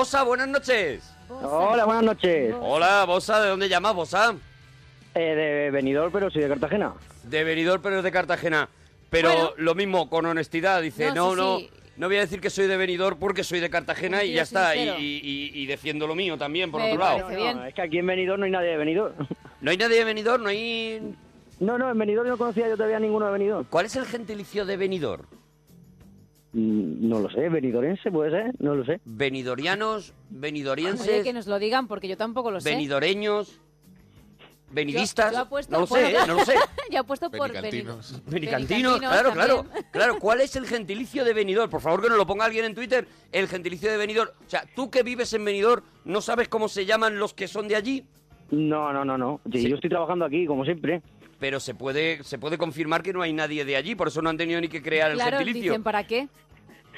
Bosa, buenas noches. Hola, buenas noches. Hola, Bosa, ¿de dónde llamas, Bosa? Eh, de Benidorm, pero soy de Cartagena. De Benidorm, pero es de Cartagena. Pero Bueno. lo mismo, con honestidad, dice, No, no, sí, no, sí. no voy a decir que soy de Benidorm porque soy de Cartagena y ya está, y, y- defiendo lo mío también, por Me otro lado. no, es que aquí en Benidorm no hay nadie de Benidorm. ¿No hay nadie de Benidorm? ¿No hay...? No, no, en Benidorm no conocía yo todavía ninguno de Benidorm. ¿Cuál es el gentilicio de Benidorm? Mm, No lo sé, benidorense puede ser, no lo sé. ¿Benidorianos? Oye, ¿Benidorienses? que nos lo digan porque yo tampoco lo sé. ¿Benidoreños? ¿Venidistas? Yo- yo apuesto no lo sé, ¿eh? no lo sé. ya he puesto por Benicantinos. Benicantinos, Benicantinos claro, claro. también. Claro, ¿cuál es el gentilicio de Benidorm? Por favor, que nos lo ponga alguien en Twitter. El gentilicio de Benidorm. O sea, tú que vives en Benidorm, ¿no sabes cómo se llaman los que son de allí? No, no, no, no. Sí. Yo estoy trabajando aquí, como siempre. Pero se puede, se puede confirmar que no hay nadie de allí, por eso no han tenido ni que crear el Claro, gentilicio. dicen, ¿para qué?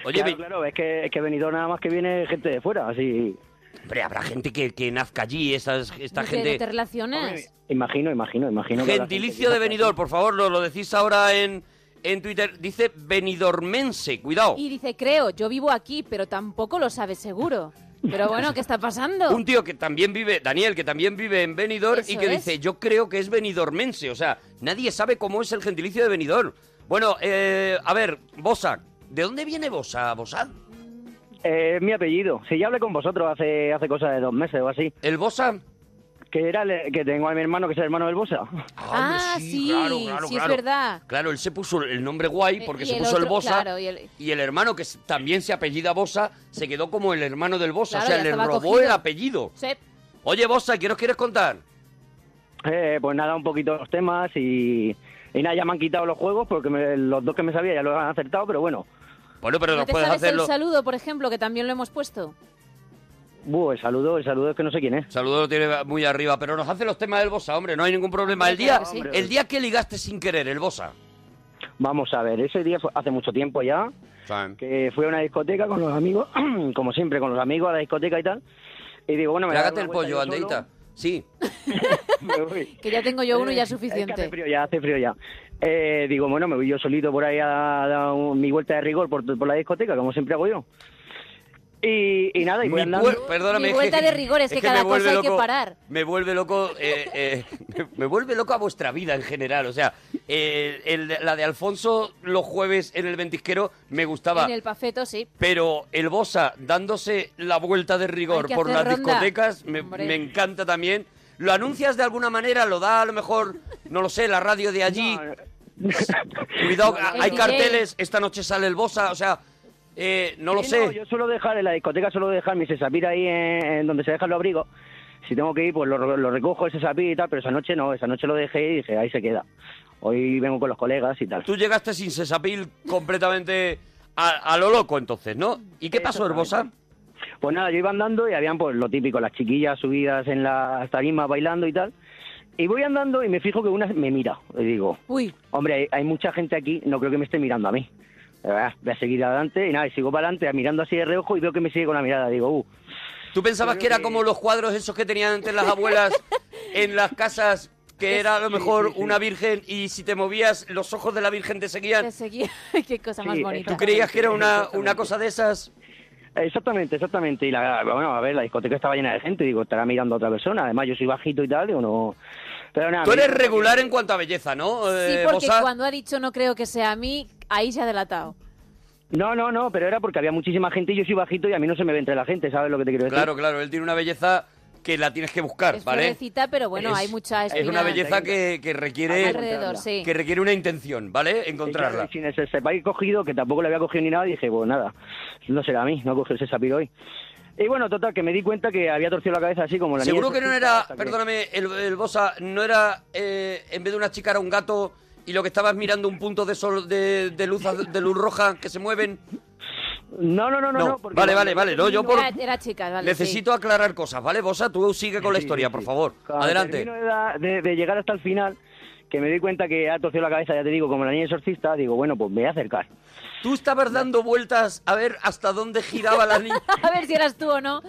Oye, claro, es que, es que Benidorm nada más que viene gente de fuera, así... hombre, habrá gente que, que nazca allí, esas, esta ¿De qué- ¿De gente... te relaciones? Imagino, imagino, imagino. Gentilicio de Benidorm, por favor, lo, lo decís ahora en, en Twitter. Dice Benidormense, cuidado. Y dice, creo, yo vivo aquí, pero tampoco lo sabes seguro. Pero bueno, ¿qué está pasando? Un tío que también vive, Daniel, que también vive en Benidorm y que es. dice, yo creo que es benidormense. O sea, nadie sabe cómo es el gentilicio de Benidorm. Bueno, eh, a ver, Bosa, ¿de dónde viene Bosa, Bosa? Eh, es mi apellido. Si ya hablé con vosotros hace, hace cosa de dos meses o así. ¿El Bosa? Que era el- que tengo a mi hermano que es el hermano del Bosa. Ah, hombre, sí, claro, claro, sí es claro. verdad. Claro, él se puso el nombre guay porque Eh, y se el puso el Bosa. claro, y el- Y el hermano, que también se apellida Bosa, se quedó como el hermano del Bosa. Claro, o sea, le robó cogido. el apellido. Sí. Oye, Bosa, ¿qué nos quieres contar? Eh, pues nada, un poquito los temas y, y nada, ya me han quitado los juegos porque me- los dos que me sabía ya los han acertado, pero bueno. Bueno, pero ¿No nos te puedes sabes hacerlo. el saludo, por ejemplo, que también lo hemos puesto? Buh, el saludo, el saludo es que no sé quién es. Saludo lo tiene muy arriba, pero nos hace los temas del Bosa, hombre, no hay ningún problema. El día, sí. el día que ligaste sin querer, el Bosa. Vamos a ver, ese día fue hace mucho tiempo ya, que fui a una discoteca con los amigos, como siempre, con los amigos a la discoteca y tal. Y digo, bueno, me una el pollo. Andeita. Sí. Que ya tengo yo uno y ya es Es que hace suficiente. frío ya, hace frío ya. Eh, digo, bueno, me voy yo solito por ahí a dar mi vuelta de rigor por, por la discoteca, como siempre hago yo. Y, y nada, y voy andando. perdóname. Mi es vuelta que- de rigor es que me cada vuelve cosa hay que loco- parar. Me vuelve loco, eh, eh, me- me vuelve loco a vuestra vida en general. O sea, eh, el la de Alfonso los jueves en el ventisquero me gustaba. En el pafeto, sí. Pero el Bosa dándose la vuelta de rigor por las ronda. discotecas me, encanta también. ¿Lo anuncias de alguna manera? ¿Lo da a lo mejor, no lo sé, la radio de allí? Cuidado, El hay DJ. carteles, esta noche sale el Bosa, o sea, Eh, no lo Sí, sé. yo suelo dejar, en la discoteca suelo dejar mi sesapir ahí en, en donde se dejan los abrigos. Si tengo que ir, pues lo, lo recojo ese sesapir y tal, pero esa noche no, esa noche lo dejé y dije, ahí se queda. Hoy vengo con los colegas y tal. Tú llegaste sin sesapil completamente a, a lo loco entonces, ¿no? ¿Y qué pasó, Herbosa? Pues nada, yo iba andando y habían pues lo típico, las chiquillas subidas en las tarimas bailando y tal. Y voy andando y me fijo que una me mira. Y digo, Uy, hombre, hay, hay mucha gente aquí, no creo que me esté mirando a mí. Ah, voy a seguir adelante y nada, y sigo para adelante mirando así de reojo y veo que me sigue con la mirada. Digo, uh, ¿Tú pensabas que era como los cuadros esos que tenían antes las abuelas en las casas, que era a lo mejor una virgen y si te movías los ojos de la virgen te seguían? te seguía. Qué cosa más Sí, bonita. ¿Tú creías que era una, una cosa de esas? Exactamente, exactamente. Y la, bueno, a ver, la discoteca estaba llena de gente, digo, estará mirando a otra persona. Además, yo soy bajito y tal, digo, no. Pero nada. Tú eres regular en cuanto a belleza, ¿no? Sí, eh, porque Bosa? cuando ha dicho no creo que sea a mí, ahí se ha delatado. No, no, no, pero era porque había muchísima gente y yo soy bajito y a mí no se me ve entre la gente, ¿sabes lo que te quiero decir? Claro, claro, él tiene una belleza que la tienes que buscar, Es ¿vale? florecita, pero bueno, Es- hay mucha Es espina una belleza que, que requiere sí. que requiere una intención, ¿vale? Encontrarla. y sin ese cogido, que tampoco le había cogido ni nada, dije, pues nada, no será a mí, no cogió ese sapiro hoy. Y bueno, total, que me di cuenta que había torcido la cabeza así como la Seguro niña que no era, perdóname, el, el Bosa, no era, eh, en vez de una chica era un gato y lo que estabas mirando un punto de sol, de, de luz, de luz roja que se mueven. No, no, no, no, No, vale, vale, vale, no, yo por- Era, era chica, vale. Necesito aclarar cosas, ¿vale, Bosa? Tú sigue con la historia, sí, por sí. favor. Cuando Adelante. de- de llegar hasta el final, que me di cuenta que ha torcido la cabeza, ya te digo, como la niña exorcista, digo, bueno, pues me voy a acercar. Tú estabas dando vueltas a ver hasta dónde giraba la niña. A ver si eras tú o no.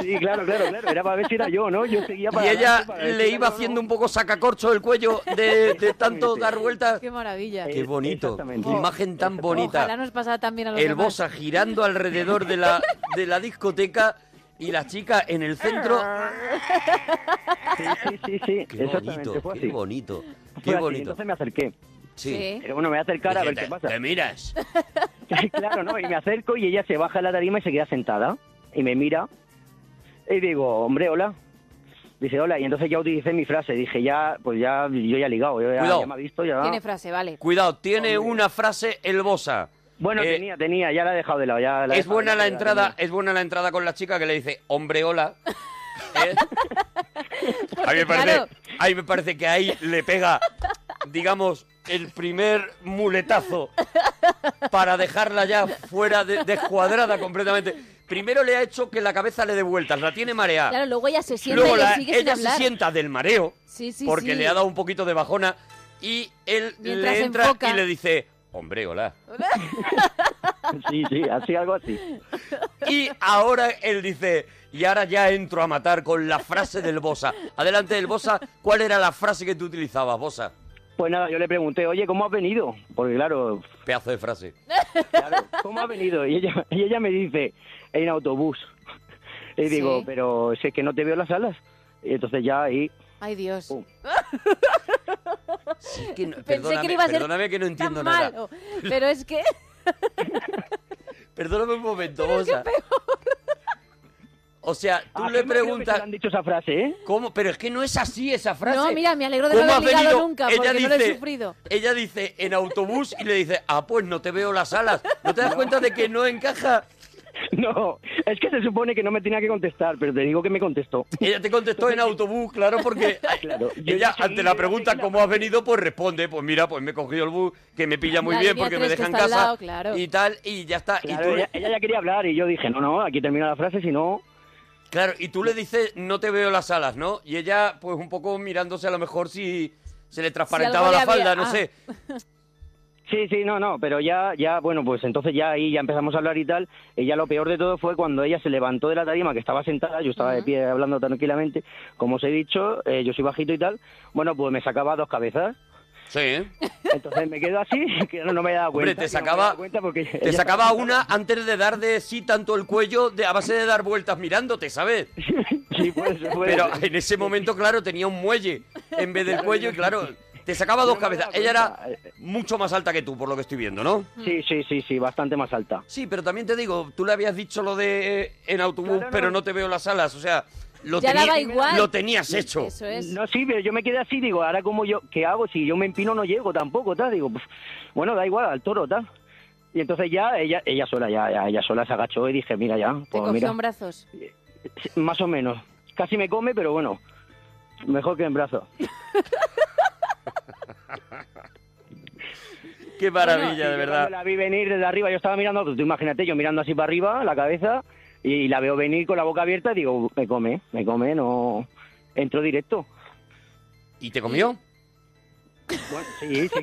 Sí, claro, claro, claro, era para ver si era yo, ¿no? Yo seguía para Y ella para si le iba no. haciendo un poco sacacorcho el cuello de, de tanto dar vueltas. Qué maravilla. Qué bonito, Exactamente. qué imagen tan bonita. Ojalá nos pasara también a los el demás. Bosa girando alrededor de la, de la discoteca y la chica en el centro. Sí, sí, sí, sí, Qué bonito, qué bonito, qué bonito. Entonces me acerqué. Sí. Pero bueno, me voy a acercar a ver qué "Te- pasa. Te miras. claro, ¿no? Y me acerco y ella se baja de la tarima y se queda sentada. Y me mira. Y digo, hombre, hola. Dice, hola. Y entonces ya utilicé mi frase. Dije, ya, pues ya, yo ya he ligado. Yo ya, Cuidado. ya me ha visto, ya. Tiene frase, vale. Cuidado, tiene Hombre. una frase el Bosa. Bueno, Eh, tenía, tenía, ya la he dejado de lado. Ya la he Es dejado buena de la lado, ya entrada, tenía. es buena la entrada con la chica que le dice, hombre, hola. ¿Eh? A mí me parece, Claro. a mí me parece que ahí le pega, digamos, el primer muletazo para dejarla ya fuera de, descuadrada completamente. Primero le ha hecho que la cabeza le dé vueltas, la tiene mareada. Claro, luego ella se sienta Luego y le la- sigue sin ella se hablar. sienta del mareo Sí, sí, porque sí. le ha dado un poquito de bajona y él Mientras le se entra enfoca. y le dice, hombre, hola. Sí, sí, así, algo así. Y ahora él dice, y ahora ya entro a matar con la frase del Bosa. Adelante del Bosa, ¿cuál era la frase que tú utilizabas, Bosa? Pues nada, yo le pregunté, oye, ¿cómo has venido? Porque claro, Pedazo de frase. claro, ¿cómo has venido? Y ella, y ella me dice, en autobús. Y digo, Sí. pero si es que no te veo las alas. Y entonces ya ahí... Ay, Dios. Pum. Sí, que no- Pensé perdóname, que no iba a ser perdóname que no entiendo tan nada. Pero es que... Perdóname un momento, Bosa. O sea, tú Ah, le que preguntas... se le han dicho esa frase, ¿eh? ¿Cómo? Pero es que no es así esa frase. No, mira, me alegro de ¿Cómo no haber ligado nunca, Ella porque no lo he dice- sufrido. Ella dice en autobús y le dice, ah, pues no te veo las alas. ¿No te das cuenta de que no encaja? No, es que se supone que no me tenía que contestar, pero te digo que me contestó. Ella te contestó en autobús, claro, porque Claro, yo ella ante la "Mira, pregunta ¿cómo has venido? Pues responde, pues mira, pues me he cogido el bus, que me pilla muy La bien porque me deja en casa lado, claro. y tal, y ya está. Claro, y tú, ella, ella ya quería hablar y yo dije, no, no, aquí termina la frase, si no... claro, y tú le dices, no te veo las alas, ¿no? Y ella, pues un poco mirándose a lo mejor si se le transparentaba algo la le había- falda, no ah. sé. Sí, sí, no, no, pero ya, ya, bueno, pues entonces ya ahí ya empezamos a hablar y tal. Y ya lo peor de todo fue cuando ella se levantó de la tarima, que estaba sentada, yo estaba de pie hablando tranquilamente. Como os he dicho, eh, yo soy bajito y tal. Bueno, pues me sacaba dos cabezas. Sí, ¿eh? Entonces me quedo así, que no, no me he dado Hombre, cuenta. te no me he sacaba, porque te sacaba una antes de dar de sí tanto el cuello de, a base de dar vueltas mirándote, ¿sabes? Sí, puede ser, puede Pero ser. en ese momento, claro, tenía un muelle en vez del cuello y claro, te sacaba dos No cabezas. Ella era cuenta. mucho más alta que tú, por lo que estoy viendo, ¿no? Sí, sí, sí, sí, bastante más alta. Sí, pero también te digo, tú le habías dicho lo de eh, en autobús, Claro, pero no te veo las alas, o sea, lo, Ya tení- daba igual. lo tenías hecho. Eso es. No, sí, pero yo me quedé así, digo, ahora como yo, ¿qué hago? Si yo me empino no llego tampoco, tal, digo, pues, bueno, da igual, al toro, tal. Y entonces ya ella ella sola, ya, ya ella sola se agachó y dije, mira ya, Te pues cogió mira, en brazos. más o menos. Casi me come, pero bueno, mejor que en brazos. Qué maravilla, Sí, de verdad. La vi venir desde arriba, yo estaba mirando, tú imagínate, yo mirando así para arriba, la cabeza, y la veo venir con la boca abierta y digo, me come, me come, no... Entro directo. ¿Y te comió? Bueno, sí, sí.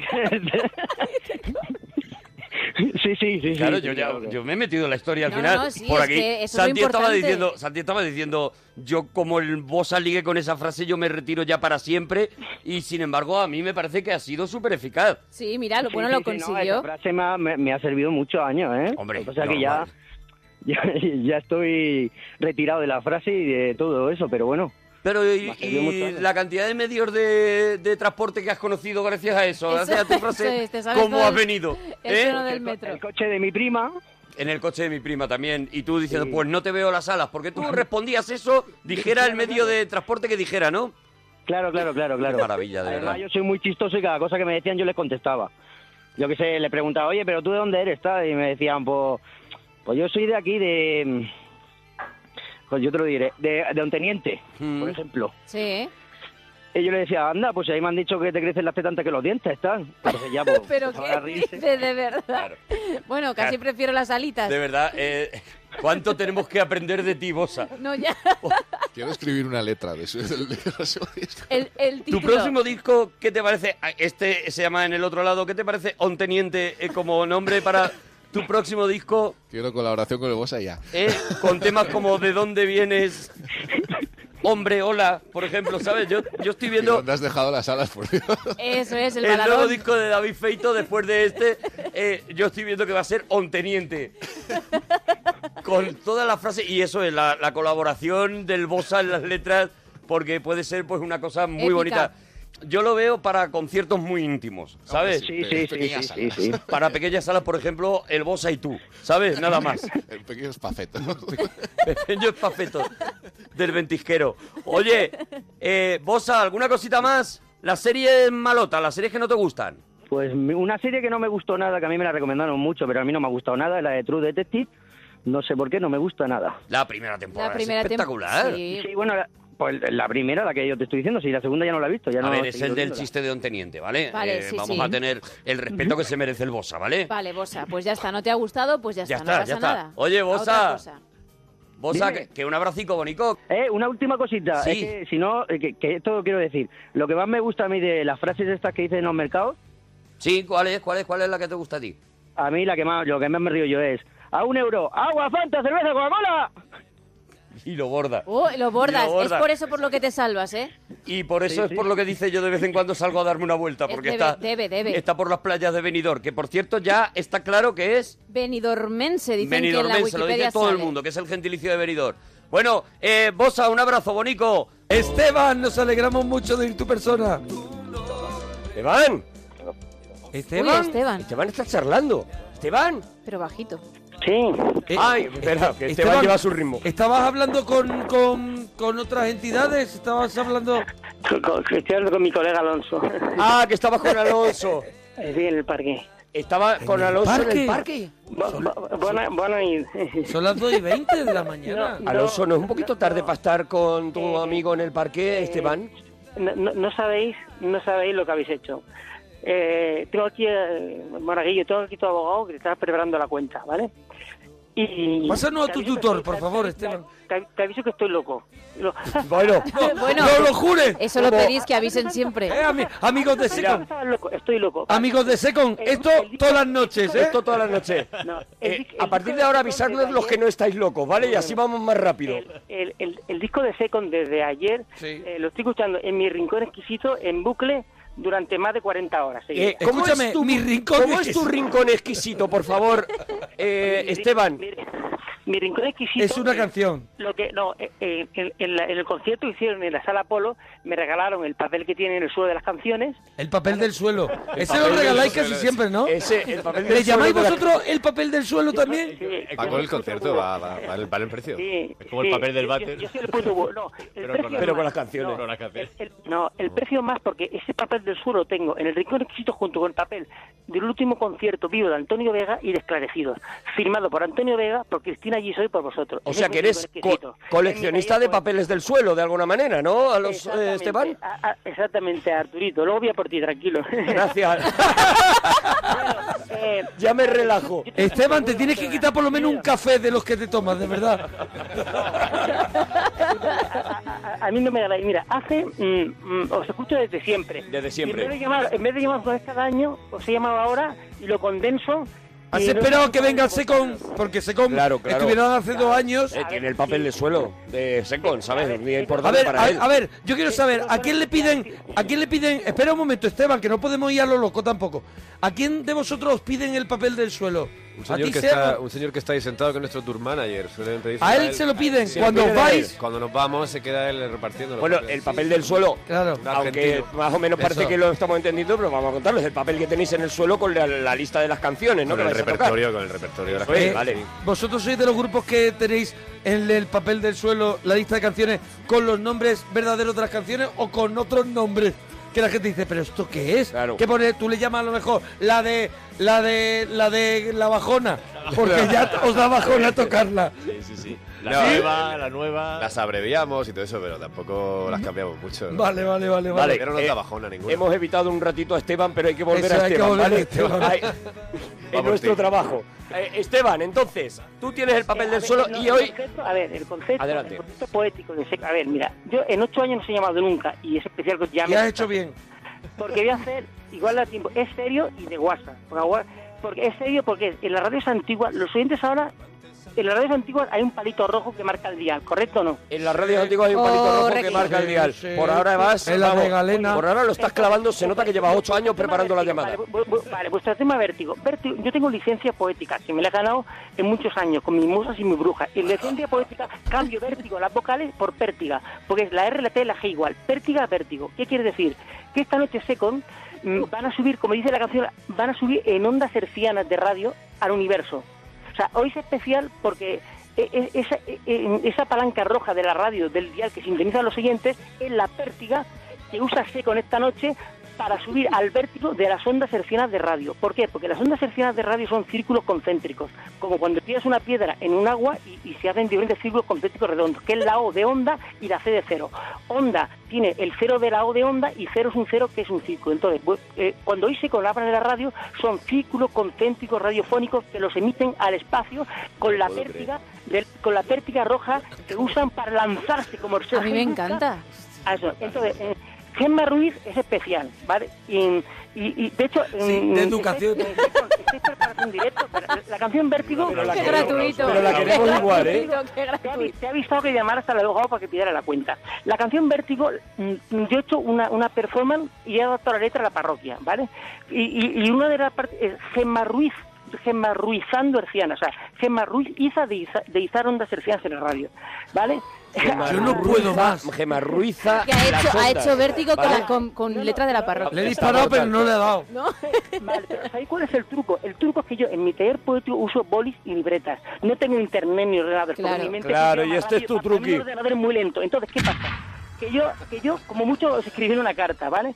sí, sí, sí. Claro, sí, yo sí, ya yo me he metido en la historia al No, final. no, sí, por es aquí. que eso es lo Santi estaba diciendo, Santi estaba diciendo, yo como el Bosa ligue con esa frase, yo me retiro ya para siempre. Y sin embargo, a mí me parece que ha sido súper eficaz. Sí, mira, lo Sí, bueno sí, lo sí, no, consiguió. esa frase me ha, me- me ha servido muchos años, ¿eh? Hombre, O sea que ya. ya, ya estoy retirado de la frase y de todo eso, pero bueno. Pero y, ¿eh? la cantidad de medios de, de transporte que has conocido gracias a eso, Eso- gracias a tu frase, es, ¿cómo has el- venido? el ¿Eh? del El, co- metro. el coche de mi prima, En el coche de mi prima también. Y tú diciendo, Sí. pues no te veo las alas. Porque tú respondías eso, dijera el medio de transporte que dijera, ¿no? claro, claro, claro, claro. Qué maravilla, de Además, verdad. yo soy muy chistoso y cada cosa que me decían yo les contestaba. Yo que sé, le preguntaba, oye, pero tú de dónde eres, tal? Y me decían, pues, pues yo soy de aquí, de... Pues yo te lo diré, de, de un teniente, Mm. por ejemplo. Sí. Y yo le decía, anda, pues ahí me han dicho que te crecen las tetas antes que los dientes, tal. Entonces ya, pues, Pero qué de verdad. Claro. Bueno, casi Claro. prefiero las alitas. De verdad, eh, ¿cuánto tenemos que aprender de ti, Bosa? No, ya. Quiero escribir una letra de del, disco. El, el Tu próximo disco, ¿qué te parece? Ah, Este se llama En el otro lado. ¿Qué te parece On Teniente eh, como nombre para tu próximo disco? Quiero colaboración con el Bosa ya. eh, con temas como ¿De dónde vienes? Hombre, hola, por ejemplo, ¿sabes? Yo, yo estoy ¿Y viendo dónde has dejado las alas, por Dios? Eso es, el, el nuevo disco de David Feito después de este. eh, yo estoy viendo que va a ser On Teniente. Con todas las frases. Y eso es la, la colaboración del Bosa en las letras, porque puede ser pues una cosa muy Épica. bonita. Yo lo veo para conciertos muy íntimos, ¿sabes? Sí, sí, sí, sí. Para pequeñas salas, por ejemplo, el Bosa y tú, ¿sabes? Nada más. El pequeño espafeto. Pequeños pafetos del ventisquero. Oye, eh, Bosa, ¿alguna cosita más? Las series malota, las series que no te gustan. Pues una serie que no me gustó nada, que a mí me la recomendaron mucho, pero a mí no me ha gustado nada, es la de True Detective. No sé por qué, no me gusta nada. La primera temporada La primera es tem- espectacular. Sí. Sí, bueno, la, pues la primera, la que yo te estoy diciendo, sí, la segunda ya no la he visto. Ya A no ver, es el del viéndola. chiste de Don Teniente, ¿vale? Vale, Eh, sí, vamos sí. a tener el respeto que se merece el Bosa, ¿vale? Vale, Bosa, pues ya está. ¿No te ha gustado? Pues ya, Ya está, está, no pasa ya está. nada. Oye, Bosa. Bosa, que un abracico, bonico. Eh, una última cosita, Sí. es que si no, eh, que, que esto quiero decir, lo que más me gusta a mí de las frases estas que dicen en los mercados, Sí, ¿cuál es? ¿Cuál es? ¿Cuál es la que te gusta a ti? a mí la que más, lo que más me río yo es, a un euro, agua, fanta, cerveza, Coca-Cola. Y lo borda. Oh, lo bordas. Lo borda. Es por eso por lo que te salvas, ¿eh? Y por eso Sí, es sí. por lo que dice yo de vez en cuando salgo a darme una vuelta, porque debe, está, debe, debe. está por las playas de Benidorm, que por cierto ya está claro que es Benidormense, dicen que en la Benidormense, lo Wikipedia dice todo el mundo, que es el gentilicio de Benidorm. Bueno, eh, Bosa, un abrazo, bonico. Esteban, nos alegramos mucho de ir tu persona. Esteban. Uy, Esteban. Esteban. Esteban está charlando. Esteban. Pero bajito. Sí, Eh, Ay, espera, que Esteban, Esteban, lleva su ritmo. ¿Estabas hablando con, con, con otras entidades? ¿Estabas hablando...? Estoy hablando con mi colega Alonso. Ah, que estabas con Alonso. Sí, en el parque. Estaba con Alonso en el parque. Son las 2 y 20 de la mañana. No. Alonso, ¿no es un poquito tarde para estar con tu Eh, amigo en el parque, eh, Esteban? No, no- no sabéis, no sabéis lo que habéis hecho. Eh, tengo aquí, eh, Monaguillo, tengo aquí tu abogado que te está preparando la cuenta, ¿vale? Y Pásanos a te tu aviso que tutor, estoy- por favor, te- Esteban. Te, aviso que estoy loco. Lo- Bueno, Bueno, ¡No lo jures! eso lo pedís que avisen siempre. Eh, ami- amigos de Secon, estoy loco. amigos de Secon, El- esto el- todas las noches, ¿eh? esto todas las noches. No, el Eh, disc- a partir de ahora avisarnos los que no estáis locos, ¿vale? Y así vamos más rápido. El, el, el, el disco de Second desde ayer Sí. eh, lo estoy escuchando en mi rincón exquisito en bucle durante más de 40 horas. Eh, ¿cómo Escúchame, es tu, mi rincón ¿cómo es tu exquisito. rincón exquisito, por favor, eh, Mi Esteban? mi- Mi rincón exquisito. Es una eh, canción. Lo que no, eh, eh, en, en la- en el concierto que hicieron en la sala Polo me regalaron el papel que tiene en el suelo de las canciones. El papel del suelo. Ese lo regaláis casi siempre, ¿no? Ese, el papel del ¿Le llamáis suelo de la- vosotros el papel del suelo también? Sí, Va con el concierto, va, va, va, el- va el precio. Sí, Es como el sí, papel del váter. Yo, yo soy el punto bu- no, el Pero precio con- pero las canciones. No, Con las canciones. el- el- no, el precio más porque ese papel del suelo lo tengo en el rincón exquisito junto con el papel del último concierto vivo de Antonio Vega y de Esclarecidos, firmado por Antonio Vega, por Cristina Giso y por vosotros. O Ese sea que eres co- coleccionista de taller, papeles del suelo, de alguna manera, ¿no? A los, eh, Exactamente, Esteban. a- a- exactamente, Arturito. Luego voy a por ti, tranquilo. Gracias. Eh, ya me relajo. Esteban, te tienes que quitar por lo menos un café de los que te tomas, de verdad. a, a- a mí no me da Mira, hace. mm, mm, os escucho desde siempre. Desde siempre. Y en vez de llamar, en vez de llamar cada año, os he llamado ahora y lo condenso. Has esperado que venga el Secon, porque Secon Claro, claro. estuvieron hace dos años. Eh, tiene el papel de suelo de Secon, ¿sabes? Muy A importante ver, para a, él. a ver, yo quiero saber, ¿a quién le piden, a quién le piden, espera un momento, Esteban, que no podemos ir a lo loco tampoco. ¿A quién de vosotros os piden el papel del suelo? Un ¿A señor, que está, un señor que está ahí sentado con nuestro tour manager. Suelen pedir A él se lo piden Sí, cuando os vais. él. Cuando nos vamos se queda él repartiendo. Bueno, papeles. el papel del suelo, Claro. Un aunque argentino. más o menos parece Eso. que lo estamos entendiendo, pero vamos a contarlo. Es el papel que tenéis en el suelo con la, la lista de las canciones, ¿no? con que el vais a tocar. repertorio, con el repertorio de las Oye, canciones. vale. ¿Vosotros sois de los grupos que tenéis en el papel del suelo la lista de canciones con los nombres verdaderos de las canciones o con otros nombres? Que la gente dice, ¿pero esto qué es? Claro. ¿Qué pone? Tú le llamas a lo mejor la de la de la de la bajona, porque ya os da bajona tocarla. Sí, sí, sí. La No, nueva, la nueva. Las abreviamos y todo eso, pero tampoco las cambiamos mucho. ¿no? Vale, vale, vale, Vale, vale. Pero no nos eh, da bajona ninguna. Hemos evitado un ratito a Esteban, pero hay que volver Eso, a Esteban, volver a ¿vale? Esteban. Ay, en nuestro ti. trabajo. Eh, Esteban, entonces, tú tienes el papel Eh, a del ver, suelo no, y el hoy... concepto- a ver, el concepto, Adelante. el concepto poético de. A ver, mira, yo en ocho años no se he llamado nunca y es especial que os llame. Y has hecho bien. Porque voy a hacer, igual a tiempo, es serio y de WhatsApp. Porque, porque es serio porque en las radios antiguas, los oyentes ahora, en las radios antiguas hay un palito rojo que marca el día, ¿correcto o no? En las radios antiguas hay un palito rojo que marca el dial. Sí, Por ahora vas... En la Galena. Por ahora lo estás clavando, se nota que llevas ocho años preparando la llamada. Vale, vu- vu- vale, vuestro tema vértigo. Vértigo, Yo tengo licencia poética, que me la he ganado en muchos años, con mis musas y mi bruja. Y en licencia poética cambio vértigo, las vocales, por pértiga, porque es la R, la T y la G igual. Pértiga, vértigo. ¿Qué quiere decir? Que esta noche Secon mm, van a subir, como dice la canción, van a subir en ondas hercianas de radio al universo. O sea, hoy es especial porque e- e- esa, e- esa palanca roja de la radio, del dial que sintoniza a los siguientes, es la pértiga que usa Secon esta noche para subir al vértigo de las ondas hercianas de radio. ¿Por qué? Porque las ondas hercianas de radio son círculos concéntricos, como cuando tiras una piedra en un agua y, y se hacen diferentes círculos concéntricos redondos, que es la O de onda y la C de cero. Onda tiene el cero de la O de onda y cero es un cero que es un círculo. Entonces, eh, cuando hoy se colabran en la radio, son círculos concéntricos radiofónicos que los emiten al espacio con la pértiga, del- con la pértiga roja que usan para lanzarse como el A mí me encanta. a eso. Entonces, eh, Gemma Ruiz es especial, ¿vale? Y, y- y, de hecho... Sí, mm, de educación. Estoy, estoy- estoy preparando un directo. pero la, canción Vértigo... Pero la Qué queremos, gratuito. pero la queremos Qué igual, ¿eh? Qué Te ha, gratuito. te ha avisado que llamara hasta la abogado para que pidiera la cuenta. La canción Vértigo, mm, yo he hecho una, una performance y he adaptado la letra a la parroquia, ¿vale? Y, y, y una de las partes es Gemma Ruiz, Gemma Ruizando Herciana, o sea, Gemma Ruiz Iza de, Iza- de izar ondas hercianas en la radio, ¿vale? Yo no puedo más. Gema Ruiza. Que ha hecho, ha hecho vértigo con, ¿Vale? la- con, con letra de la parroquia. Le he disparado, pero no le he dado. ¿No? Vale, pero ¿sabéis cuál es el truco? El truco es que yo en mi taller poético uso bolis y libretas. No tengo internet ni ordenador. Claro. mi mente Claro, y este es tu truqui. El ordenador es muy lento. Entonces, ¿qué pasa? Que yo, que yo como mucho, os escribí una carta, ¿vale?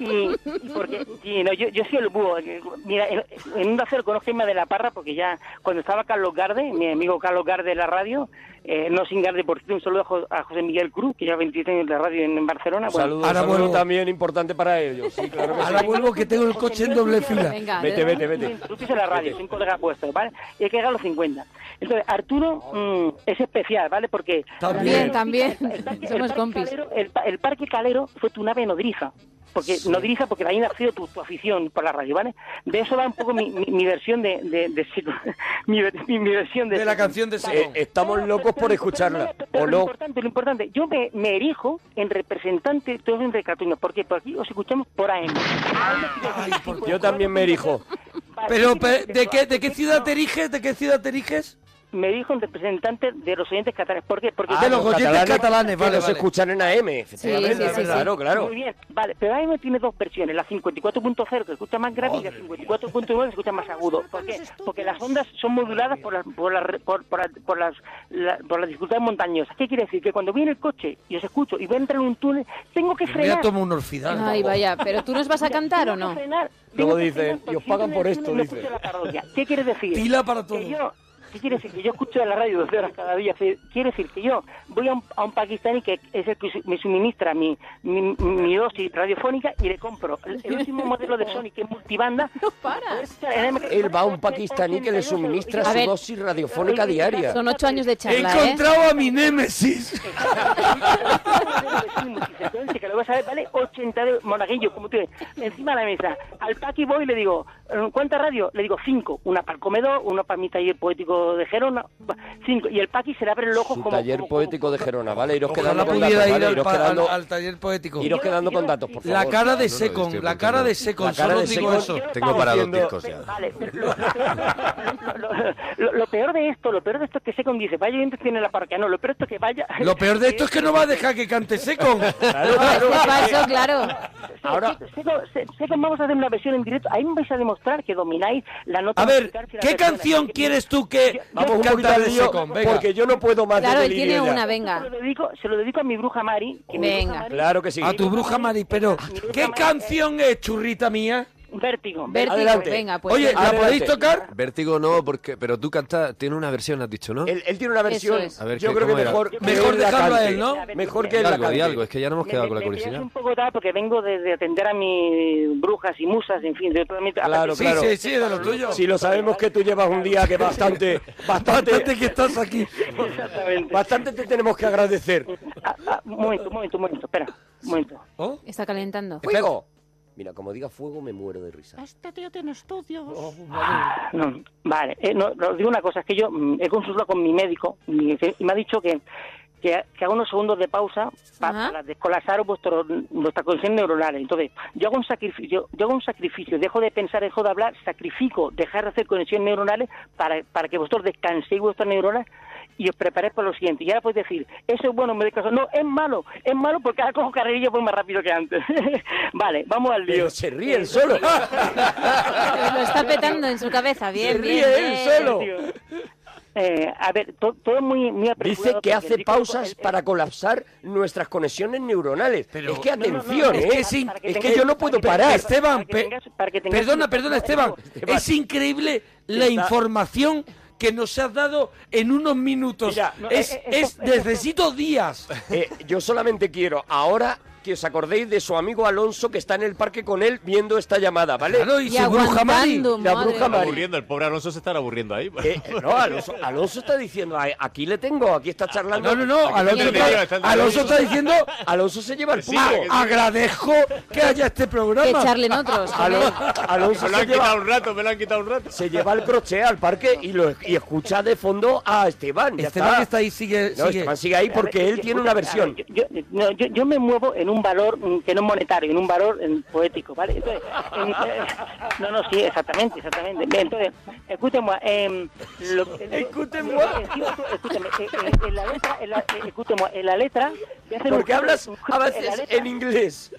Y, y porque, y no, yo, yo soy el búho. Mira, en, en un acero conozco a Gemma de la Parra porque ya cuando estaba Carlos Garde, mi amigo Carlos Garde de la radio, eh, no sin Garde, por cierto, un saludo a, Jo- a José Miguel Cruz, que lleva 27 años de radio en, en Barcelona. Bueno, Saludos, Ahora saludos vuelvo. también importante para ellos. Sí, claro que sí. Ahora vuelvo que tengo el coche en doble fila. Venga, Vete, vete, Tú vete. en la radio, soy un colega puesto, ¿vale? Y hay que llegar a los 50. Entonces, Arturo mm, es especial, ¿vale? Porque... También. También, El parque- el somos parque compis. Calero- el, el Parque Calero fue tu nave nodriza. Porque nodriza, porque de ahí nació tu, tu afición por la radio, ¿vale? De eso va un poco mi, mi, mi versión de... de, mi, ver- mi, mi versión de... De la canción de Eh, estamos Pero- locos pero- por pero- escucharla. pero- pero ¿O lo no? importante, lo importante, yo me, me erijo en representante de todos entre Catuños, porque por aquí os escuchamos por AM. Yo también me erijo. Pero, ¿qué pe- te- ¿de qué, ¿de qué ciudad te eriges? ¿De qué ciudad te eriges? Me dijo un representante de los oyentes catalanes. ¿Por qué? Porque de los oyentes catalanes, que vale, vale. escuchan en AM, efectivamente. sí, sí, sí. claro, claro. Muy bien, vale, pero AM tiene dos versiones, la 54.0 que escucha más grave y la 54.9 que escucha más agudo. ¿Por qué? Porque las ondas son moduladas por las, por las, por, por las, por las, la- por las dificultades montañosas. ¿Qué quiere decir? Que cuando viene el coche y os escucho y voy a entrar en un túnel, tengo que frenar. tomar un orfidal. Ay, vaya, pero tú nos vas a cantar o no? Luego dice, y os pagan por esto, dice. ¿Qué quiere decir? Tila para todo. Que yo, ¿Qué quiere decir? Que yo escucho en la radio 12 horas cada día. Quiere decir que yo voy a un, a un pakistaní que es el que me suministra mi, mi, mi dosis radiofónica y le compro el, el último modelo de Sony que es multibanda. No para. Él va a un pakistaní que le suministra su ver. dosis radiofónica diaria. Son ocho años de He charla, ¿eh? encontrado a mi némesis. que lo vas a ver, vale 80 de monaguillo, como tú ves, encima de la mesa. Al paqui voy y le digo, ¿cuántas radio? Le digo, cinco. Una para el comedor, una para mi taller poético de Gerona, cinco. Y el paqui se le abre el ojo Su como... taller como- poético de Gerona, ¿vale? Iros Ojalá quedando con datos, ir ¿vale? al, Iros pa- al- quedando, al taller poético. iros quedando con datos, por favor. La cara de No, no, Secon, estoy la cara de. Secon, solo de digo eso. Tengo para dos discos ya. Vale, pero lo, peor de esto, lo peor de esto es que Secon dice, vaya gente tiene la parroquia. No, lo peor de esto es que vaya... Lo peor de esto es que no va a dejar que cante Secon. Claro, No, claro. Ahora- Secon, Se- Secon, vamos a hacer una versión en directo. Ahí me vais a demostrar que domináis la nota A ver, ¿qué canción quieres tú que Vamos un poquito al lío, porque yo no puedo más Claro, de él delirio tiene ya. una, Se venga. lo, dedico, se lo dedico a mi bruja Mari. que Venga. bruja Mari- Claro que sí. A tu bruja Mari, pero ¿qué canción es, churrita mía? Vértigo. Vértigo, Adelante. venga, pues. Oye. ¿la Adelante. podéis tocar? Vértigo no, porque pero tú cantas, tiene una versión, has dicho, ¿no? Él, él tiene una versión, es. A ver, yo ¿qué- creo que era? mejor, Mejor la dejarlo a él, ¿no? Mejor que él la algo, cante. algo, es que ya no hemos quedado me- con la curiosidad. un poco tarde porque vengo de, de atender a mis brujas y musas, en fin, de todo mi... Claro, Sí, claro. sí, sí, de lo tuyo. Si lo sabemos que tú llevas un día que bastante, Bastante bastante, que estás aquí. Exactamente. bastante te tenemos que agradecer. Ah, ah, un momento, un momento, un momento, espera, un momento. ¿Oh? Está calentando. ¡Fuego! Mira, como diga fuego me muero de risa. Este tío tiene estudios. No, vale, eh, no, os digo una cosa, es que yo mm, he consultado con mi médico y, y me ha dicho que, que, que haga unos segundos de pausa para descolapsar vuestro, vuestra conexión neuronal. Entonces, yo hago un sacrificio, yo hago un sacrificio, dejo de pensar, dejo de hablar, sacrifico, dejar de hacer conexiones neuronales para, para que vosotros descanséis vuestras neuronas y os preparéis para lo siguiente. Y ahora podéis decir, eso es bueno, me doy caso. No, es malo, es malo porque ahora cojo carrerilla voy más rápido que antes. vale, vamos al lío. Pero se ríe él solo. Lo está petando en su cabeza. Bien, Se bien. ríe él bien. solo. Eh, a ver, to- todo es muy, muy Dice que hace el- pausas el- el- para colapsar nuestras conexiones neuronales. Pero- es que No, no, no, atención, no, ¿eh? es in- para es que yo no puedo para que parar. Esteban, para que para que perdona, perdona, Esteban. Esteban. Es increíble la Está- información que nos has dado en unos minutos. Mira, es, eh, eh, es- esto- esto- necesito días. Eh, yo solamente quiero ahora que os acordéis de su amigo Alonso que está en el parque con él viendo esta llamada, ¿vale? Claro, y, Y su bruja Mari. La bruja. Mari. aburriendo, el pobre Alonso se estará aburriendo ahí. Eh, no, Alonso, Alonso está diciendo, "Ay, aquí le tengo, aquí está charlando. No, no, no. Alonso, está. Alonso está diciendo. Alonso se lleva el Sí, que sí. Agradezco que haya este Que programa. charlen otros. Alonso Me lo se han quitado lleva, un rato, me lo han quitado un rato. se lleva el crochet al parque y, lo, y escucha de fondo a Esteban. ya Esteban está. está ahí, sigue. No, sigue. Esteban sigue ahí porque ver, él tiene escucha, una ver, versión. yo, yo- no, yo- yo me muevo en un valor mm, que no es monetario, en un valor mm, poético, ¿vale? Entonces, en- eh, no, no, sí, exactamente, exactamente. Bien, Entonces, escúchame, eh, eh, en la letra, en la, escúchame, en la letra, Porque hablas a en veces en inglés.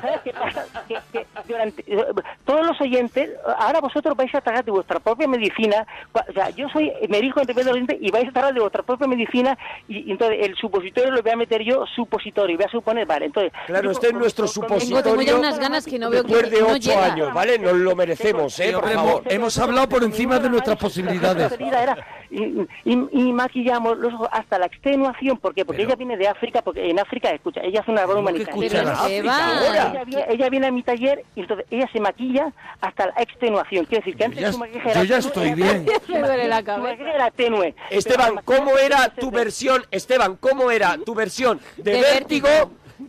¿Sabes qué pasa? Que, que durante, eh, todos los oyentes, ahora vosotros vais a tratar de vuestra propia medicina. O sea, yo soy, me en los oyentes y vais a tratar de vuestra propia medicina y, y entonces el supositorio lo voy a meter yo supositorio y voy a suponer, vale, entonces... Claro, yo este es nuestro mi- Tengo, ya supositorio unas ganas que no veo que Después de ocho años, ¿vale? Nos lo merecemos, ¿eh? Por favor. hemos, hablado por encima de nuestras posibilidades. Era, y, y- y maquillamos los ojos hasta la extenuación, ¿por qué? Porque ella viene de África, porque en África, escucha, ella hace una labor ¿Cómo que humanitaria. Ella viene, ella viene a mi taller y entonces ella se maquilla hasta la extenuación. Quiere decir que antes ya- su maquillaje yo era ya tenue, estoy bien. Me duele la su cabeza. maquillaje era tenue. Esteban, ¿cómo era tu versión? Esteban, ¿cómo era tu versión de, De vértigo?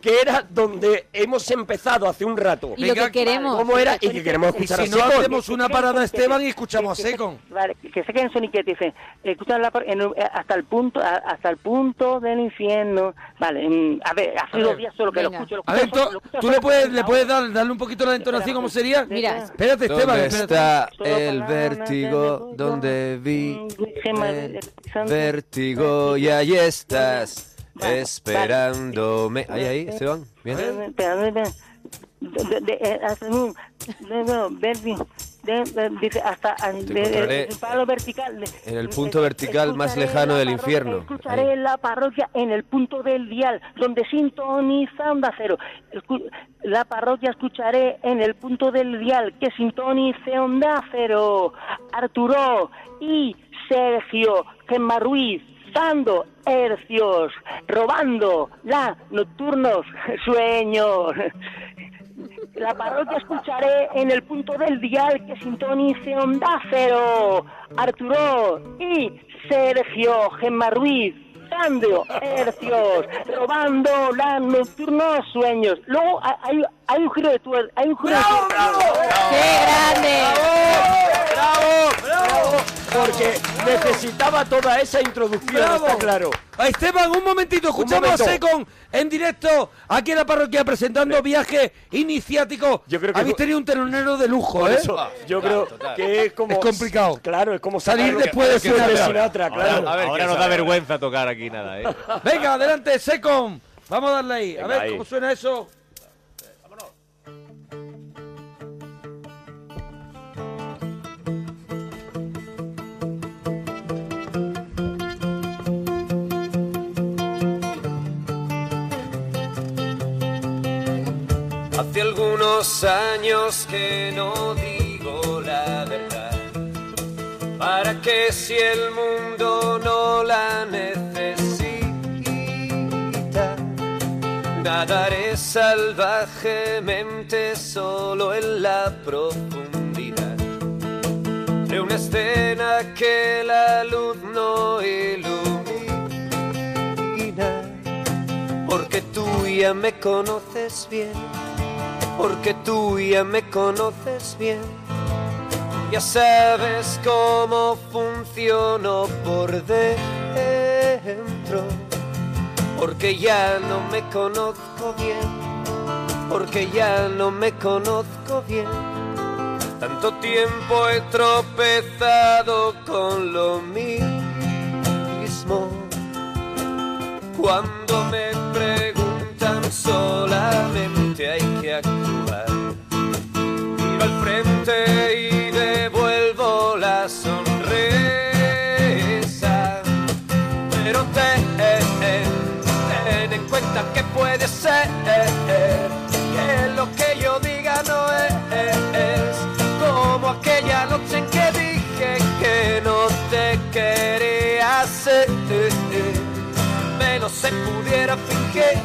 que era donde hemos empezado hace un rato. Y lo que queremos. ¿Cómo era? Y que queremos Y escuchar si a no, Secon. hacemos una parada Esteban y escuchamos a Secon. Vale, que se queden soniquete, dicen, escuchan la, en eh, hasta el punto, hasta el punto del infierno. Vale, a ver, hace A dos días solo que venga. lo escucho. Lo A ver, escucho tú, lo escucho tú solo le puedes, le puedes dar, darle un poquito la entonación, ¿cómo sería? Mira, Espérate, Esteban, ¿Dónde espérate. está Solo el vértigo? de- ¿Dónde vi vértigo? Y ahí estás, esperándome. Ahí, ahí, Esteban, bien. De- eh, hasta el palo vertical en el punto eh, vertical más lejano del infierno. Escucharé la parroquia en el punto del dial, donde sintoniza onda cero. La parroquia escucharé en el punto del dial que sintonice onda cero. Arturo y Sergio Gemma Ruiz, dando hercios, robando la nocturnos sueños. La parroquia escucharé en el punto del dial que sintonice Onda. Arturo y Sergio Gemma Ruiz, hercios, robando los nocturnos sueños. Luego hay, hay- un giro de tuerca. Hay un giro de tuerca. ¡Qué grande! ¡Bravo! ¡Bravo! Porque necesitaba toda esa introducción, ¡Bravo! está claro. A Esteban, un momentito, escuchamos momento. a Secon en directo aquí en la parroquia presentando viaje iniciático. Yo creo que Habéis tenido un telonero de lujo, ¿eh? eso, yo creo que es como... Es complicado. Claro, es como Salir después de Sinatra. Sinatra, Ahora, claro. ahora nos da vergüenza tocar aquí nada, ¿eh? Venga, adelante, Secon. Vamos a darle ahí. A ver ahí. cómo suena eso. Algunos años que no digo la verdad. ¿Para qué si el mundo no la necesita? Nadaré salvajemente solo en la profundidad de una escena que la luz no ilumina. Porque tú ya me conoces bien, porque tú ya me conoces bien. Ya sabes cómo funciono por dentro, porque ya no me conozco bien, porque ya no me conozco bien. Tanto tiempo he tropezado con lo mismo. Cuando me preguntan solamente hay que actuar. Miro al frente y devuelvo la sonrisa. Pero ten, ten en cuenta que puede ser menos se pudiera fingir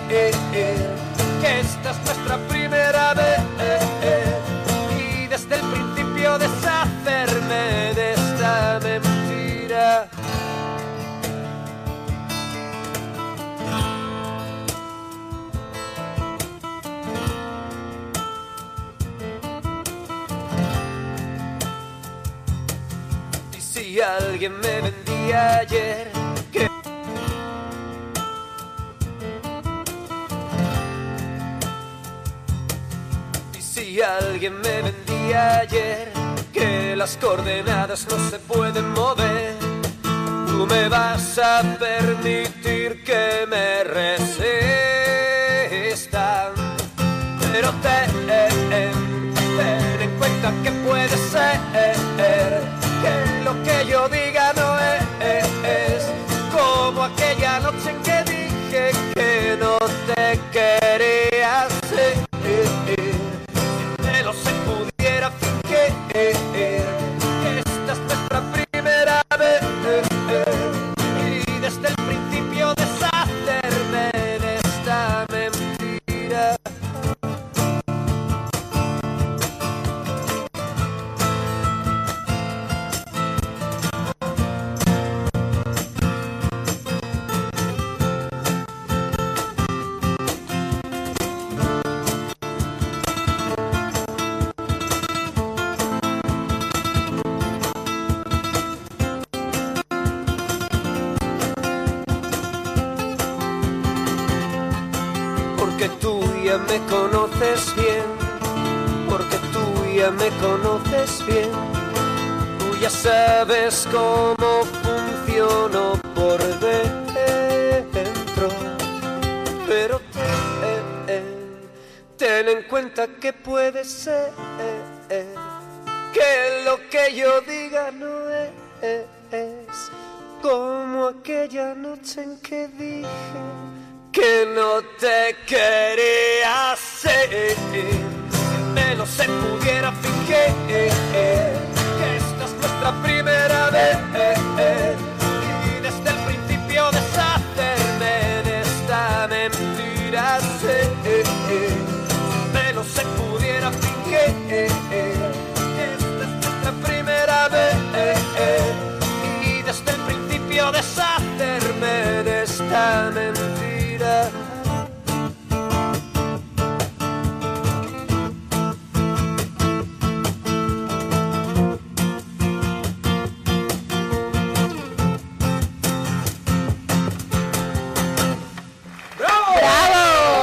que esta es nuestra primera vez y desde el principio deshacerme de esta mentira. Y si alguien me vendía ayer si alguien me vendía ayer que las coordenadas no se pueden mover, tú me vas a permitir que ya me conoces bien. Tú ya sabes cómo funciono por dentro, pero ten, en cuenta que puede ser que lo que yo diga no es como aquella noche en que dije que no te quería esta mentira.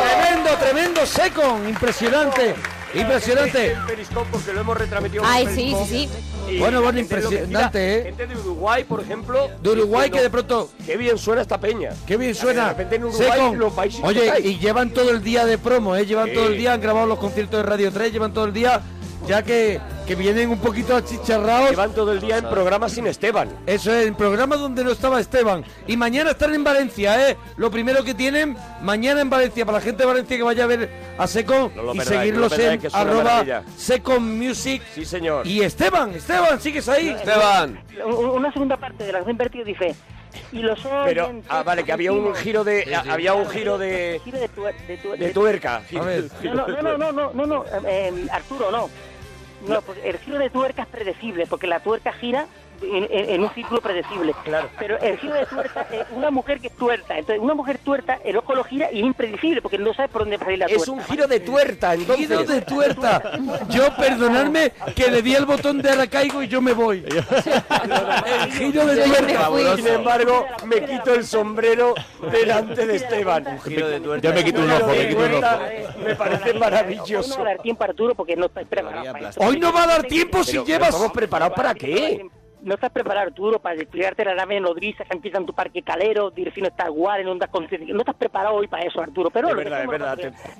Tremendo, tremendo Secon, impresionante, impresionante. El Periscope porque lo hemos retransmitido. Ay, sí, sí, sí. Y Bueno, bueno, de impresionante, ¿eh? Gente de Uruguay, por ejemplo. De Uruguay que de pronto, Qué bien suena esta peña. qué bien De suena. repente en Uruguay los países Oye, y llevan todo el día de promo, ¿eh? Llevan Sí. todo el día, han grabado los conciertos de Radio 3, llevan todo el día, ya que, que vienen un poquito achicharrados. Llevan todo el día en programas sin Esteban. Eso es, en programa donde no estaba Esteban. Y mañana están en Valencia, ¿eh? Lo primero que tienen, mañana en Valencia, para la gente de Valencia que vaya a ver a Secon No y perdáis, seguirlos lo perdáis, en que una arroba. Secon Music. Sí, señor. Y Esteban, Esteban, ¿sigues ahí? Esteban. Un- Una segunda parte de la canción Vértigo dice y los Pero, ah, vale, que había un giro de. había un giro de. giro de, tu- de, tu- de tuerca. A ver. No, no, no, no, no, no, no, eh, Arturo, no. No, pues el giro de tuerca es predecible, porque la tuerca gira en, en- en un círculo predecible. Claro. Pero el giro de tuerca es una mujer que es tuerta. Entonces, una mujer tuerta, el ojo lo gira y es impredecible, porque no sabe por dónde va a salir la tuerta. Es un giro de tuerta, entonces. Giro de tuerta. Yo, perdonadme, que le di el botón de arracaigo y yo me voy. El giro de tuerta. Sin embargo, me quito el sombrero delante de Esteban. Giro de tuerca. Yo me quito un ojo, me quito un ojo. Me parece Hoy no maravilloso. va a dar tiempo, Arturo, porque no preparado. Hoy no va a dar tiempo si llevas... ¿Estamos preparados para qué? No estás preparado, Arturo, para desplegarte la nave nodriza que empieza en tu parque calero, dirección Star Wars, en ondas conscientes. No estás preparado hoy para eso, Arturo. Pero Es verdad, es verdad,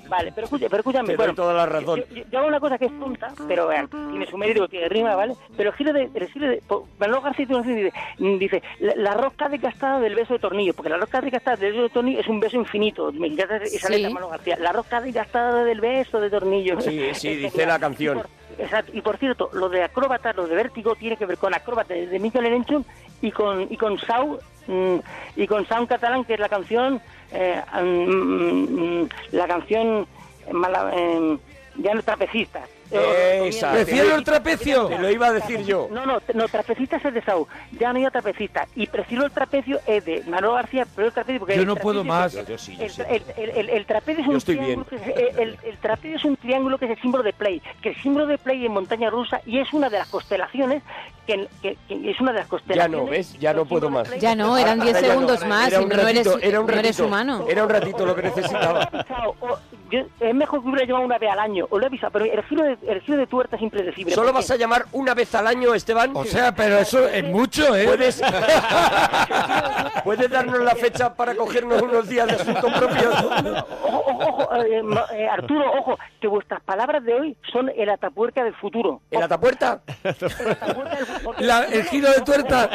Vale, pero, escucha, pero escúchame. Te doy bueno, toda la razón. Yo, yo- yo hago una cosa que es tonta, pero eh, tiene su mérito que rima, ¿vale? Pero el giro de... El giro de Manolo García tiene dice, dice la, la rosca desgastada del beso de tornillo, porque la rosca desgastada del beso de tornillo es un beso infinito. Me encanta esa Sí. letra, Manolo García. La rosca desgastada del beso de tornillo. Sí, sí, dice la canción. Exacto, y por cierto, lo de acróbata, lo de vértigo tiene que ver con acróbata de Michael Erenchun y con y con Sau mm, y con Sound Catalán, que es la canción eh, mm, mm, la canción eh, ya no trapecista. Esa. Prefiero el trapecio. Te lo iba a decir yo. No, no, no, trapecistas es de Sau, ya no hay trapecista. Y prefiero el trapecio es de Manolo García, pero el trapecio porque Yo el no puedo más. Yo sí, yo el, sí. el- el- el- el trapecio es un estoy triángulo bien. que es- el, el trapecio es un triángulo que es el símbolo de play, que el símbolo de play en montaña rusa y es una de las constelaciones que, que- que es una de las Ya constelaciones. no, ¿ves? Ya no puedo más. Ya no, eran 10 Ahora ya no. segundos más Era y un no eres, ratito, era un no eres ratito. humano. Era un ratito lo que necesitaba. Avisado, o- yo- es mejor que hubiera llevado una vez al año, o lo he avisado, pero el giro de, el giro de tuerta es impredecible. ¿Solo vas a llamar una vez al año, Esteban? O sea, pero eso es mucho, ¿eh? ¿Puedes, ¿Puedes darnos la fecha para cogernos unos días de asunto propio? Ojo, ojo, ojo, eh, eh, Arturo, ojo, que vuestras palabras de hoy son el atapuerca del futuro. ¿En Atapuerta? El del La- el giro de tuerta.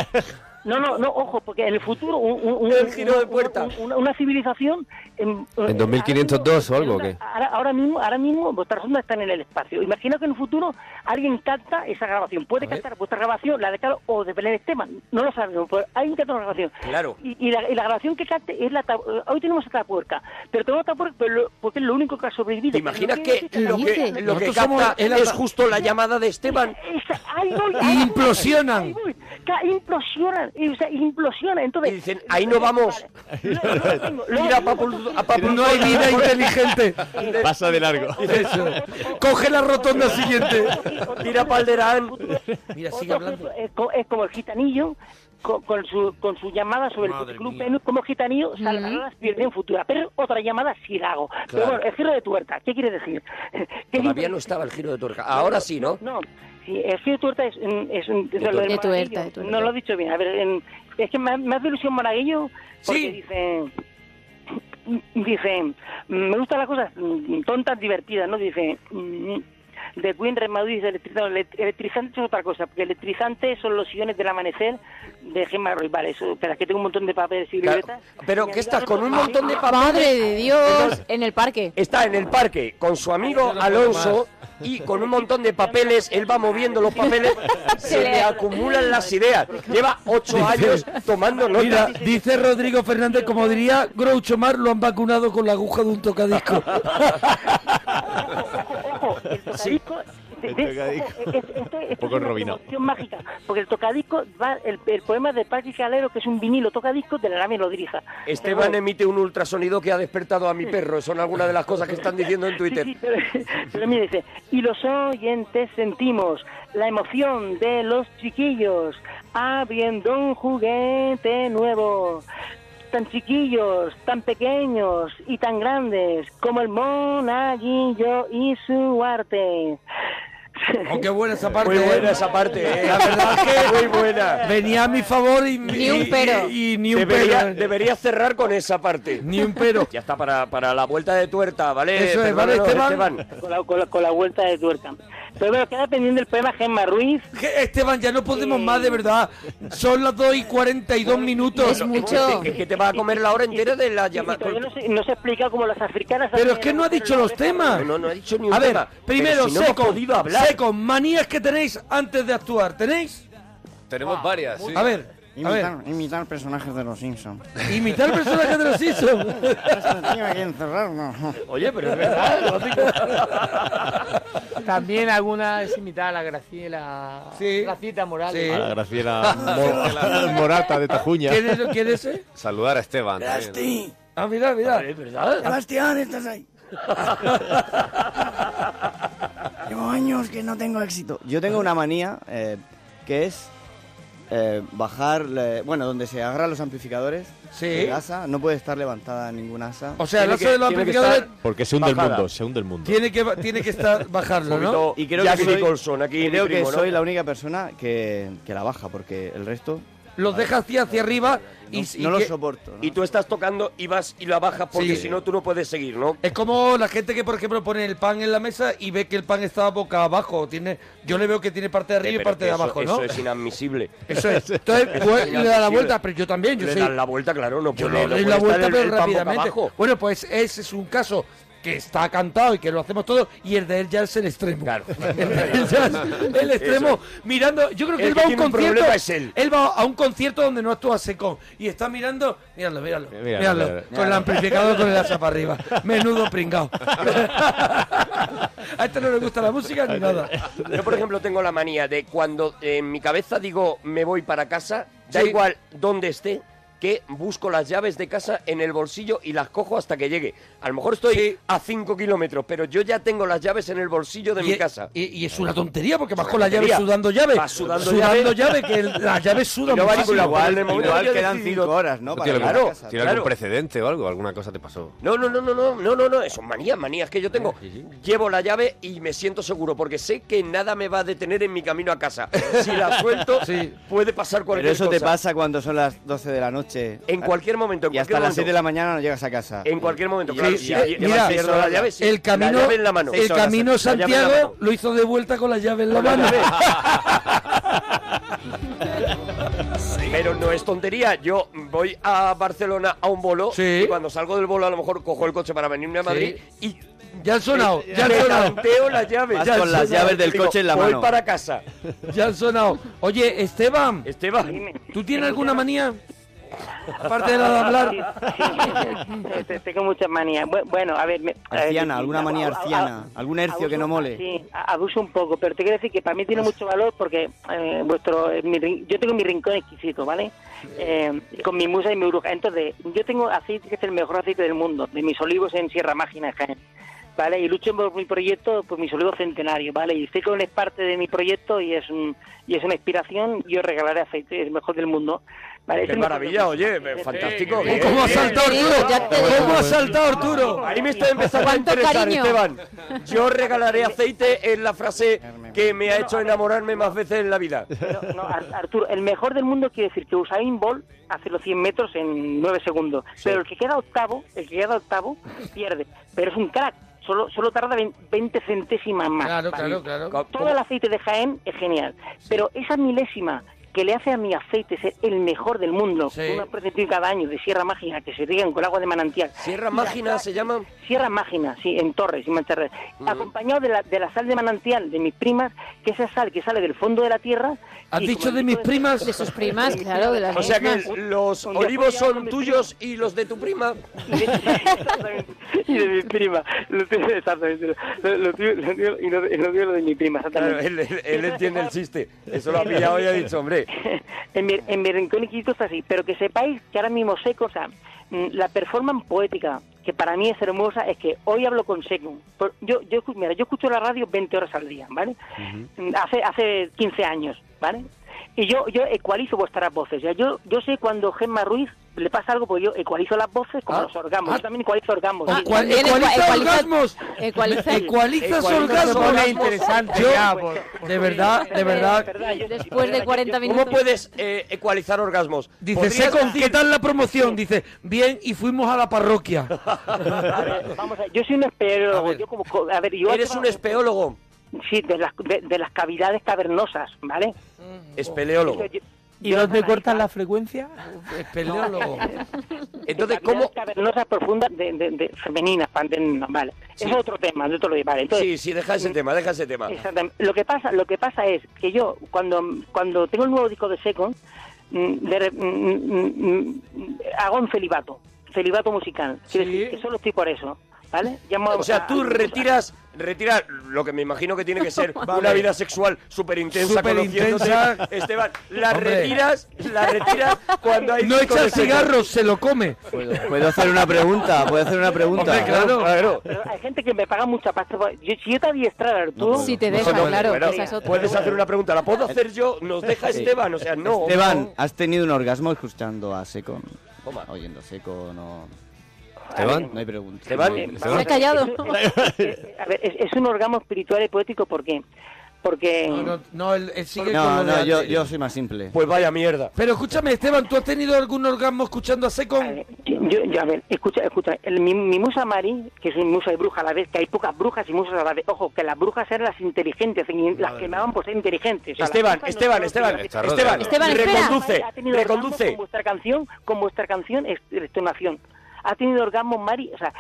No, no, no, ojo, porque en el futuro un, un- El giro de puerta. un- una, una civilización en, ¿En 2502 o algo, o qué? Ahora, ahora mismo, ahora mismo vuestras ondas están en el espacio. Imagina que en el futuro alguien capta esa grabación. Puede captar vuestra grabación, la de Carlos o de Belén Esteban. No lo sabemos, pero alguien capta una grabación. Claro. Y, y la, y la grabación que capte es la ta- hoy tenemos esta puerca, pero tenemos esta puerca pero lo- porque es lo único que ha sobrevivido. ¿Te imaginas que lo que, lo que capta el es justo la llamada de Esteban? Esa- ahí voy, Y ahí voy, implosionan. ahí voy. Ca- implosionan, o sea, implosiona. Entonces, Y dicen, ahí no vamos. A a No hay vida inteligente. Pasa de largo. Eso. Coge la rotonda siguiente. Tira Palderán. Mira, sigue hablando. Es, co- es como el gitanillo, con, con su, con su llamada sobre Madre el club. Penú como gitanío salvará las piernas en futura. Pero otra llamada sí la hago. Pero Claro. bueno, el giro de tuerta, ¿qué quiere decir? ¿Qué Todavía no estaba el giro de tuerca. Ahora sí, ¿no? No, sí, el giro de tuerta es, un- es un... tuerta. lo del De tuerta, de. No lo he dicho bien. A ver, en- es que me, me hace ilusión monaguillo porque Sí. dice... Dice, me gustan las cosas mm, tontas, divertidas, ¿no? Dice, mm, de Queen Remadrid dice electrizante, elect- electrizante es otra cosa, porque electrizante son los sillones del amanecer de Gemma Roy. Vale, eso, espera, que tengo un montón de papeles y Claro. libretas. Pero Mi ¿qué amiga estás no con un montón de papeles? Madre de Dios, en el parque. Está en el parque con su amigo no Alonso y con un montón de papeles, él va moviendo los papeles, se le acumulan las ideas. Lleva ocho años tomando nota. Mira, dice Rodrigo Fernández, como diría Groucho Mar, lo han vacunado con la aguja de un tocadisco. Ojo, el tocadisco. de- de- tocadisco. ojo, es- esto- esto es poco una enrobinado. opción mágica, porque el tocadisco va, el, el poema de Patrick Calero, que es un vinilo tocadisco de la nave nodriza. Esteban emite un ultrasonido que ha despertado a mi perro. Son algunas de las cosas que están diciendo en Twitter. Sí, sí, pero, pero mire, dice, y los oyentes sentimos la emoción de los chiquillos abriendo un juguete nuevo. Tan chiquillos, tan pequeños y tan grandes como el monaguillo y su arte. Oh, qué buena esa parte. Muy buena ¿eh? esa parte, ¿eh? La verdad es que muy buena. venía a mi favor y Ni un pero. Y, y ni un Debería, pero. debería cerrar con esa parte. Ni un pero. Ya está para, para la vuelta de tuerta, ¿vale? Eso es, ¿vale, Perdónanos, Esteban? con, la, con la- con la vuelta de tuerca. Pero bueno, queda pendiente el poema Gemma Ruiz. Esteban, ya no podemos más, de verdad. Son las 2 y 42 minutos. Es mucho. Es que te va a comer la hora entera de la llamada. no se, no se ha explicado cómo las africanas... Pero es que no ha dicho los temas. No, no ha dicho ni un A ver, tema. primero, si no seco, podido hablar. seco, manías que tenéis antes de actuar. ¿Tenéis? Tenemos varias, sí. A ver. Imitar, imitar personajes de los Simpsons. Imitar personajes de los Simpsons. Tengo que encerrarnos. Oye, pero es verdad. También alguna es imitar a la Graciela. Sí. Gracita Morales. Sí. A la Graciela Mo- Morata de Tajuña. ¿Quién es, quién es ese? Saludar a Esteban. Basti, Ah, mira, mira. Es verdad. Sebastián, estás ahí. Llevo años que no tengo éxito. Yo tengo una manía eh, que es eh, bajar, le- bueno, donde se agarran los amplificadores. Sí. El asa no puede estar levantada ninguna asa. O sea, el que- de los amplificadores Porque se hunde el mundo, se hunde el mundo. tiene que, tiene que estar bajarlo, ¿no? y creo Jack que soy, Nicholson, aquí mi creo que primo, ¿no? soy la única persona que, que la baja, porque el resto Los deja hacia, hacia arriba y, no, y no lo que- soporto. ¿no? Y tú estás tocando y vas y la bajas porque Sí. si no tú no puedes seguir, ¿no? Es como la gente que, por ejemplo, pone el pan en la mesa y ve que el pan está boca abajo. Tiene, yo le veo que tiene parte de arriba Eh, y pero parte que de eso- abajo, ¿no? Eso es inadmisible. Eso es. Entonces, pues, le da la vuelta, pero yo también, yo Le soy... das la vuelta, claro, no Yo puede- le doy la vuelta, el- pero el rápidamente. Bueno, pues ese es un caso que está cantado y que lo hacemos todos, y el de él ya es el extremo. Claro. El de él ya es el extremo, Eso mirando. Yo creo que El él que va a un concierto. es él. va a un concierto donde no actúa Secón y está mirando. Míralo, míralo. Míralo, Míralo. míralo. Con el amplificador con el asa para arriba. Menudo pringao. a este no le gusta la música ni nada. Yo, por ejemplo, tengo la manía de cuando en mi cabeza digo me voy para casa, da Sí. igual dónde esté, que busco las llaves de casa en el bolsillo y las cojo hasta que llegue. A lo mejor estoy Sí. a 5 kilómetros, pero yo ya tengo las llaves en el bolsillo de y, mi casa. y- y es una tontería porque vas con la llave tontería. sudando llave. Vas sudando sudando llave. llave, que el- las llaves sudan no va igual, igual quedan decidido- cinco horas, ¿no? Para ¿Tiene, llegar a claro, casa. ¿tiene claro. algún precedente o algo? ¿Alguna cosa te pasó? No, no, no, no, no, no, no, no, son manías, manías que yo tengo. Llevo la llave y me siento seguro porque sé que nada me va a detener en mi camino a casa. Si la suelto, Sí. puede pasar cualquier Pero eso te cosa. pasa cuando son las 12 de la noche. En cualquier momento, en Y hasta cualquier las 6 de momento. la mañana no llegas a casa. En cualquier momento, Sí, claro. sí, y- eh, y- mira, pierdo la llave, sí, el camino, la llave en la mano. el camino la Santiago lo hizo de vuelta con la llave en la la mano. Pero no es tontería. Yo voy a Barcelona a un bolo Sí. y cuando salgo del bolo a lo mejor cojo el coche para venirme a Madrid y Ya han sonado, ya han sonado. las llaves. Vas Ya han con las sonado. llaves del Digo, coche en la voy mano. para casa. Ya han sonado. Oye, Esteban, Esteban. ¿tú tienes alguna manía? Aparte de la de hablar. Sí, tengo muchas manías. Bu- Bueno, a ver... me- Arciana, eh, alguna manía a- arciana, a- algún hercio que no mole. Sí, abuso un poco, pero te quiero decir que para mí tiene mucho valor porque eh, vuestro, eh, mi yo tengo mi rincón exquisito, ¿vale? Eh, con mi musa y mi bruja. Entonces, yo tengo aceite que es el mejor aceite del mundo, de mis olivos en Sierra Mágina, en Jaén. ¿Vale? Y luchen por mi proyecto, por mis olivos centenarios, ¿vale? Y Secon es parte de mi proyecto y es un, y es una inspiración. Yo regalaré aceite, es el mejor del mundo, Qué maravilla, oye, fantástico. bien, ¿Cómo ha saltado Arturo? ¿Cómo ha saltado Arturo? Ahí me está empezando a ¿Cuánto interesar, cariño? Esteban. Yo regalaré aceite en la frase que me ha hecho enamorarme más veces en la vida. Pero, no, Ar- Arturo, el mejor del mundo quiere decir que Usain Bolt hace los 100 metros en 9 segundos. Pero el que queda octavo, el que queda octavo, pierde. Pero es un crack. Solo, solo tarda vein- 20 centésimas más. Claro, ¿vale? claro, claro. Todo el aceite de Jaén es genial. Pero esa milésima que le hace a mi aceite ser el mejor del mundo, Sí. una presentación cada año de Sierra Mágina que se riegan con agua de manantial. Sierra Mágina se llama. Sierra Mágina, sí, en Torres y Mancherrer. Acompañado de la, de la sal de manantial de mis primas, que esa sal que sale del fondo de la tierra. ¿Has dicho de mis primas? De sus primas, claro, de las O sea que los olivos son tuyos y los de tu prima. Y de mi prima. Lo tuyo, exactamente. Lo, lo tuyo, lo tuyo- y lo, de mi prima, Claro, él, él- él entiende el chiste. Eso lo ha pillado y ha dicho, hombre. en, mi, en mi rincón inquieto está así, pero que sepáis que ahora mismo Seco, o sea, mm, la performance poética, que para mí es hermosa, es que hoy hablo con Seco. Yo, yo, mira, yo escucho la radio 20 horas al día, ¿vale? Mm, Hace, hace 15 años, ¿vale? Y yo, yo ecualizo vuestras voces. Ya, yo, yo sé cuando Gemma Ruiz le pasa algo, porque yo ecualizo las voces como Ah, los orgamos. ah. yo también ecualizo orgamos. O sí. ecualiza ecua- ecualiza- orgasmos. ecualiza- Ecualizas Ecualiza orgasmos. orgasmos. interesante Yo- ya, por- De verdad, de verdad. Después de 40 ¿Cómo minutos. puedes eh, ecualizar orgasmos? Dice, ¿Podrías Seco, decir- ¿qué tal la promoción? Dice, bien, y fuimos a la parroquia. A ver, vamos a ver, yo soy un espeólogo. A ver. Yo como, co- a ver, yo Eres un espeólogo. Sí, de las, de, de las cavidades cavernosas, ¿vale? Espeleólogo. Yo- ¿Y yo- dónde cortan la frecuencia? Espeleólogo. Entonces, de ¿cómo...? cavidades cavernosas profundas de, de, de femeninas, pa- de- vale. Sí. Es otro tema, de otro vale. Entonces, Sí, sí, deja ese tema, deja ese tema. Exactamente. Lo que pasa, lo que pasa es que yo cuando cuando tengo el nuevo disco de Second mm, de mm, mm, mm, hago un celibato, celibato musical. Quiero Sí. decir que solo estoy por eso, ¿vale? Llamo O sea, a- tú a- retiras, retiras lo que me imagino que tiene que ser Vale. una vida sexual súper intensa, Superintensa. Esteban, la Hombre. retiras, la retiras cuando hay No disco echa de Seco. cigarros, se lo come. ¿Puedo hacer una pregunta? ¿Puedo hacer una pregunta? Hombre, claro. Claro. Pero hay gente que me paga mucha pasta. por- Yo, si yo te adiestrara, Arturo... Si te deja, no, claro, bueno, esa es otra. puedes hacer una pregunta, ¿la puedo hacer yo? ¿Nos deja Sí. Esteban? O sea, no. Esteban, ¿has tenido un orgasmo escuchando a Seco? Toma. Oyendo Seco, no. Esteban. No hay pregunta. Esteban, ha callado. A ver, es, es un orgasmo espiritual y poético, ¿por qué? Porque... No, no, no, él, él sigue con No, lo de no, yo, soy más simple. Pues vaya mierda. Pero escúchame, Esteban, ¿tú has tenido algún orgasmo escuchando a Seco? Yo, yo, a ver, escucha, escucha. El- mi, mi musa Mari, que es un musa y bruja a la vez, que hay pocas brujas y musas a la vez. Ojo, que las brujas eran las inteligentes, las que me daban por ser inteligentes. O sea, Esteban, Esteban, Esteban. Esteban, Esteban, reconduce, reconduce. Con vuestra canción, con vuestra canción, es- Restonación. Ha tenido orgasmo Mari, o sea,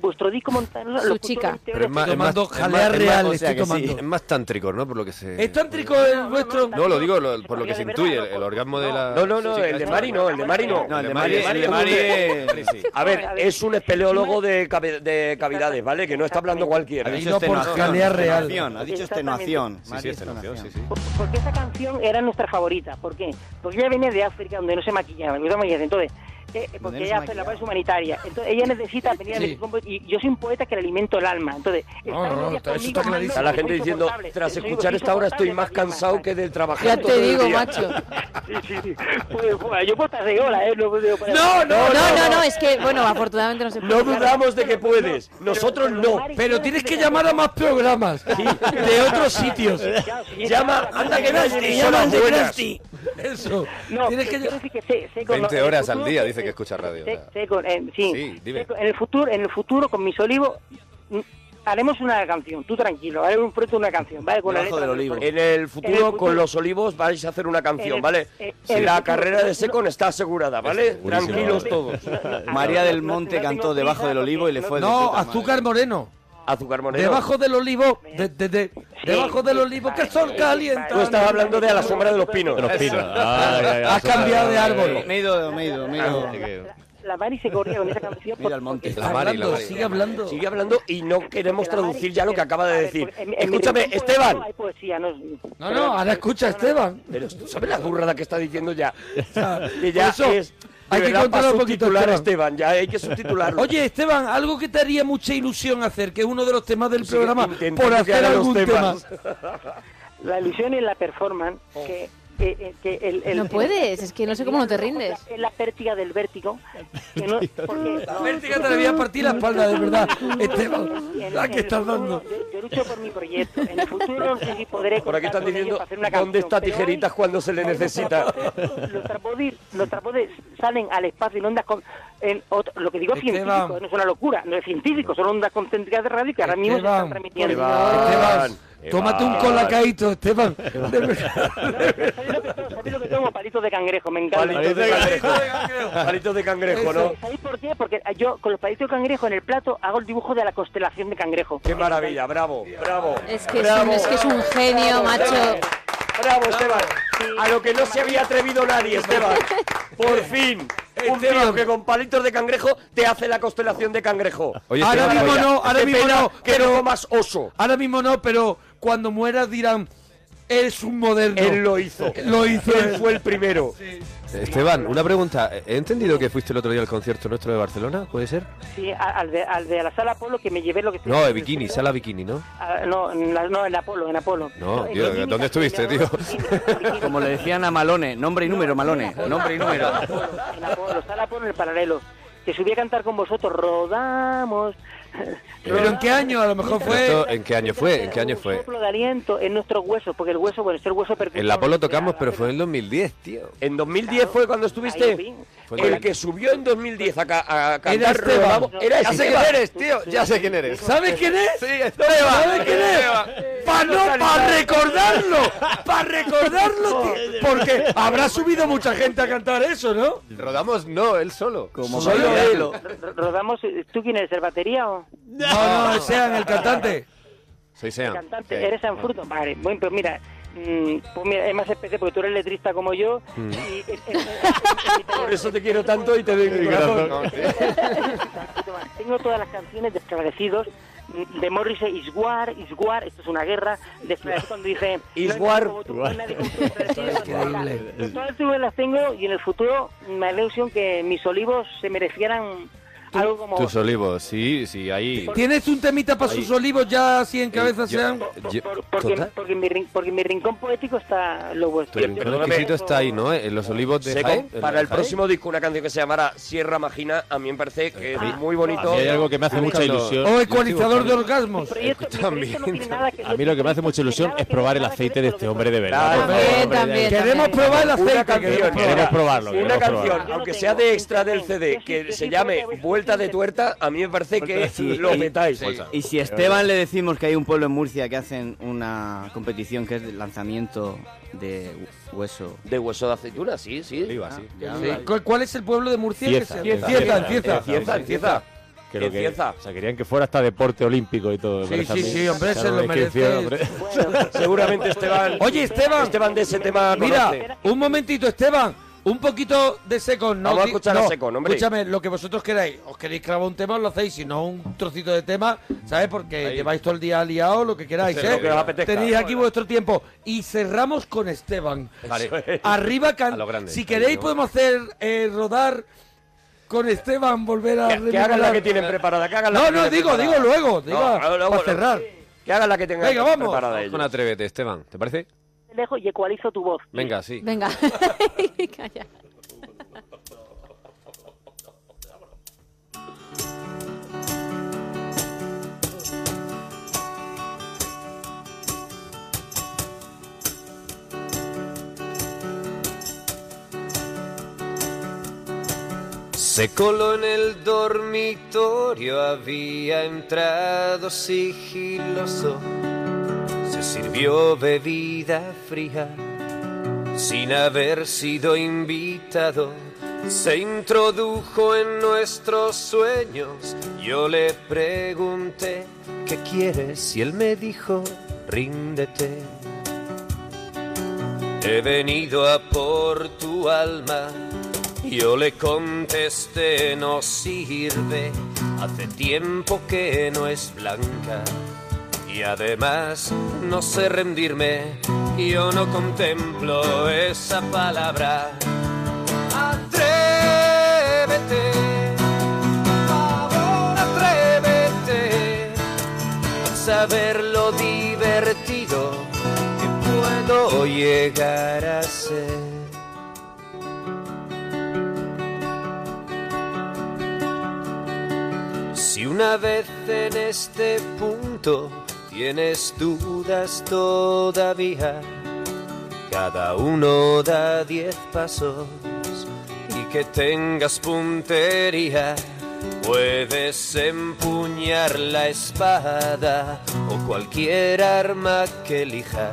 vuestro disco montano... Su chica. Pero es más, es más, Tomando es jalea más- es real, más- o sea estoy que sí. tomando. es más tántrico, ¿no? Por lo que se... ¿Es tántrico el nuestro? No, lo digo lo- por lo que se intuye, no, el orgasmo de la... No, no, no, el de Mari no, el de Mari no. No, el de Mari- el de Mari A ver, es un espeleólogo de, cavi- de cavidades, ¿vale? Que no está hablando cualquiera. Ha dicho extenuación, jalea real. extenuación, Ha dicho extenuación. Sí, sí, extenuación, sí, sí. Por- Porque esa canción era nuestra favorita. ¿Por qué? Porque ella venía de África, donde no se maquillaba. ¿me entiendes? Entonces, eh, no porque ella hace la maquillaba. base humanitaria. Entonces, ella necesita venir Sí. a Y yo soy un poeta que le alimento el alma. Entonces, No, no, está- eso está clarísimo. Está la gente diciendo, tras escuchar esta hora estoy más cansado que del trabajar Ya te digo, macho. Sí, sí, sí. Pues, pues, yo puedo estar de hora, ¿eh? No, No, no, No, no, no, es que, bueno, afortunadamente no se puede. No dudamos de que puedes. Nosotros no. Pero tienes que llamar a más programas de otros sitios. Llama, anda que hay Llama de buenas. Eso. No, Tienes que quiero decir que sé, sé con 20 en el horas al futuro- día dice que escucha radio, sé- o sea. sé con- en- sí, Sí, dime. con- en el futuro, en el futuro con mis olivos mm, haremos una canción. Tú tranquilo, haremos un proyecto de una canción, ¿vale? Con la Debajo letra del olivo. En el En el futuro, con los olivos, vais a hacer una canción, ¿vale? el la futuro. carrera de Secon está asegurada, ¿vale? Tranquilos todos. María no, del Monte no cantó debajo del olivo y le fue No, azúcar moreno. Azúcar Moreno. Debajo del olivo, de, de- de- debajo del olivo, que el sol calienta. Tú estás hablando de a la sombra de los pinos. De los pinos. Ay, ay, Has cambiado de árbol. Me he ido, me he ido, me he ido. La Mari se corría con esa canción. Mira al monte. La Mari, la Mari. sigue hablando. Sigue hablando y no queremos traducir ya lo que acaba de ver, decir. porque en- en mi Escúchame, Esteban. poético Hay poesía, no, No, no, ahora escucha, Esteban. Pero tú sabes la burrada que está diciendo ya. sea, Que ya eso, es Hay que controlar un poquito, Esteban. Esteban. Ya hay que subtitularlo. Oye, Esteban, algo que te haría mucha ilusión hacer, que es uno de los temas del Sí, programa, por hacer algún tema. La ilusión y la performance, que, eh, que el, el- No puedes, es que no sé cómo no te rindes. Es la pértiga del vértigo. Que no, porque, La vértiga te la voy a partir la espalda, de verdad. Esteban, la que estás dando. Yo, yo lucho por mi proyecto. En el futuro no sé si podré Por aquí están diciendo para hacer una dónde está tijeritas cuando se le necesita. Los trapodis, los salen al espacio en ondas con... en otro- lo que digo es Esteban. científico, no es una locura, no es científico, son ondas concéntricas de radio que ahora mismo se Esteban, están transmitiendo. Esteban, tómate un colacaíto, Esteban. De verdad. ¿Sabéis lo que tomo? Palitos de cangrejo, me encanta. Palitos de cangrejo. Palitos de cangrejo, ¿no? ¿Sabéis por qué? Porque yo con los palitos de cangrejo en el plato hago el dibujo de la constelación de cangrejo. Qué maravilla, bravo, bravo. Es que es bravo. un, es que es un genio, macho. Bravo, Esteban. A lo que no se había atrevido nadie, Esteban. Por fin. Un tío que con palitos de cangrejo te hace la constelación de cangrejo. Oye, Ahora mismo no, ahora mismo no, que pero no comas oso. ahora mismo no, pero cuando mueras dirán, eres un moderno. Él lo hizo. Lo hizo Él fue el primero. Esteban, una pregunta. He entendido que fuiste el otro día al concierto nuestro de Barcelona, ¿puede ser? Sí, al de, al de la sala Apolo que me llevé lo que... No, de bikini, sala bikini, ¿no? Ah, no, no, en Apolo, en Apolo. No, tío, ¿dónde estuviste, tío? Como le decían a Malone, nombre y número, Malone, nombre y número. En Apolo, sala Apolo en el paralelo. Que subí a cantar con vosotros, rodamos... ¿Pero en qué año? A lo mejor Pero fue... esto, ¿En qué año fue? ¿En qué año Un fue? soplo de aliento en nuestros huesos, porque el hueso, bueno, es el hueso percutido. En la Polo tocamos, pero fue en el 2010, tío. En 2010 fue cuando estuviste. El el- que subió en 2010 a, ca- a cantar Era Esteban. Era Ya sé quién eres, tío. Ya sé quién eres. ¿Sabes quién es? Sí, Esteban. ¿Sabes quién es? Para no, para recordarlo, para recordarlo, tío. porque habrá subido mucha gente a cantar eso, ¿no? Rodamos, no, él solo. Como Solo él. Rodamos, ¿tú quién eres, el batería o No, no, sean el cantante. Soy el Sean. cantante? Sí. ¿Eres Sanfruto? Vale, bueno, pues mira, pues mira, es más especial porque tú eres letrista como yo. Mm. Y, Por eso te quiero tanto y te doy mi corazón. Tengo todas las canciones de esclarecidos mm, de Morrissey, Is War, Is War, esto es una guerra, de esclarecidos cuando dice... Is "No hay nadie War". como tú, no hay nadie como tú, esclarecidos", Increíble. Pues Todas las tengo y en el futuro me da la ilusión que mis olivos se merecieran algo como... Tus olivos, sí, sí, ahí. ¿Tienes un temita para sus olivos ya así en cabeza yo- sean? Yo- Por- porque, porque, mi, rin- porque mi rincón poético está lo Tu vuestro. rincón Perdóname. exquisito está ahí, ¿no? En los olivos de Seco, Jaén. en para el Jaén. próximo disco una canción que se llamará Sierra Magina, a mí me parece que es muy A bonito. mí hay algo que me hace mucha ilusión. O ecualizador de orgasmos. proyecto, no que A mí lo que me hace mucha ilusión es probar el aceite de este hombre de verdad. Queremos probar el aceite. Queremos probar. Queremos probarlo. Una canción, aunque sea de extra del. CD, que se llame puedo- Vuelta de Tuerta, a mí me parece que Sí, lo y- metáis. Y si a Esteban le decimos que hay un pueblo en Murcia que hacen una competición que es de lanzamiento de hu- hueso. De hueso de aceituna, sí, sí. Oliva, sí. Sí. ¿Cu- ¿Cuál es el pueblo de Murcia? que Cieza. se- Cieza. Cieza, Cieza. Creo que, o sea, querían que fuera hasta deporte olímpico y todo. Sí, sí, sí, hombre, se lo que merece. Seguramente Esteban. Oye, Esteban. Esteban de ese tema Mira, conoce. un momentito, Esteban. Un poquito de seco. No, Vamos a escuchar a no, Secon, hombre. Escúchame, lo que vosotros queráis. Os queréis clavar un tema, os lo hacéis. Si no, un trocito de tema, ¿sabes? Porque Ahí. lleváis todo el día liado, lo que queráis, ¿eh? lo que os apetezca. Tenéis aquí vuestro tiempo. Y cerramos con Esteban. Vale. Arriba, can- A lo grande. si queréis, podemos hacer eh, rodar con Esteban, volver a. Que, que hagan la que tienen preparada. Que hagan la No, que no, tienen digo, preparada. digo luego. Digo, No, luego- para cerrar. Que hagan la que tengan Venga, vamos. preparada Vamos ellos. con Atrévete, Esteban. ¿Te parece? Lejos y ecualizo tu voz. Venga, sí. Venga. Calla. Se coló en el dormitorio, había entrado sigiloso. Sirvió bebida fría sin haber sido invitado. Se introdujo en nuestros sueños. Yo le pregunté, ¿qué quieres? Y él me dijo, ríndete. He venido a por tu alma. Yo le contesté, no sirve. Hace tiempo que no es blanca. Y además, no sé rendirme, yo no contemplo esa palabra. Atrévete, favor, atrévete a saber lo divertido que puedo llegar a ser. Si una vez en este punto tienes dudas todavía, cada uno da diez pasos y que tengas puntería. Puedes empuñar la espada o cualquier arma que elijas,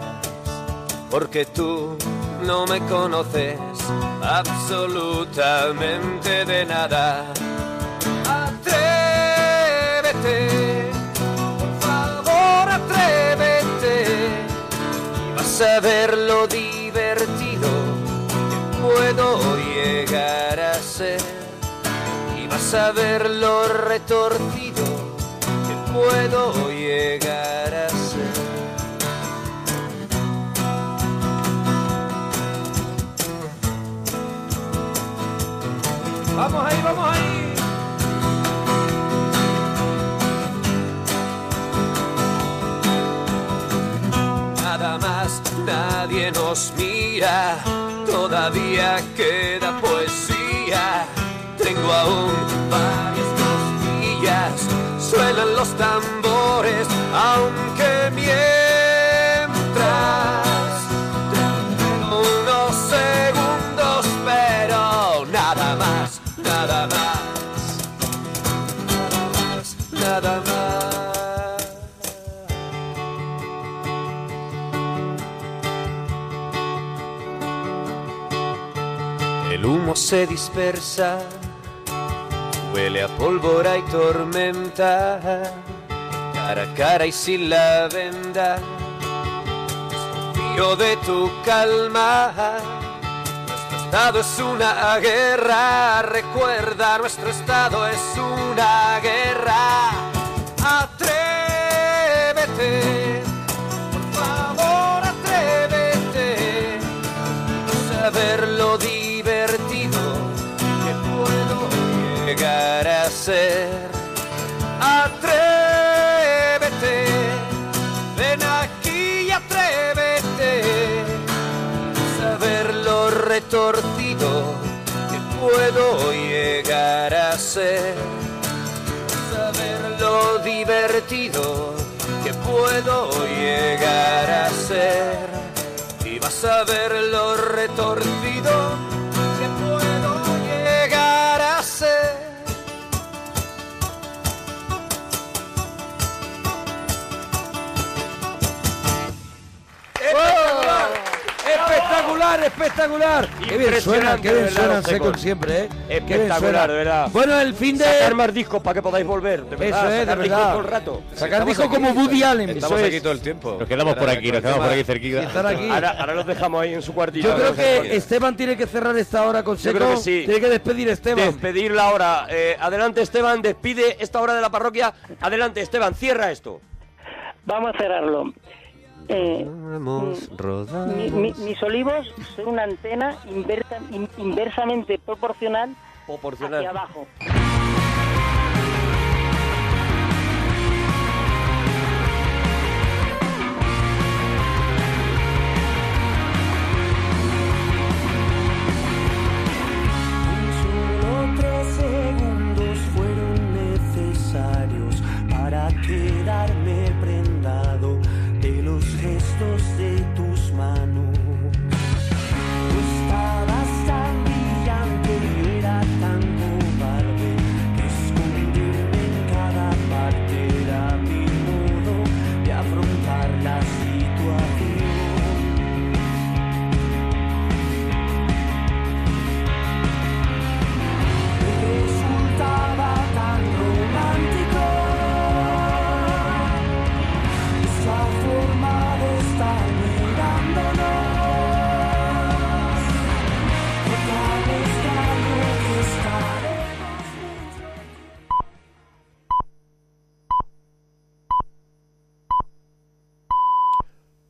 porque tú no me conoces absolutamente de nada. Atrévete, ver lo divertido que puedo llegar a ser y vas a ver lo retorcido que puedo llegar a ser. Vamos ahí, vamos ahí. Nadie nos mira, todavía queda poesía. Tengo aún varias costillas, suenan los tambores, aunque mientras unos segundos, humo se dispersa, huele a pólvora y tormenta, cara a cara y sin la venda. Desconfío de tu calma, nuestro estado es una guerra, recuerda, nuestro estado es una guerra. Atrévete, ser. Atrévete, ven aquí y atrévete. Saber lo retorcido que puedo llegar a ser. Saber lo divertido que puedo llegar a ser y vas a ver lo retorcido que puedo llegar a ser. Espectacular, espectacular. Qué bien suenan, qué bien Impresionante, suenan de verdad, Secon los siempre, ¿eh? Espectacular, de verdad. Bueno, el fin de... Sacar más discos para que podáis volver, de verdad. Eso es, de discos verdad. todo el rato. Sacar discos como Woody Allen. Estamos Eso aquí es. todo el tiempo. Nos quedamos por aquí, nos quedamos por aquí cerquita. Estar aquí. Ahora, ahora los dejamos ahí en su cuartito. Yo creo que Esteban tiene que cerrar esta hora con Yo Seco. creo que sí. Tiene que despedir Esteban. Despedir la hora. Eh, adelante, Esteban, despide esta hora de la parroquia. Adelante, Esteban, cierra esto. Vamos a cerrarlo. Eh, mi- mi- mis olivos son una antena inversa- in- inversamente proporcional Proporcional. hacia abajo. Segundos fueron necesarios para quedarme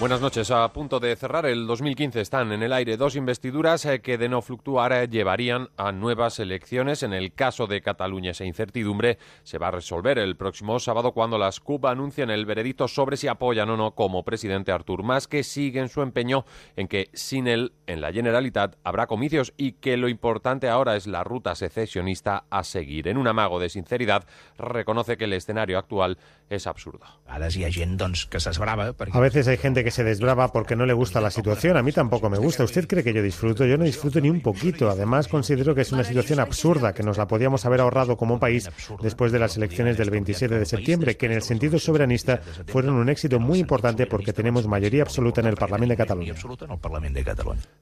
Buenas noches. A punto de cerrar el 2015 están en el aire dos investiduras eh, que de no fluctuar eh, llevarían a nuevas elecciones. En el caso de Cataluña esa incertidumbre se va a resolver el próximo sábado cuando las CUP anuncien el veredicto sobre si apoyan o no como presidente a Artur Mas, que sigue en su empeño en que sin él en la Generalitat habrá comicios y que lo importante ahora es la ruta secesionista a seguir. En un amago de sinceridad reconoce que el escenario actual es absurdo. A veces hay gente que se desbrava porque no le gusta la situación. A mí tampoco me gusta. ¿Usted cree que yo disfruto? Yo no disfruto ni un poquito. Además, considero que es una situación absurda, que nos la podíamos haber ahorrado como país después de las elecciones del 27 de septiembre, que en el sentido soberanista fueron un éxito muy importante porque tenemos mayoría absoluta en el Parlamento de Cataluña.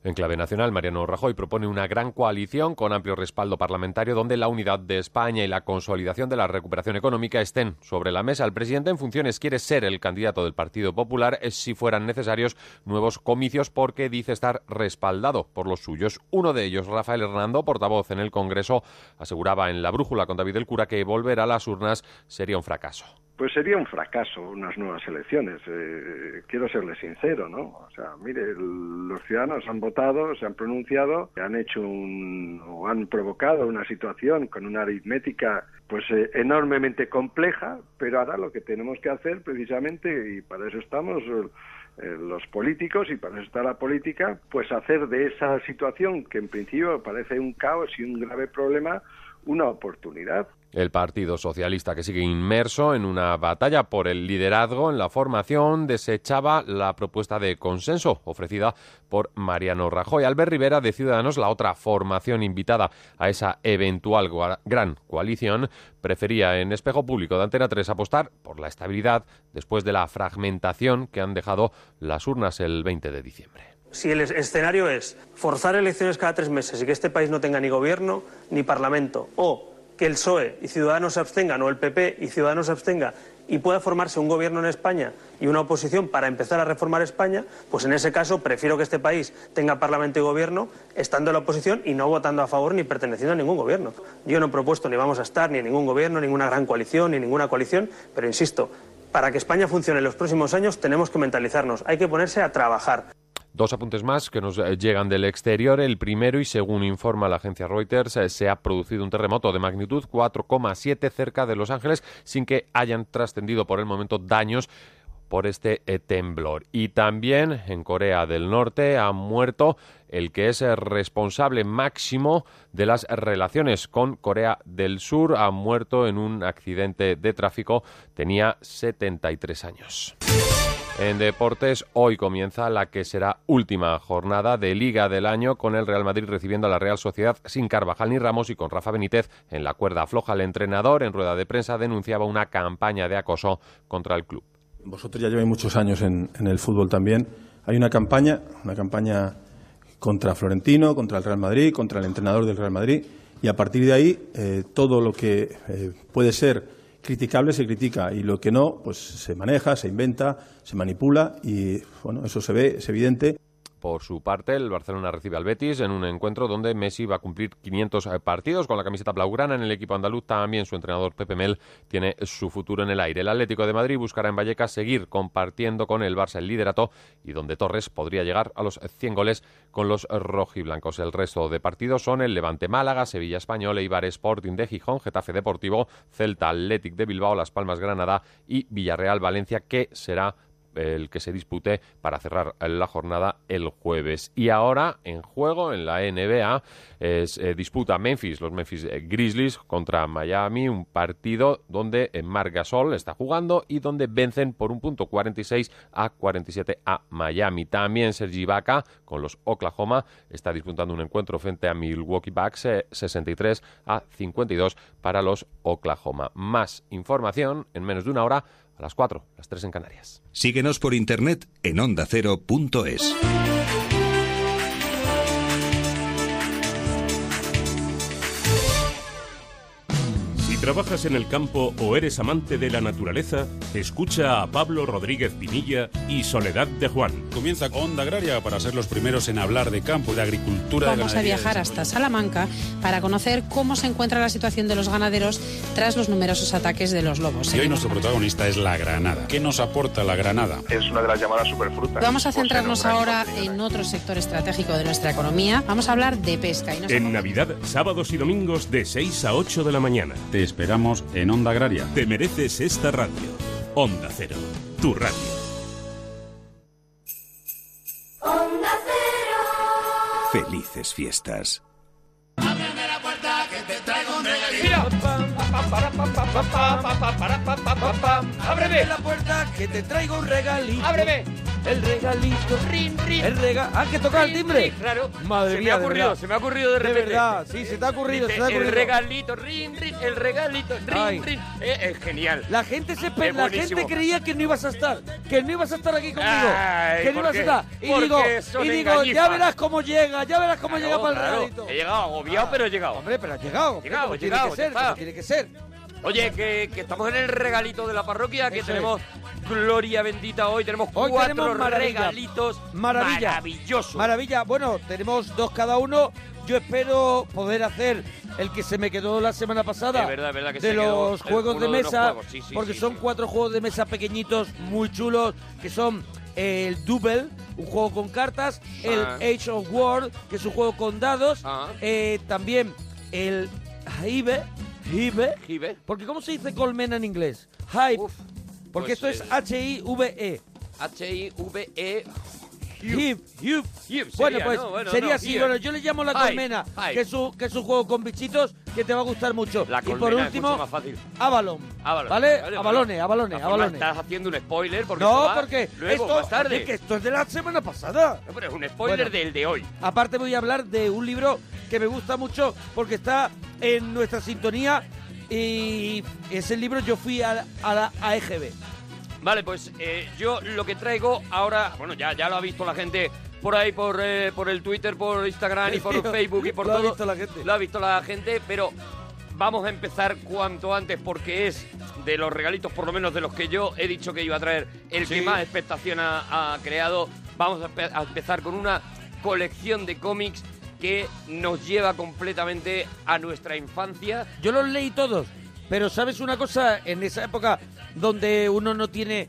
En clave nacional, Mariano Rajoy propone una gran coalición con amplio respaldo parlamentario donde la unidad de España y la consolidación de la recuperación económica estén sobre la mesa. El presidente en funciones quiere ser el candidato del Partido Popular eh, si necesarios nuevos comicios porque dice estar respaldado por los suyos. Uno de ellos, Rafael Hernando, portavoz en el Congreso, aseguraba en la brújula con David del Cura que volver a las urnas sería un fracaso. Pues sería un fracaso unas nuevas elecciones. Eh, quiero serle sincero, ¿no? O sea, mire, el- los ciudadanos han votado, se han pronunciado, han hecho un, o han provocado una situación con una aritmética pues eh, enormemente compleja, pero ahora lo que tenemos que hacer precisamente, y para eso estamos los políticos y para eso está la política, pues hacer de esa situación que en principio parece un caos y un grave problema, una oportunidad. El Partido Socialista, que sigue inmerso en una batalla por el liderazgo en la formación, desechaba la propuesta de consenso ofrecida por Mariano Rajoy. Albert Rivera de Ciudadanos, la otra formación invitada a esa eventual gran coalición, prefería en espejo público de Antena 3 apostar por la estabilidad después de la fragmentación que han dejado las urnas el 20 de diciembre. Si el es- escenario es forzar elecciones cada tres meses y que este país no tenga ni gobierno ni parlamento, o que el PSOE y Ciudadanos se abstengan, o el PP y Ciudadanos se abstenga, y pueda formarse un gobierno en España y una oposición para empezar a reformar España, pues en ese caso prefiero que este país tenga parlamento y gobierno estando en la oposición y no votando a favor ni perteneciendo a ningún gobierno. Yo no he propuesto ni vamos a estar ni en ningún gobierno, ninguna gran coalición, ni ninguna coalición, pero insisto, para que España funcione en los próximos años tenemos que mentalizarnos, hay que ponerse a trabajar. Dos apuntes más que nos eh, llegan del exterior. El primero, y según informa la agencia Reuters, eh, se ha producido un terremoto de magnitud 4,7 cerca de Los Ángeles sin que hayan trascendido por el momento daños por este eh, temblor. Y también en Corea del Norte ha muerto el que es eh, responsable máximo de las relaciones con Corea del Sur. Ha muerto en un accidente de tráfico. Tenía 73 años. En deportes, hoy comienza la que será última jornada de Liga del año con el Real Madrid recibiendo a la Real Sociedad sin Carvajal ni Ramos y con Rafa Benítez en la cuerda floja. El entrenador en rueda de prensa denunciaba una campaña de acoso contra el club. Vosotros ya lleváis muchos años en, el fútbol también. Hay una campaña, una campaña contra Florentino, contra el Real Madrid, contra el entrenador del Real Madrid, y a partir de ahí eh, todo lo que eh, puede ser criticable se critica y lo que no, pues se maneja, se inventa, se manipula y bueno, eso se ve, es evidente. Por su parte, el Barcelona recibe al Betis en un encuentro donde Messi va a cumplir 500 partidos con la camiseta blaugrana. En el equipo andaluz también su entrenador Pepe Mel tiene su futuro en el aire. El Atlético de Madrid buscará en Vallecas seguir compartiendo con el Barça el liderato y donde Torres podría llegar a los 100 goles con los rojiblancos. El resto de partidos son el Levante Málaga, Sevilla Español, Eibar Sporting de Gijón, Getafe Deportivo, Celta Athletic de Bilbao, Las Palmas Granada y Villarreal Valencia, que será el que se dispute para cerrar la jornada el jueves. Y ahora en juego en la NBA es eh, disputa Memphis, los Memphis eh, Grizzlies contra Miami, un partido donde eh, Marc Gasol está jugando y donde vencen por un punto 46 a 47 a Miami. También Sergi Ibaka con los Oklahoma está disputando un encuentro frente a Milwaukee Bucks eh, 63 a 52 para los Oklahoma. Más información en menos de una hora a las 4, las 3 en Canarias. Síguenos por internet en ondacero.es. trabajas en el campo o eres amante de la naturaleza, escucha a Pablo Rodríguez Pinilla y Soledad de Juan. Comienza Onda Agraria para ser los primeros en hablar de campo, de agricultura, de Vamos a viajar hasta Salamanca para conocer cómo se encuentra la situación de los ganaderos tras los numerosos ataques de los lobos. Y hoy nuestro protagonista es la granada. ¿Qué nos aporta la granada? Es una de las llamadas superfrutas. Vamos a centrarnos ahora en otro sector estratégico de nuestra economía. Vamos a hablar de pesca. Y nos En Navidad, sábados y domingos de 6 a 8 de la mañana. Te esperamos en Onda Agraria. Te mereces esta radio. Onda Cero, tu radio. Onda Cero. Felices fiestas. ¡Ábreme la puerta que te traigo un regalito! ¡Ábreme! El regalito. Rin, rin. El rega... ¡Ah, que toca el timbre! Claro. Madre se me mía, ha de ocurrido, verdad. se me ha ocurrido de De repente. verdad, sí, se te ha ocurrido, Dice, se te ha ocurrido. El regalito, rin, rin, el regalito, rin, rin. Eh, es genial. La gente se pe- Es la gente creía que no ibas a estar, que no ibas a estar aquí conmigo, Ay, que no ¿por ibas a estar. Y digo, y digo, ya verás cómo llega, ya verás cómo llega para el Claro, regalito. He llegado agobiado, pero he llegado. Hombre, pero has llegado. Llegado, he tiene llegado, que ser, tiene que ser. Oye, que, que estamos en el regalito de la parroquia, que Eso tenemos gloria bendita hoy, tenemos Hoy cuatro tenemos maravilla. regalitos Maravilla. maravillosos. Maravilla. Bueno, tenemos dos cada uno. Yo espero poder hacer el que se me quedó la semana pasada. Es verdad, es verdad que de se los juegos de de los mesa. juegos, sí, sí, porque sí, son cuatro juegos de mesa pequeñitos, muy chulos, que son el Double, un juego con cartas, el Ah. Age of War, que es un juego con dados, Ah. eh, también el Hive, Hive, Hive. porque ¿cómo se dice colmena en inglés? Hive, porque pues esto es H-I-V-E. H-I-V-E. Hive, Hive. Hive Bueno, sería, pues ¿no? Bueno, sería no, así. Bueno, yo le llamo la colmena, que es, un, que es un juego con bichitos que te va a gustar mucho. La y por es último, mucho más fácil. Avalon. Avalon. ¿Vale? Vale, Avalones, avalones, avalones. Estás haciendo un spoiler porque No, va porque luego, esto, más tarde. oye, que esto es de la semana pasada. No, pero es un spoiler Bueno. del de hoy. Aparte voy a hablar de un libro que me gusta mucho porque está en nuestra sintonía y ese libro yo fui a, a la AEGB. Vale, pues eh, yo lo que traigo ahora, bueno, ya, ya lo ha visto la gente por ahí, por, eh, por el Twitter, por Instagram y por Tío, Facebook y por lo ha todo. visto la gente. Lo ha visto la gente, pero vamos a empezar cuanto antes porque es de los regalitos, por lo menos de los que yo he dicho que iba a traer, el que más expectación ha, ha creado. Vamos a empezar con una colección de cómics que nos lleva completamente a nuestra infancia. Yo los leí todos, pero ¿sabes una cosa? En esa época donde uno no tiene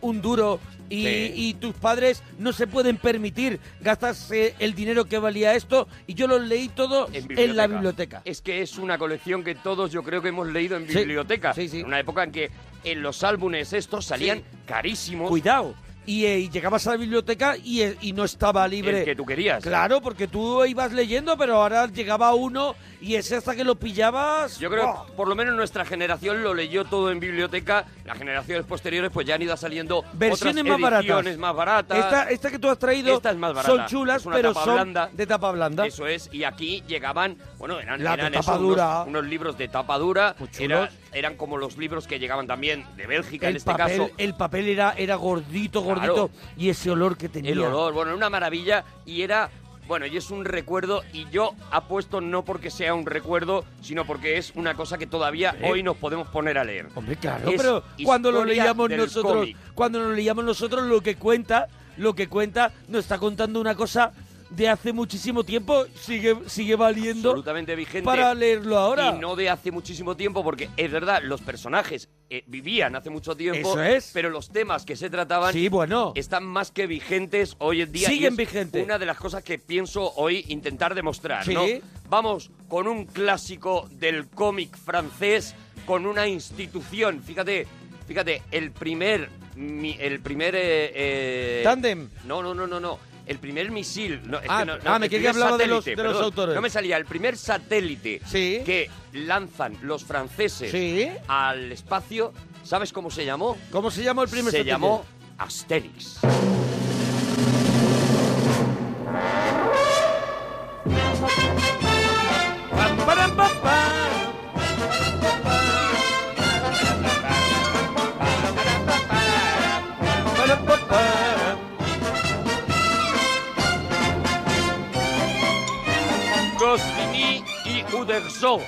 un duro y, Sí. y tus padres no se pueden permitir gastarse el dinero que valía esto, y yo los leí todos en, la biblioteca. Es que es una colección que todos yo creo que hemos leído en biblioteca. sí, sí. En una época en que en los álbumes estos salían carísimos. Cuidado. Y, eh, y llegabas a la biblioteca y, eh, y no estaba libre. El que tú querías. Claro, porque tú ibas leyendo, pero ahora llegaba uno y ese hasta que lo pillabas. Yo creo por lo menos nuestra generación lo leyó todo en biblioteca. Las generaciones posteriores pues ya han ido saliendo Versiones otras más baratas. más baratas. Esta, esta que tú has traído Esta es más barata. son chulas, Es una pero son blanda. de tapa blanda. Eso es, y aquí llegaban, bueno, eran, La eran eso, unos- libros de tapa dura. Era- eran como los libros que llegaban también de Bélgica, en El este papel, caso. el papel era, era gordito, gordito, Claro. y ese olor que tenía. El olor, bueno, era una maravilla y era, bueno, y es un recuerdo y yo apuesto no porque sea un recuerdo, sino porque es una cosa que todavía hoy nos podemos poner a leer. Hombre, claro, Es pero cuando lo leíamos nosotros, cómic. cuando lo leíamos nosotros, lo que cuenta, lo que cuenta, nos está contando una cosa de hace muchísimo tiempo, sigue, sigue valiendo absolutamente vigente para leerlo ahora. y no de hace muchísimo tiempo porque es verdad los personajes eh, vivían hace mucho tiempo Eso es. pero los temas que se trataban Sí, bueno. están más que vigentes hoy en día y Siguen es vigentes. una de las cosas que pienso hoy intentar demostrar Sí. ¿no? vamos con un clásico del cómic francés con una institución fíjate fíjate el primer mi- el primer eh, eh, Tándem. no no no no no el primer misil no, es Ah, que no, ah, me el creía que primer hablaba de los- autores. no me salía el primer satélite que lanzan los franceses Sí. al espacio ¿sabes cómo se llamó? ¿Cómo se llamó el primer se satélite? llamó Asterix Pam, param, pam, pam. Uderzo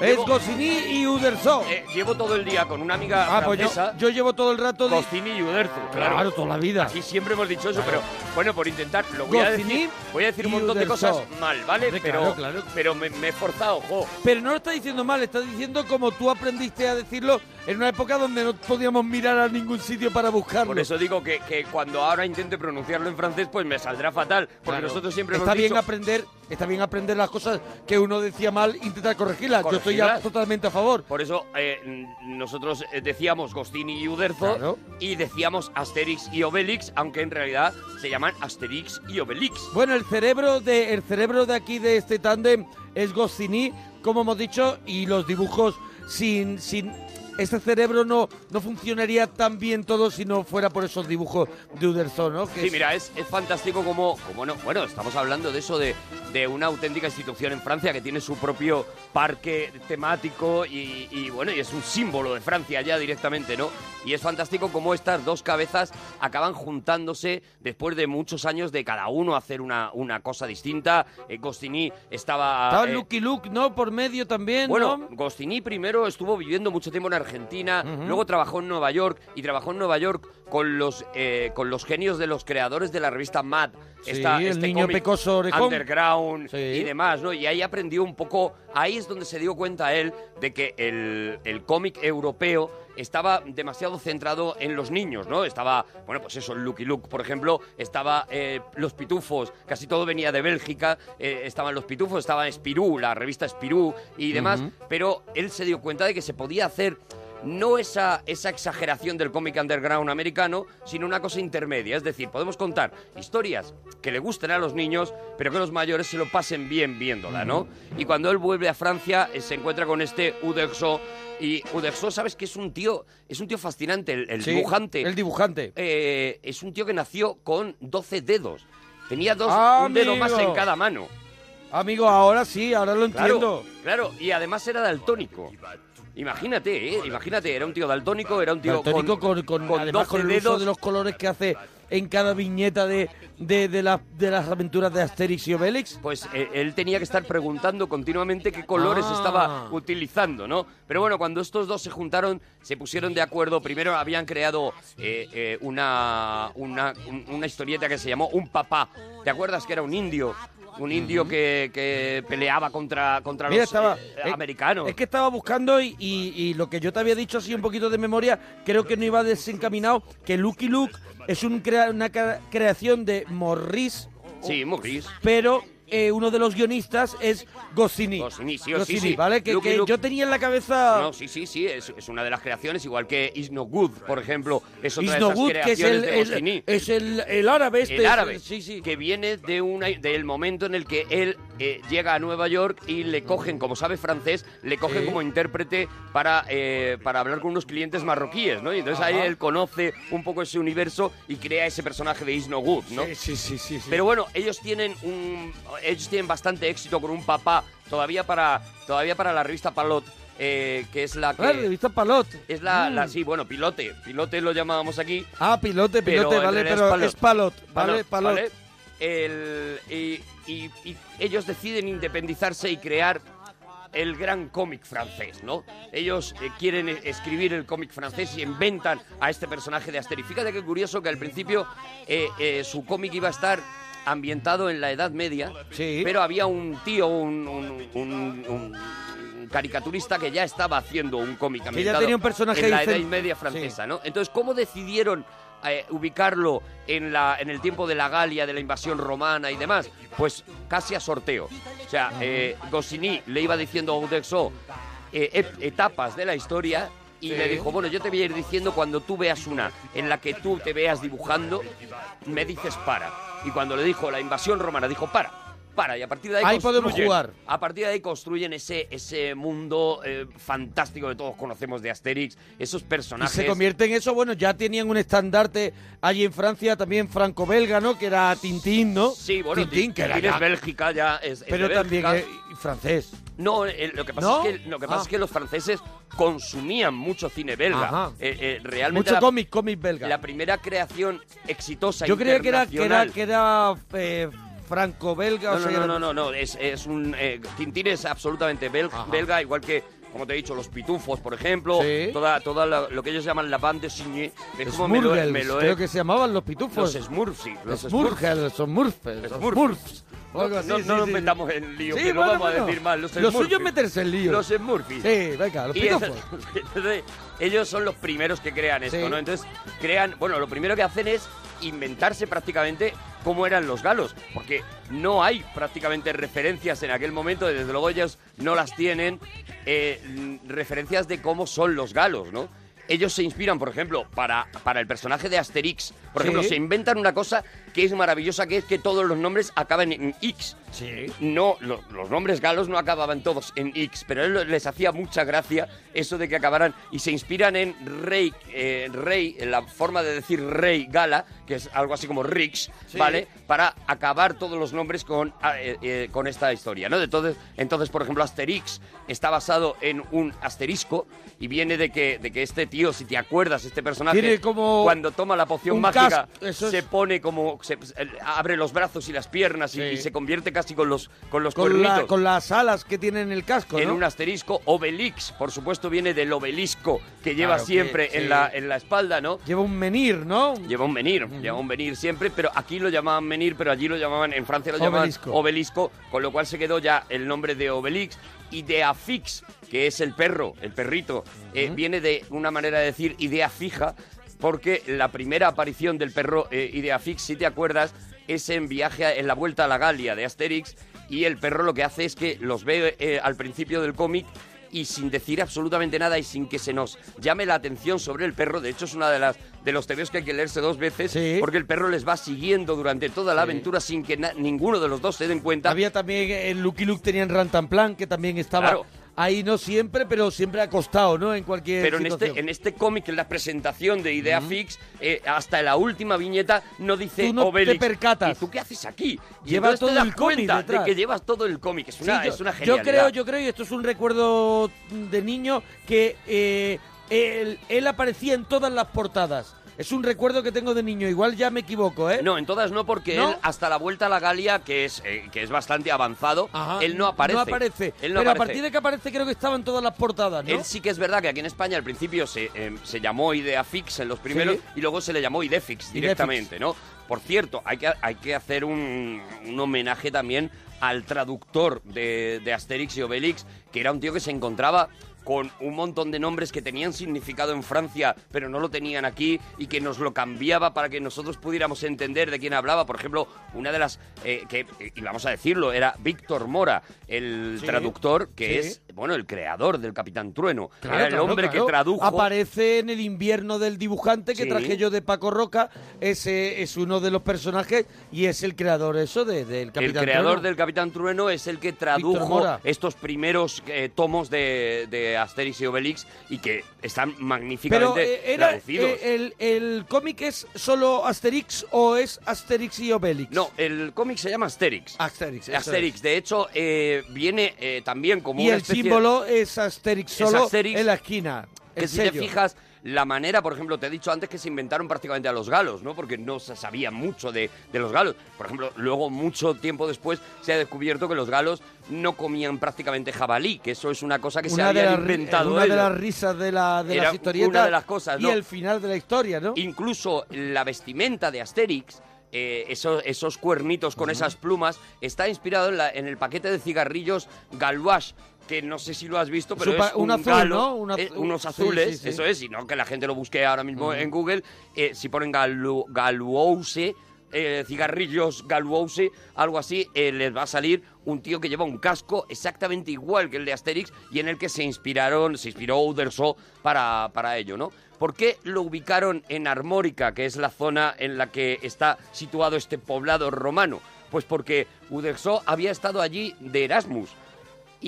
Es Goscinny y Uderzo. Eh, llevo todo el día con una amiga Ah, pues yo, francesa. yo llevo todo el rato de... Goscinny y Uderzo, claro. Claro, toda la vida. Aquí siempre hemos dicho eso, pero bueno, por intentar, lo voy a Goscinny decir, voy a decir un y montón de Uderzo. cosas mal, ¿vale? Hombre, pero claro, claro. pero me, me he forzado, jo. Pero no lo está diciendo mal, está diciendo como tú aprendiste a decirlo en una época donde no podíamos mirar a ningún sitio para buscarlo. Por eso digo que, que cuando ahora intente pronunciarlo en francés, pues me saldrá fatal. Porque Claro. nosotros siempre está hemos bien dicho... aprender, está bien aprender las cosas que uno decía mal, intentar corregirlas. Yo estoy ya Corregirlas. totalmente a favor. Por eso eh, nosotros eh, decíamos Gostini y Uderzo y decíamos Asterix y Obelix, aunque en realidad se llaman Asterix y Obelix. Bueno, el cerebro de el cerebro de aquí de este tándem es Goscinny, como hemos dicho, y los dibujos sin sin este cerebro no, no funcionaría tan bien todo si no fuera por esos dibujos de Uderzo, ¿no? Que Sí, es- mira, es, es fantástico como, como no, bueno, estamos hablando de eso de, de una auténtica institución en Francia que tiene su propio parque temático y, y, bueno, y es un símbolo de Francia ya directamente, ¿no? Y es fantástico cómo estas dos cabezas acaban juntándose después de muchos años de cada uno hacer una, una cosa distinta. Eh, Goscinny estaba... Estaba eh, Lucky Luke, ¿no? Por medio también, bueno, ¿no? Goscinny primero estuvo viviendo mucho tiempo en Argentina, luego trabajó en Nueva York y trabajó en Nueva York con los eh, con los genios de los creadores de la revista Mad. Sí, Esta- el este niño cómic pecoso orejón. Underground y demás, ¿no? Y ahí aprendió un poco, ahí es donde se dio cuenta él de que el, el cómic europeo estaba demasiado centrado en los niños, ¿no? Estaba, bueno, pues eso, Lucky Luke, por ejemplo, estaba eh, Los Pitufos, casi todo venía de Bélgica, eh, estaban Los Pitufos, estaba Spirú, la revista Spirú y demás, pero él se dio cuenta de que se podía hacer no esa, esa exageración del cómic underground americano, sino una cosa intermedia. Es decir, podemos contar historias que le gusten a los niños, pero que los mayores se lo pasen bien viéndola, ¿no? Y cuando él vuelve a Francia, eh, se encuentra con este Uderzo. Y Uderzo, ¿sabes que es un tío? Es un tío fascinante, el, el Sí, dibujante. el dibujante. Eh, es un tío que nació con 12 dedos. Tenía dos, un dedo más en cada mano. Amigo, ahora sí, ahora lo Claro, entiendo. Claro, y además era daltónico. Imagínate, ¿eh? Imagínate, era un tío daltónico, era un tío Daltónico con, con, con, con además 12 con el uso de los colores que hace en cada viñeta de, de, de, la- de las aventuras de Asterix y Obelix. Pues eh, él tenía que estar preguntando continuamente qué colores Ah. estaba utilizando, ¿no? Pero bueno, cuando estos dos se juntaron, se pusieron de acuerdo. Primero habían creado eh, eh, una, una, un- una historieta que se llamó Un Papá. ¿Te acuerdas que era un indio? Un indio que, que peleaba contra, contra Mira, los estaba- eh, eh, americanos. Es que estaba buscando y, y- y lo que yo te había dicho así un poquito de memoria, creo que no iba desencaminado, que Lucky Luke es un crea- una crea- creación de Morris, Sí, Maurice. pero eh, uno de los guionistas es Goscinny. Goscinny, sí o sí, Goscinny, sí. ¿vale? Que, que Luke- yo tenía en la cabeza... No, sí, sí, sí, es, es una de las creaciones, igual que Is No Good, por ejemplo, es otra de esas good, que es creaciones el, de el- Goscinny. es el, el árabe este. el árabe, Sí, sí. que viene de una, del momento en el que él eh, llega a Nueva York y le cogen, como sabe francés, le cogen como intérprete para, eh, para hablar con unos clientes marroquíes, ¿no? Y entonces ahí él conoce un poco ese universo y crea ese personaje de Is No Good, ¿no? Sí, sí, sí, sí, sí. Pero bueno, ellos tienen un, ellos tienen bastante éxito con un papá todavía para, todavía para la revista Palot. eh, que es la que Ah, revista Palot. es la, Mm. la- sí bueno pilote pilote lo llamábamos aquí Ah, pilote, pilote, vale, pero es palot, vale, palot. ¿vale? El- y, y- y ellos deciden independizarse y crear el gran cómic francés, ¿no? Ellos eh, quieren escribir el cómic francés y inventan a este personaje de Asterix. Fíjate qué curioso que al principio eh, eh, su cómic iba a estar ambientado en la Edad Media, pero había un tío, un, un- un- un caricaturista que ya estaba haciendo un cómic ya ambientado tenía un personaje en la Edad Media francesa, ¿no? Entonces, ¿cómo decidieron eh, ubicarlo en, la, en el tiempo de la Galia, de la invasión romana y demás? Pues casi a sorteo. O sea, eh, Goscinny le iba diciendo a Udexo eh, etapas de la historia y Sí. le dijo, bueno, yo te voy a ir diciendo cuando tú veas una en la que tú te veas dibujando, me dices para. Y cuando le dijo la invasión romana, dijo para. Para, y a partir de ahí, Ahí podemos jugar. A partir de ahí construyen ese, ese mundo eh, fantástico que todos conocemos de Asterix, esos Y personajes. se convierte en eso, bueno, ya tenían un estandarte allí en Francia, también franco-belga, ¿no? Que era Tintín, ¿no? Sí, bueno, Tintín, que era es Bélgica, ya es, es Pero de también Bélgica. y francés. No, eh, lo que pasa, ¿No? es, que, lo que pasa Ah. es que los franceses consumían mucho cine belga. Eh, eh, realmente Mucho cómic, cómic belga. la primera creación exitosa Yo creía que era, que era, que era eh, franco-belga. No, o sea, no, no, no, no, no, es, es un... eh, Tintín es absolutamente bel- belga, igual que, como te he dicho, los pitufos, por ejemplo, Sí. toda, toda la- lo que ellos llaman la bande signé, es como me lo, he- Smurgels, me lo creo que se llamaban los pitufos. Los Smurfs, sí, los Smurgels, son Smurfs, los Smurfs. No, sí, no nos sí, metamos en lío, que no bueno, vamos a decir mal. Los Lo suyo es meterse en lío. Los Smurfs. Sí, venga, los pitufos. entonces- entonces, ellos son los primeros que crean esto. ¿no? Entonces, crean, bueno, lo primero que hacen es inventarse prácticamente cómo eran los galos, porque no hay prácticamente referencias en aquel momento, desde luego ellos no las tienen, eh, referencias de cómo son los galos, ¿no? Ellos se inspiran, por ejemplo, para, para el personaje de Asterix. Por Sí. ejemplo, se inventan una cosa que es maravillosa, que es que todos los nombres acaban en X. Sí. No, lo- los nombres galos no acababan todos en X, pero a él les hacía mucha gracia eso de que acabaran y se inspiran en rey, eh, rey, en la forma de decir rey gala, que es algo así como Rix, Sí. ¿vale? Para acabar todos los nombres con, ah, eh, eh, con esta historia, ¿no? Entonces, entonces, por ejemplo, Asterix está basado en un asterisco y viene de que, de que este tío, si te acuerdas, este personaje, como cuando toma la poción mágica, se pone como, se- eh, abre los brazos y las piernas y, Sí. y se convierte casi con los, con los con, la- cuernitos con las alas que tiene en el casco, en ¿no? un asterisco. Obelix, por supuesto, viene del obelisco que lleva Claro que siempre sí. en, la, en la espalda, ¿no? Lleva un menir, ¿no? Lleva un menir, lleva un menir siempre, pero aquí lo llamaban menir, pero allí lo llamaban, en Francia lo llamaban Obelisco. obelisco, con lo cual se quedó ya el nombre de Obelix y de Afix, que es el perro, el perrito, eh, viene de una manera de decir idea fija, porque la primera aparición del perro eh, idea fix, si te acuerdas, es en viaje a- en la vuelta a la Galia de Asterix y el perro lo que hace es que los ve eh, al principio del cómic y sin decir absolutamente nada y sin que se nos llame la atención sobre el perro. De hecho, es una de las de los tebeos que hay que leerse dos veces porque el perro les va siguiendo durante toda la Sí. aventura sin que ninguno de los dos se den cuenta. Había también el Lucky Luke tenía en Rantanplan, que también estaba Claro. Ahí no siempre, pero siempre acostado, ¿no? En cualquier Pero en situación. este, en este cómic, en la presentación de Idea Fix, eh, hasta la última viñeta no dice Tú no te Obelix. percatas. ¿Y tú qué haces aquí? Y Lleva entonces todo te das el cómic cuenta de que llevas todo el cómic. Es una, Sí, yo, es una yo genialidad. creo, yo creo, y esto es un recuerdo de niño, que eh, él, él aparecía en todas las portadas. Es un recuerdo que tengo de niño. Igual ya me equivoco, ¿eh? No, en todas no, porque ¿No? él hasta la vuelta a la Galia, que es, eh, que es bastante avanzado, él no aparece. No aparece. Él no pero aparece. a partir de que aparece creo que estaba en todas las portadas, ¿no? Él sí que es verdad que aquí en España al principio se, eh, se llamó Idea Fix en los primeros Sí. y luego se le llamó Idefix directamente, ¿no? Por cierto, hay que, hay que hacer un, un homenaje también al traductor de, de Asterix y Obelix, que era un tío que se encontraba con un montón de nombres que tenían significado en Francia, pero no lo tenían aquí, y que nos lo cambiaba para que nosotros pudiéramos entender de quién hablaba. Por ejemplo, una de las, eh, que, y vamos a decirlo, era Víctor Mora, el Sí, traductor, que sí. es, bueno, el creador del Capitán Trueno. Claro, era el claro, hombre claro. que tradujo... Aparece en el invierno del dibujante que Sí. traje yo de Paco Roca. Ese es uno de los personajes y es el creador eso de, del El Capitán creador Trueno. del Capitán Trueno es el que tradujo estos primeros eh, tomos de, de Asterix y Obelix y que están Pero magníficamente eh, era, traducidos. eh, el, el cómic es solo Asterix o es Asterix y Obelix? No, el cómic se llama Asterix. Asterix, Asterix, de hecho, eh, viene eh, también como Y una el especie- símbolo es Asterix Es solo Asterix, en la esquina. que si te sello. fijas, la manera, por ejemplo, te he dicho antes que se inventaron prácticamente a los galos, ¿no? Porque no se sabía mucho de, de los galos. Por ejemplo, luego, mucho tiempo después, se ha descubierto que los galos no comían prácticamente jabalí, que eso es una cosa que se Una de habían ri- inventado una de las risas de, la, de Era las historietas una de las cosas, y ¿no? el final de la historia, ¿no? Incluso la vestimenta de Asterix, eh, esos, esos cuernitos con esas plumas, está inspirado en, la- en el paquete de cigarrillos Galois, que no sé si lo has visto, pero es un un, azul, galo, ¿no? Eh, unos azules, sí, sí. eso es, y no que la gente lo busque ahora mismo en Google. eh, si ponen Galu, Galuouse, eh, cigarrillos Galuouse, algo así, les va a salir un tío que lleva un casco exactamente igual que el de Asterix y en el que se inspiraron, se inspiró Uderzo para, para ello, ¿no? ¿Por qué lo ubicaron en Armórica, que es la zona en la que está situado este poblado romano? Pues porque Uderzo había estado allí de Erasmus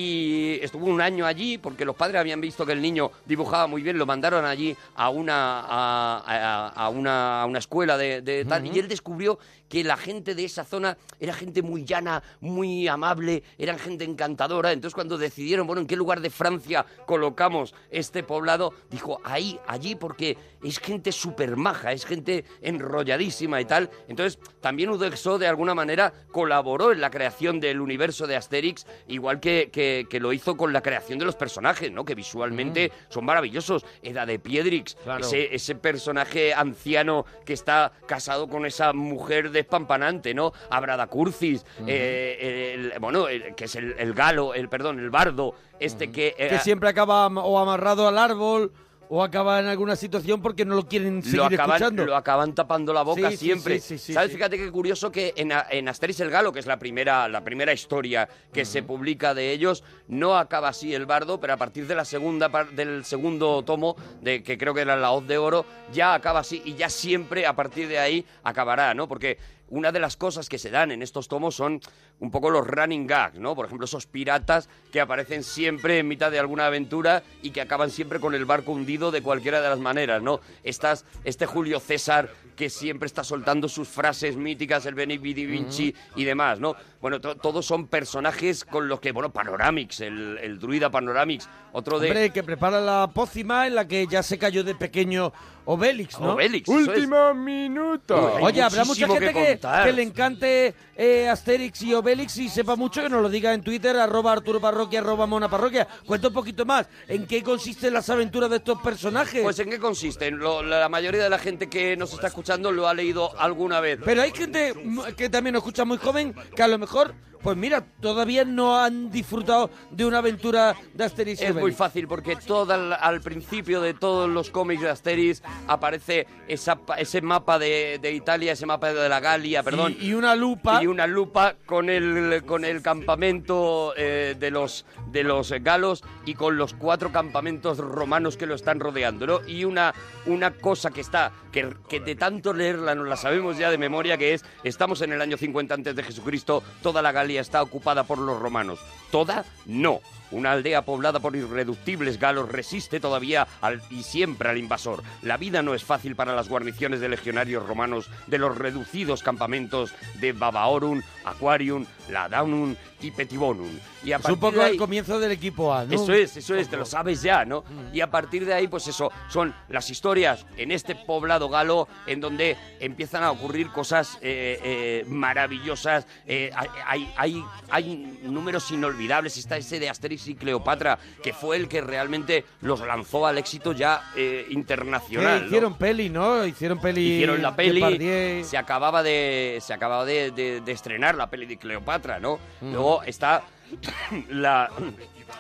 y estuvo un año allí porque los padres habían visto que el niño dibujaba muy bien, lo mandaron allí a una, a, a- a una, a una escuela de, de tal y él descubrió que la gente de esa zona era gente muy llana, muy amable, eran gente encantadora. Entonces cuando decidieron, bueno, ¿en qué lugar de Francia colocamos este poblado? Dijo, ahí, allí, porque es gente súper maja, es gente enrolladísima y tal. Entonces también Udexo de alguna manera colaboró en la creación del universo de Asterix, igual que, que- que lo hizo con la creación de los personajes, ¿no? Que visualmente son maravillosos. Edad de Piedrix, Claro. ese, ese personaje anciano que está casado con esa mujer despampanante, ¿no? Abrada Curcis, eh, el- bueno, el- que es el, el galo, el perdón, el bardo, este que... eh, Que siempre acaba am- o amarrado al árbol o acaba en alguna situación porque no lo quieren seguir lo acaban, escuchando. lo acaban tapando la boca Sí, siempre. sí, sí, sí, ¿Sabes? Fíjate qué curioso que en, en Asterix el Galo, que es la primera, la primera historia que se publica de ellos, no acaba así el bardo, pero a partir de la segunda del segundo tomo, de que creo que era la Hoz de Oro, ya acaba así y ya siempre a partir de ahí acabará, ¿no? Porque una de las cosas que se dan en estos tomos son un poco los running gags, ¿no? Por ejemplo, esos piratas que aparecen siempre en mitad de alguna aventura y que acaban siempre con el barco hundido de cualquiera de las maneras, ¿no? Estas, este Julio César que siempre está soltando sus frases míticas, el Beni Vidi Vinci y demás, ¿no? Bueno, to- todos son personajes con los que, bueno, Panoramix, el, el druida Panoramix, otro de... Hombre, que prepara la pócima en la que ya se cayó de pequeño Obélix, ¿no? Obélix, es. Último minuto. Hay Oye, habrá mucha gente que que, que le encante eh, Asterix y Obélix y sepa mucho que nos lo diga en Twitter, arroba Arturo Parroquia, arroba Mona Parroquia. Cuenta un poquito más. ¿En qué consisten las aventuras de estos personajes? Pues en qué consisten. Lo- la mayoría de la gente que nos está escuchando lo ha leído alguna vez. Pero hay gente mm, que también nos escucha muy joven que a lo mejor, pues mira, todavía no han disfrutado de una aventura de Asterix Es muy fácil porque todo al, al principio de todos los cómics de Asterix aparece esa, ese mapa de, de Italia, ese mapa de la Galia, perdón. Y, y una lupa. Y una lupa con el, con el campamento eh, de, los, de los galos y con los cuatro campamentos romanos que lo están rodeando, ¿no? Y una, una cosa que está, que, que de tanto leerla nos la sabemos ya de memoria, que es, estamos en el año 50 antes de Jesucristo, toda la Galia está ocupada por los romanos. ¿Toda? No. Una aldea poblada por irreductibles galos resiste todavía al- y siempre al invasor. La vida no es fácil para las guarniciones de legionarios romanos de los reducidos campamentos de Babaorum, Aquarium, Ladaunum y Petibonum. Y a Es un poco el comienzo del equipo A, ¿no? eso es, eso es, te lo sabes ya, ¿no? Y a partir de ahí, pues eso, son las historias en este poblado galo en donde empiezan a ocurrir cosas eh, eh, maravillosas. eh, hay, hay, hay, números inolvidables. Está ese de Asterix y Cleopatra, que fue el que realmente los lanzó al éxito ya internacional. Hicieron peli, ¿no? Hicieron peli. Hicieron la peli, se acababa de se acababa de, de- de estrenar la peli de Cleopatra, ¿no? Mm. Luego está la,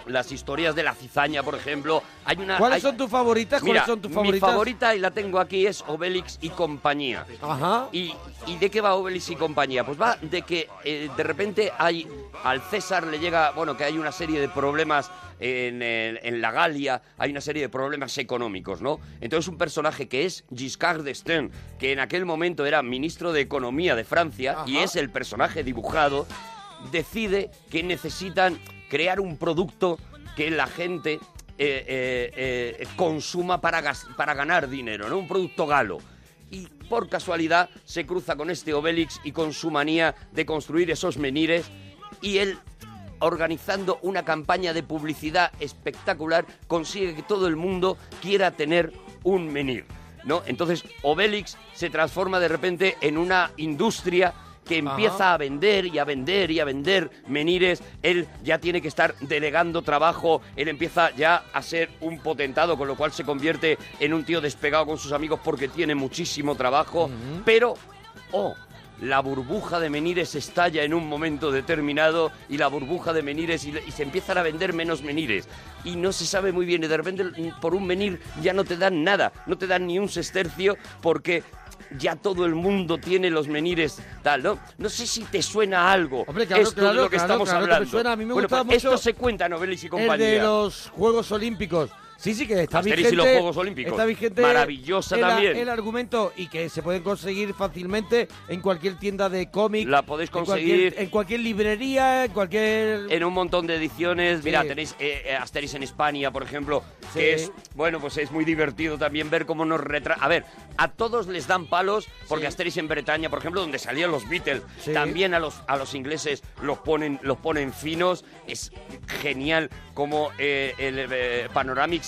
las historias de la cizaña, por ejemplo. Hay una ¿Cuáles hay- son tus favoritas? Mira, ¿Cuáles son tus mi favoritas? favorita y la tengo aquí es Obelix y compañía. Ajá. ¿Y, y de qué va Obelix y compañía? Pues va de que eh, de repente hay al César le llega, bueno, que hay una serie de problemas en, el- en la Galia, hay una serie de problemas económicos, ¿no? Entonces un personaje que es Giscard d'Estaing, que en aquel momento era ministro de Economía de Francia y es el personaje dibujado, decide que necesitan crear un producto que la gente eh, eh, eh, consuma para, para ganar dinero, ¿no? Un producto galo. Y por casualidad se cruza con este Obélix y con su manía de construir esos menires y él organizando una campaña de publicidad espectacular consigue que todo el mundo quiera tener un menir, ¿no? Entonces Obélix se transforma de repente en una industria que empieza a vender y a vender y a vender menires, él ya tiene que estar delegando trabajo, él empieza ya a ser un potentado, con lo cual se convierte en un tío despegado con sus amigos porque tiene muchísimo trabajo, pero, oh, la burbuja de menires estalla en un momento determinado y la burbuja de menires y, y se empiezan a vender menos menires. Y no se sabe muy bien y de repente mm, por un menir ya no te dan nada, no te dan ni un sestercio porque ya todo el mundo tiene los menires tal, ¿no? No sé si te suena algo Hombre, claro, esto claro, de lo que claro, estamos claro que me hablando. suena. A mí me Bueno, pues mucho Esto se cuenta en Novelis y El compañía. de los Juegos Olímpicos. Sí, sí, que está Asterix y vigente. los Juegos Olímpicos. Está vigente. Maravillosa el, también. El argumento y que se pueden conseguir fácilmente en cualquier tienda de cómics. La podéis en cualquier- conseguir. En cualquier, librería, en cualquier. En un montón de ediciones. Mira, Sí. tenéis eh, eh, Asterix en España, por ejemplo, Sí. que es, bueno, pues es muy divertido también ver cómo nos retra... A ver, a todos les dan palos, porque Sí. Asterix en Bretaña, por ejemplo, donde salían los Beatles, también a los, a los ingleses los ponen, los ponen finos. Es genial cómo eh, el eh,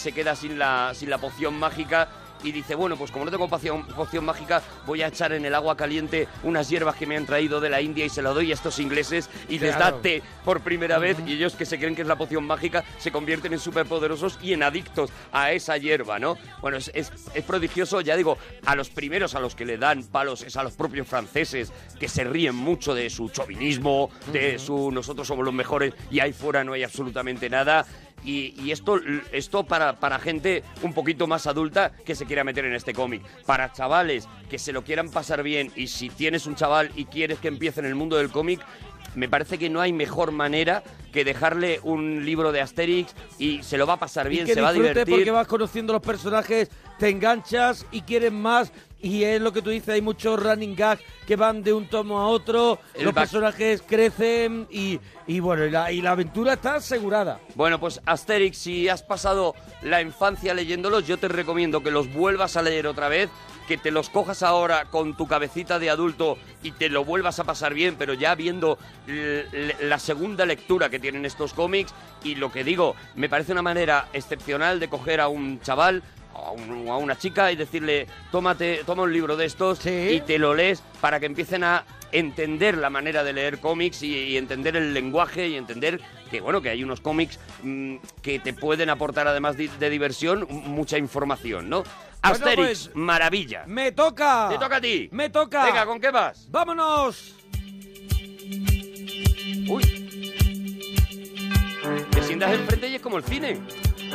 se queda sin la, sin la poción mágica y dice, bueno, pues como no tengo poción, poción mágica, voy a echar en el agua caliente unas hierbas que me han traído de la India y se la doy a estos ingleses y les da té por primera vez y ellos que se creen que es la poción mágica se convierten en superpoderosos y en adictos a esa hierba, ¿no? Bueno, es, es- es prodigioso, ya digo, a los primeros a los que le dan palos es a los propios franceses que se ríen mucho de su chauvinismo, de su nosotros somos los mejores y ahí fuera no hay absolutamente nada. Y, y esto, esto para, para gente un poquito más adulta que se quiera meter en este cómic. Para chavales que se lo quieran pasar bien y si tienes un chaval y quieres que empiece en el mundo del cómic, me parece que no hay mejor manera que dejarle un libro de Asterix y se lo va a pasar bien, y que se va a divertir. porque vas conociendo los personajes, te enganchas y quieres más. Y es lo que tú dices, hay muchos running gags que van de un tomo a otro, El los back- personajes crecen y, y bueno, y la, y la aventura está asegurada. Bueno, pues Asterix, si has pasado la infancia leyéndolos, yo te recomiendo que los vuelvas a leer otra vez, que te los cojas ahora con tu cabecita de adulto y te lo vuelvas a pasar bien, pero ya viendo la segunda lectura que tienen estos cómics y lo que digo, me parece una manera excepcional de coger a un chaval a, un- a una chica y decirle, tómate, toma un libro de estos y te lo lees para que empiecen a entender la manera de leer cómics y, y entender el lenguaje y entender que bueno que hay unos cómics mm, que te pueden aportar además de, de diversión mucha información, ¿no? Asterix, pues, maravilla. ¡Me toca! Te toca a ti. ¡Me toca! Venga, ¿con qué vas? ¡Vámonos! Te sientas enfrente y es como el cine.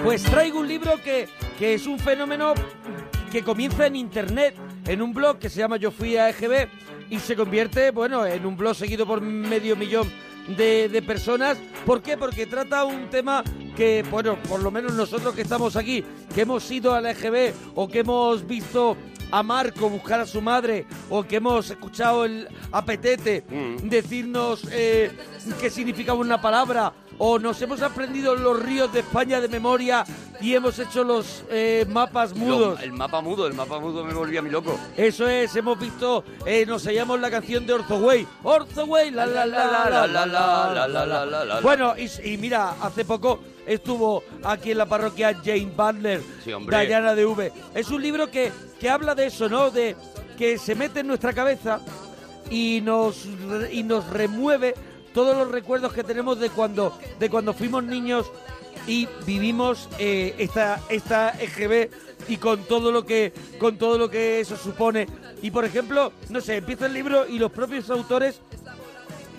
Pues traigo un libro que, que es un fenómeno que comienza en internet, en un blog que se llama Yo Fui a EGB y se convierte, bueno, en un blog seguido por medio millón de, de personas. ¿Por qué? Porque trata un tema que, bueno, por lo menos nosotros que estamos aquí, que hemos ido a la EGB o que hemos visto a Marco buscar a su madre o que hemos escuchado el apetete decirnos eh, qué significaba una palabra o nos hemos aprendido los ríos de España de memoria y hemos hecho los eh, mapas mudos. Lo- el mapa mudo, el mapa mudo me volvía a mi loco. Eso es, hemos visto, eh, nos hallamos la canción de Orzoway. Orzoway, la la la la la la la la la la la. Bueno, y, y mira, hace poco estuvo aquí en la parroquia Jane Butler, Sí, hombre. Diana de V. Es un libro que, que habla de eso, ¿no? De que se mete en nuestra cabeza y nos, re- y nos remueve todos los recuerdos que tenemos de cuando, de cuando fuimos niños y vivimos eh, esta, esta EGB y con todo lo que con todo lo que eso supone. Y por ejemplo, no sé, empieza el libro y los propios autores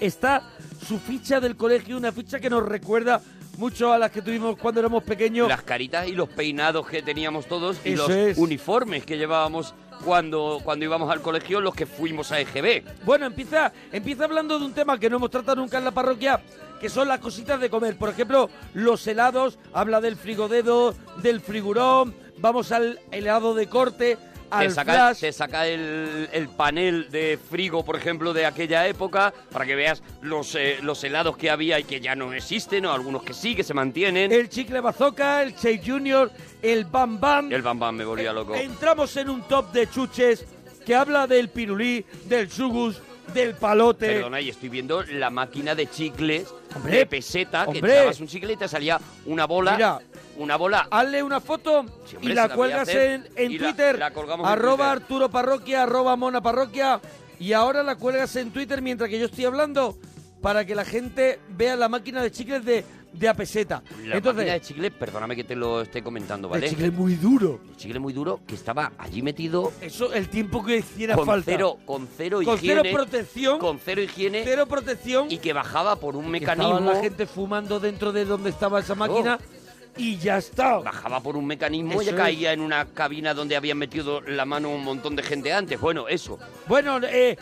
está su ficha del colegio, una ficha que nos recuerda mucho a las que tuvimos cuando éramos pequeños. Las caritas y los peinados que teníamos todos y Eso los es. uniformes que llevábamos cuando, cuando íbamos al colegio los que fuimos a EGB. Bueno, empieza, empieza hablando de un tema que no hemos tratado nunca en la parroquia, que son las cositas de comer. Por ejemplo, los helados, habla del frigodedo, del frigurón, vamos al helado de corte, al Te saca, flash. te saca el, el panel de frigo, por ejemplo, de aquella época, para que veas los, eh, los helados que había y que ya no existen, o algunos que sí, que se mantienen. El chicle bazooka, el Shake Junior, el Bam Bam. El Bam Bam me volvía loco. Entramos en un top de chuches que habla del pirulí, del sugus, del palote. Perdona, y estoy viendo la máquina de chicles Hombre, de peseta, que hombre. echabas un chicle y te salía una bola. Mira, una bola. Hazle una foto hombre, y la la cuelgas en, en y la- Twitter. la en arroba Twitter. Arturo Parroquia, arroba Mona Parroquia. Y ahora la cuelgas en Twitter mientras que yo estoy hablando para que la gente vea la máquina de chicles de, de a peseta. La Entonces, máquina de chicle, perdóname que te lo esté comentando, ¿vale? el chicle muy duro. El chicle muy duro que estaba allí metido Eso, el tiempo que hiciera con falta. cero, con cero Con higiene. cero protección. Con cero higiene. Cero protección. Y que bajaba por un que mecanismo. Estaba la gente fumando dentro de donde estaba esa máquina y ya está. Bajaba por un mecanismo y Eso ya caía en una cabina donde habían metido la mano un montón de gente antes. Bueno, eso. Bueno, eh,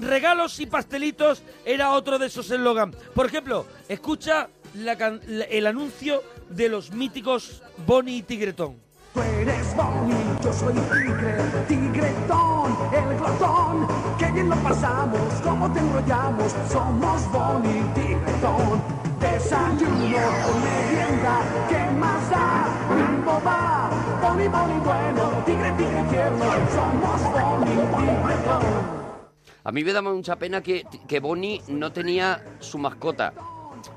regalos y pastelitos era otro de esos eslogan. Por ejemplo, escucha la can- la- el anuncio de los míticos Bonnie y Tigretón. Tú eres Bonnie, yo soy Tigre, Tigretón, el glotón. Qué bien lo pasamos, cómo te enrollamos, somos Bonnie y Tigretón. Desayuno o merienda, ¿qué más da? Ritmo va, Bonnie, Bonnie bueno, Tigre, Tigre tierno, somos Bonnie y Tigretón. A mí me daba mucha pena que, que Bonnie no tenía su mascota.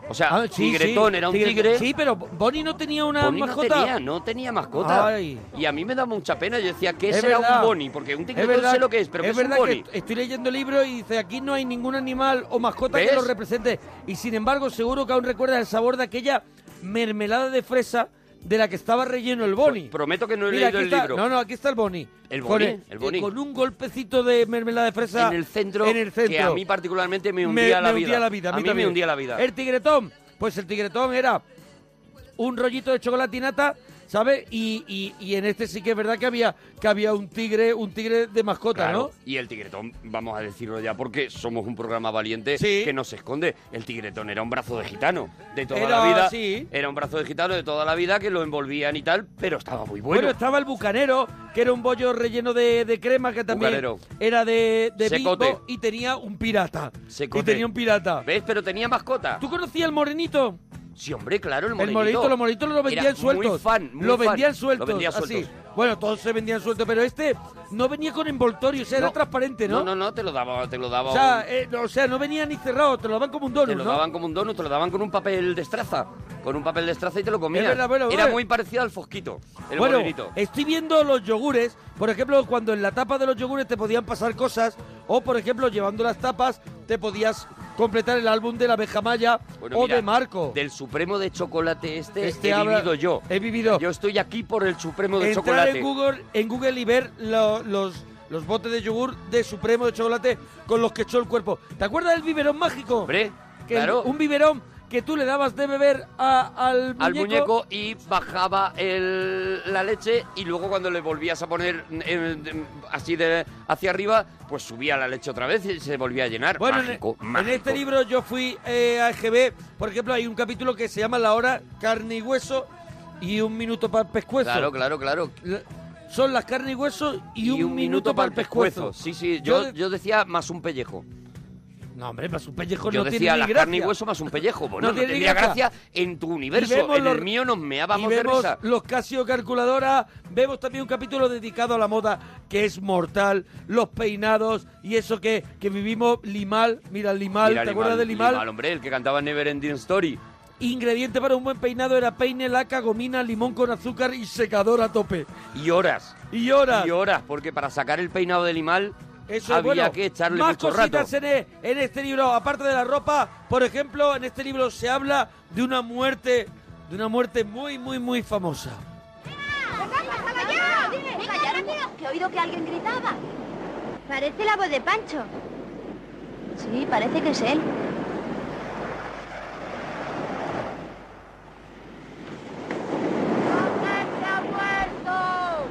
O sea, Ah, sí, Tigretón sí, era un Tigre- tigre. Sí, pero Bonnie no tenía una Bonnie mascota. no tenía, no tenía mascota. Ay. Y a mí me da mucha pena. Yo decía, ¿qué Es será verdad. un Bonnie? Porque un tigretón verdad, sé lo que es, pero ¿qué es un verdad Bonnie? que estoy leyendo el libro y dice aquí no hay ningún animal o mascota que lo represente. Y sin embargo, seguro que aún recuerdas el sabor de aquella mermelada de fresa de la que estaba relleno el boni. Prometo que no he Mira, leído el está- libro. No, no, aquí está el boni. El Con boni, el- el boni. eh, Con un golpecito de mermelada de fresa en el centro, en el centro. que a mí particularmente me hundía me la vida. hundía la vida. a mí me también. hundía la vida. El tigretón, pues el tigretón era un rollito de chocolatinata, ¿sabes? Y, y, y en este sí que es verdad que había que había un tigre, un tigre de mascota, Claro, ¿no? Y el tigretón, vamos a decirlo ya porque somos un programa valiente que no se esconde. El tigretón era un brazo de gitano de toda Era, la vida. sí. Era un brazo de gitano de toda la vida que lo envolvían y tal, pero estaba muy Bueno, bueno. estaba el bucanero, que era un bollo relleno de, de crema que también Bucanero. era de, de. Bimbo y tenía un pirata. Secote. Y tenía un pirata. ¿Ves? Pero tenía mascota. ¿Tú conocías el morenito? Sí, hombre, claro, el El morenito. morenito, los morenitos lo vendían sueltos. Muy fan, muy lo vendían sueltos. Lo vendía así. Bueno, todos se vendían sueltos, pero este no venía con envoltorio, o sea, era transparente, ¿no? No, no, no, te lo daba, te lo daba. O sea, un- eh, no, o sea, no venía ni cerrado, te lo daban como un donut, te lo ¿no? daban como un donut, te lo daban con un papel de estraza. Con un papel de estraza y te lo comías. Es verdad, bueno, Era bueno. muy parecido al fosquito, el bueno, morenito. estoy viendo los yogures, por ejemplo, cuando en la tapa de los yogures te podían pasar cosas, o por ejemplo, llevando las tapas, te podías completar el álbum de la abeja maya Bueno, o mira, de Marco. Del supremo de chocolate este, Este he habla- vivido yo. He vivido. Yo estoy aquí por el supremo de Entrar chocolate. en Google, en Google y ver lo- los, los botes de yogur de Supremo de chocolate con los que echó el cuerpo. ¿Te acuerdas del biberón mágico? Hombre, Que claro. un biberón que tú le dabas de beber a- al muñeco. al muñeco y bajaba el- la leche y luego cuando le volvías a poner eh, así de hacia arriba, pues subía la leche otra vez y se volvía a llenar. Bueno, en- mágico, en, mágico. este libro yo fui eh, a EGB, por ejemplo, hay un capítulo que se llama La hora carne y hueso y un minuto para el pescuezo. Claro, claro, claro. La- Son las carne y hueso y, un, minuto para el pescuezo. Sí, sí, yo, Yo- yo decía más un pellejo. No, hombre, más un pellejo Yo no decía tiene ni la gracia. carne y hueso más un pellejo. Bueno, No no, tiene ni gracia. en tu universo. En los- el mío nos Y meábamos de vemos risa. los Casio calculadora, vemos también un capítulo dedicado a la moda que es mortal, los peinados y eso que, que vivimos Limal, mira Limal, Mira, ¿te acuerdas de Limal? Limal, hombre, el que cantaba Never Ending Story. Ingrediente para un buen peinado era peine, laca, gomina, limón con azúcar y secador a tope. Y horas. Y horas. Y horas, porque para sacar el peinado de Limal Eso había es bueno. que echarle Más mucho rato. cositas en, e- en este libro, aparte de la ropa, por ejemplo, en este libro se habla de una muerte, de una muerte muy, muy, muy famosa. Venga, ya, rápido, que he oído que alguien gritaba. Parece la voz de Pancho. Sí, parece que es él. ha muerto!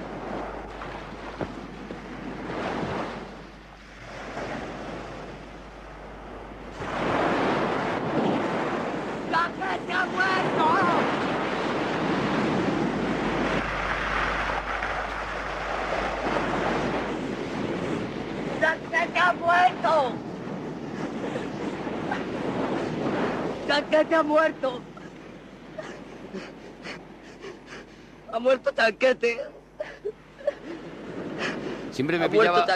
¡Café ha muerto! ¡Café ha muerto! ¡Tanquete ha muerto! ¡Ha muerto Tanquete! Siempre me Ha pillaba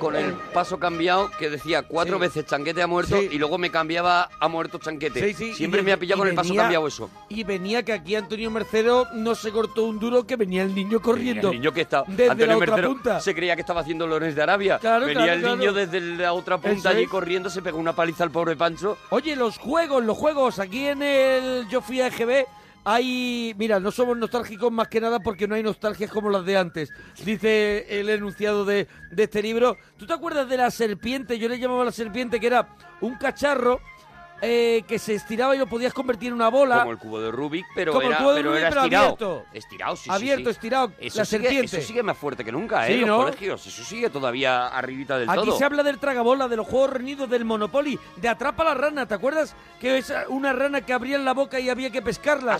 con el paso cambiado que decía cuatro Sí. veces chanquete ha muerto Sí. y luego me cambiaba ha muerto chanquete. Sí, sí, Siempre y me ha pillado con el paso cambiado eso. Y venía que aquí Antonio Mercero no se cortó un duro que venía el niño corriendo. El niño que está desde Antonio la otra Mercero punta. se creía que estaba haciendo Lorenz de Arabia. Claro, Venía claro, el claro. niño desde la otra punta allí corriendo, se pegó una paliza al pobre Pancho. Oye, los juegos, los juegos. Aquí en el Yo fui a EGB hay... Mira, no somos nostálgicos más que nada porque no hay nostalgias como las de antes. Dice el enunciado de, de este libro. ¿Tú te acuerdas de la serpiente? Yo le llamaba la serpiente que era un cacharro eh, que se estiraba y lo podías convertir en una bola. Como el cubo de Rubik, pero Como el era, cubo de pero Rubik, era pero estirado. abierto. Estirado, sí, sí, Abierto, sí. estirado, Eso la sigue, serpiente. Eso sigue más fuerte que nunca, ¿eh? Sí, Los ¿no? colegios. Eso sigue todavía arribita del Aquí todo. se habla del tragabola, de los juegos reunidos, del Monopoly, de Atrapa la rana. ¿Te acuerdas? Que es una rana que abría la boca y había que pescarla.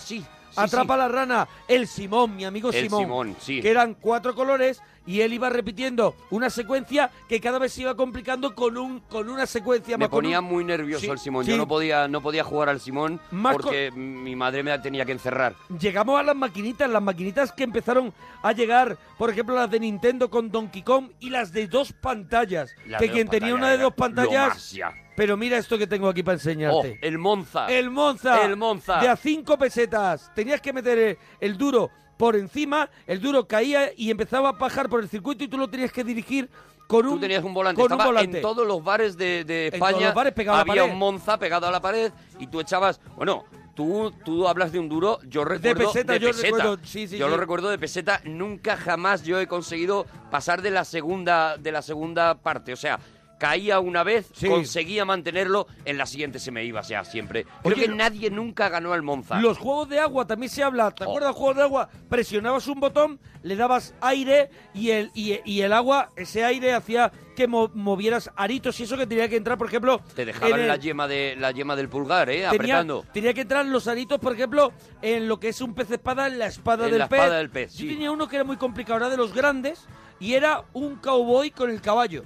Sí. Atrapa la rana, el Simón, mi amigo El Simón, Simón, sí. que eran cuatro colores y él iba repitiendo una secuencia que cada vez se iba complicando con un con una secuencia Me más con ponía un- muy nervioso Sí, el Simón. Yo no podía, no podía jugar al Simón Más porque mi madre me tenía que encerrar. Llegamos a las maquinitas, las maquinitas que empezaron a llegar, por ejemplo, las de Nintendo con Donkey Kong y las de dos pantallas. Las que de quien tenía una de dos pantallas. Pero mira esto que tengo aquí para Oh, enseñarte. el Monza. El Monza. El Monza. De a cinco pesetas. Tenías que meter el, el duro por encima, el duro caía y empezaba a bajar por el circuito y tú lo tenías que dirigir con un Tú tenías un volante. Con un volante. en todos los bares de, de España. los bares pegado a la había pared. un Monza pegado a la pared y tú echabas. Bueno, tú, tú hablas de un duro. Yo recuerdo. peseta, yo recuerdo, sí, sí, yo sí. lo recuerdo de peseta. Nunca jamás yo he conseguido pasar de la segunda, de la segunda parte. O sea. Caía una vez, Sí. conseguía mantenerlo, en la siguiente se me iba, o sea, siempre. Creo Oye, que nadie nunca ganó al Monza. Los juegos de agua también se habla. Oh. ¿Te acuerdas juegos de agua? Presionabas un botón, le dabas aire y el, y, y el agua, ese aire hacía que mo- movieras aritos y eso que tenía que entrar, por ejemplo. Te dejaban el- la yema de la yema del pulgar, eh, tenía, apretando. tenía que entrar los aritos, por ejemplo, en lo que es un pez espada, en la espada En del la pez. espada del pez, Yo sí. tenía uno que era muy complicado, era de los grandes, y era un cowboy con el caballo.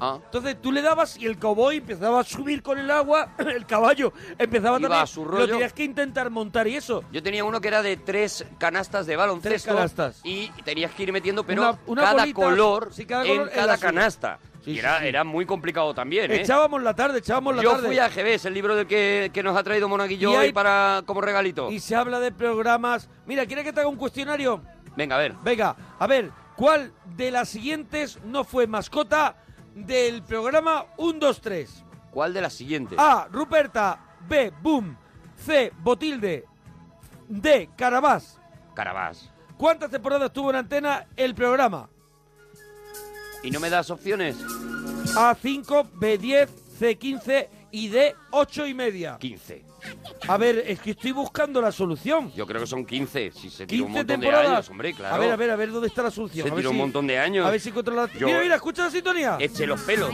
Ah. Entonces tú le dabas y el cowboy empezaba a subir con el agua, el caballo empezaba Iba también. a su Lo tenías que intentar montar y eso. Yo tenía uno que era de tres canastas de baloncesto. Tres canastas. Y tenías que ir metiendo, pero Una- una cada bolita, color sí, cada en color en la cada suya. canasta. Sí, y sí, era, sí. era muy complicado también, ¿eh? Echábamos la tarde, echábamos la Yo tarde. fui a GBs, el libro del que, que nos ha traído Monaguillo Y hay- hoy para como regalito. Y se habla de programas. Mira, ¿quieres que te haga un cuestionario? Venga, a ver. Venga, a ver, ¿cuál de las siguientes no fue mascota del programa 1, 2, 3? ¿Cuál de las siguientes? A. Ruperta. B. Boom. C. Botilde. D. Carabás. Carabás. ¿Cuántas temporadas tuvo en antena el programa? ¿Y no me das opciones? A5, B10, C15 y D 8 y media. 15. A ver, es que estoy buscando la solución. Yo creo que son 15. Si se tiró un 15 montón temporadas. de años, hombre, claro. A ver, a ver, a ver dónde está la solución. Se a ver tiró un si- montón de años. A ver si encuentro la... Yo- Mira, mira, escucha la sintonía. Eche los pelos.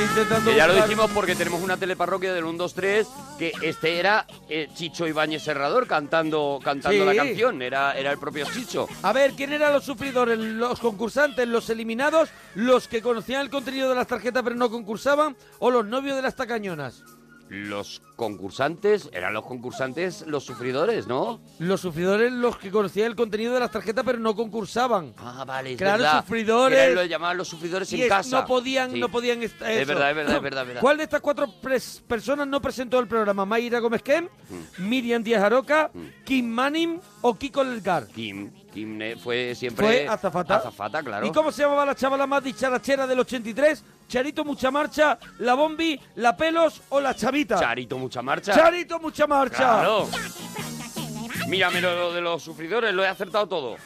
Intentando Que ya lo dijimos porque tenemos una teleparroquia del 1, 2, 3 que este era eh, Chicho Ibáñez Serrador cantando, cantando Sí. la canción. Era, era el propio Chicho. A ver, ¿quién eran los sufridores? ¿Los concursantes, los eliminados, los que conocían el contenido de las tarjetas pero no concursaban o los novios de las tacañonas? Los concursantes, eran los concursantes los sufridores, ¿no? Los sufridores, los que conocían el contenido de las tarjetas pero no concursaban. Ah, vale, es Claro, verdad. sufridores. Eran- lo llamaban los sufridores Y en es- casa. No podían, Sí. no podían estar. Es verdad, es verdad, es verdad, es verdad. ¿Cuál de estas cuatro pres- personas no presentó el programa? ¿Mayra Gómez Kem, Mm. Miriam Díaz Aroca, Kim Manning o Kiko Lelgar? Kim, Eh, fue siempre... Fue azafata. Azafata, claro. ¿Y cómo se llamaba la chavala más dicharachera del 83? ¿Charito Mucha Marcha, la Bombi, la Pelos o la Chavita? Charito, mucha marcha. Charito Mucha Marcha. Claro. Mírame lo de los sufridores, lo he acertado todo.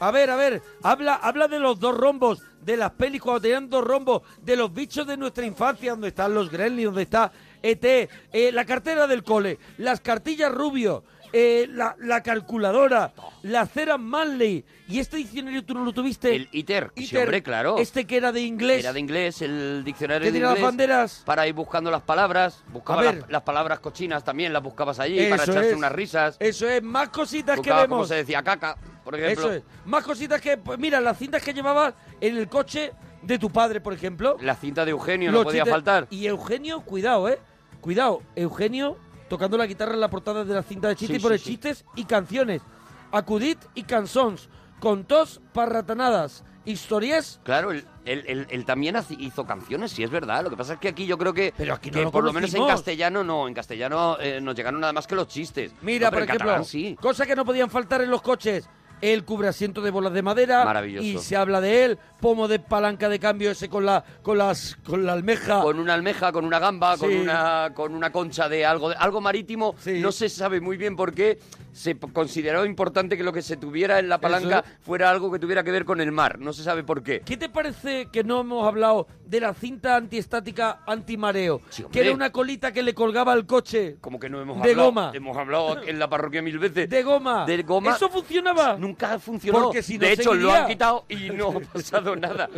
A ver, a ver, habla, habla de los dos rombos, de las pelis cuando tenían dos rombos, de los bichos de nuestra infancia, donde están los Gremlins, donde está ET, eh, la cartera del cole, las cartillas rubio, eh, la, la calculadora, la cera Manley. ¿Y este diccionario tú no lo tuviste? El ITER, sí, ITER, hombre, claro. Este que era de inglés. Era de inglés, el diccionario ¿Qué de tiene las inglés. banderas? Para ir buscando las palabras. Buscaba las, las palabras cochinas también, las buscabas allí para echarse es. unas risas. Eso es, más cositas que Buscaba vemos. se decía caca, por ejemplo. Eso es, más cositas que, pues mira, las cintas que llevabas en el coche de tu padre, por ejemplo. La cinta de Eugenio Los no podía faltar. Y Eugenio, cuidado, ¿eh? Cuidado, Eugenio tocando la guitarra en la portada de la cinta de chistes Sí, y por sí, chistes y canciones. Acudit y cançons, contos parratanadas, historias... Claro, él, él- él- él también hizo canciones, sí es verdad. Lo que pasa es que aquí yo creo que, Pero aquí no que lo por lo menos en castellano no. En castellano eh, nos llegaron nada más que los chistes. Mira, No, por ejemplo, catalán sí. cosas que no podían faltar en los coches. El cubreasiento de bolas de madera. Maravilloso. Y se habla de él. Pomo de palanca de cambio ese con la, con las, con la almeja. Con una almeja, con una gamba, con Sí. una con una concha de algo de- algo marítimo. No se sabe muy bien por qué se consideró importante que lo que se tuviera en la palanca fuera algo que tuviera que ver con el mar. No se sabe por qué. ¿Qué te parece que no hemos hablado de la cinta antiestática antimareo? hombre. que era una colita que le colgaba al coche. Como que no hemos De hablado. goma. Hemos hablado en la parroquia mil veces. De goma. De goma. ¿Eso funcionaba? nunca funcionó. Porque si no de hecho, lo han quitado y no ha pasado nada.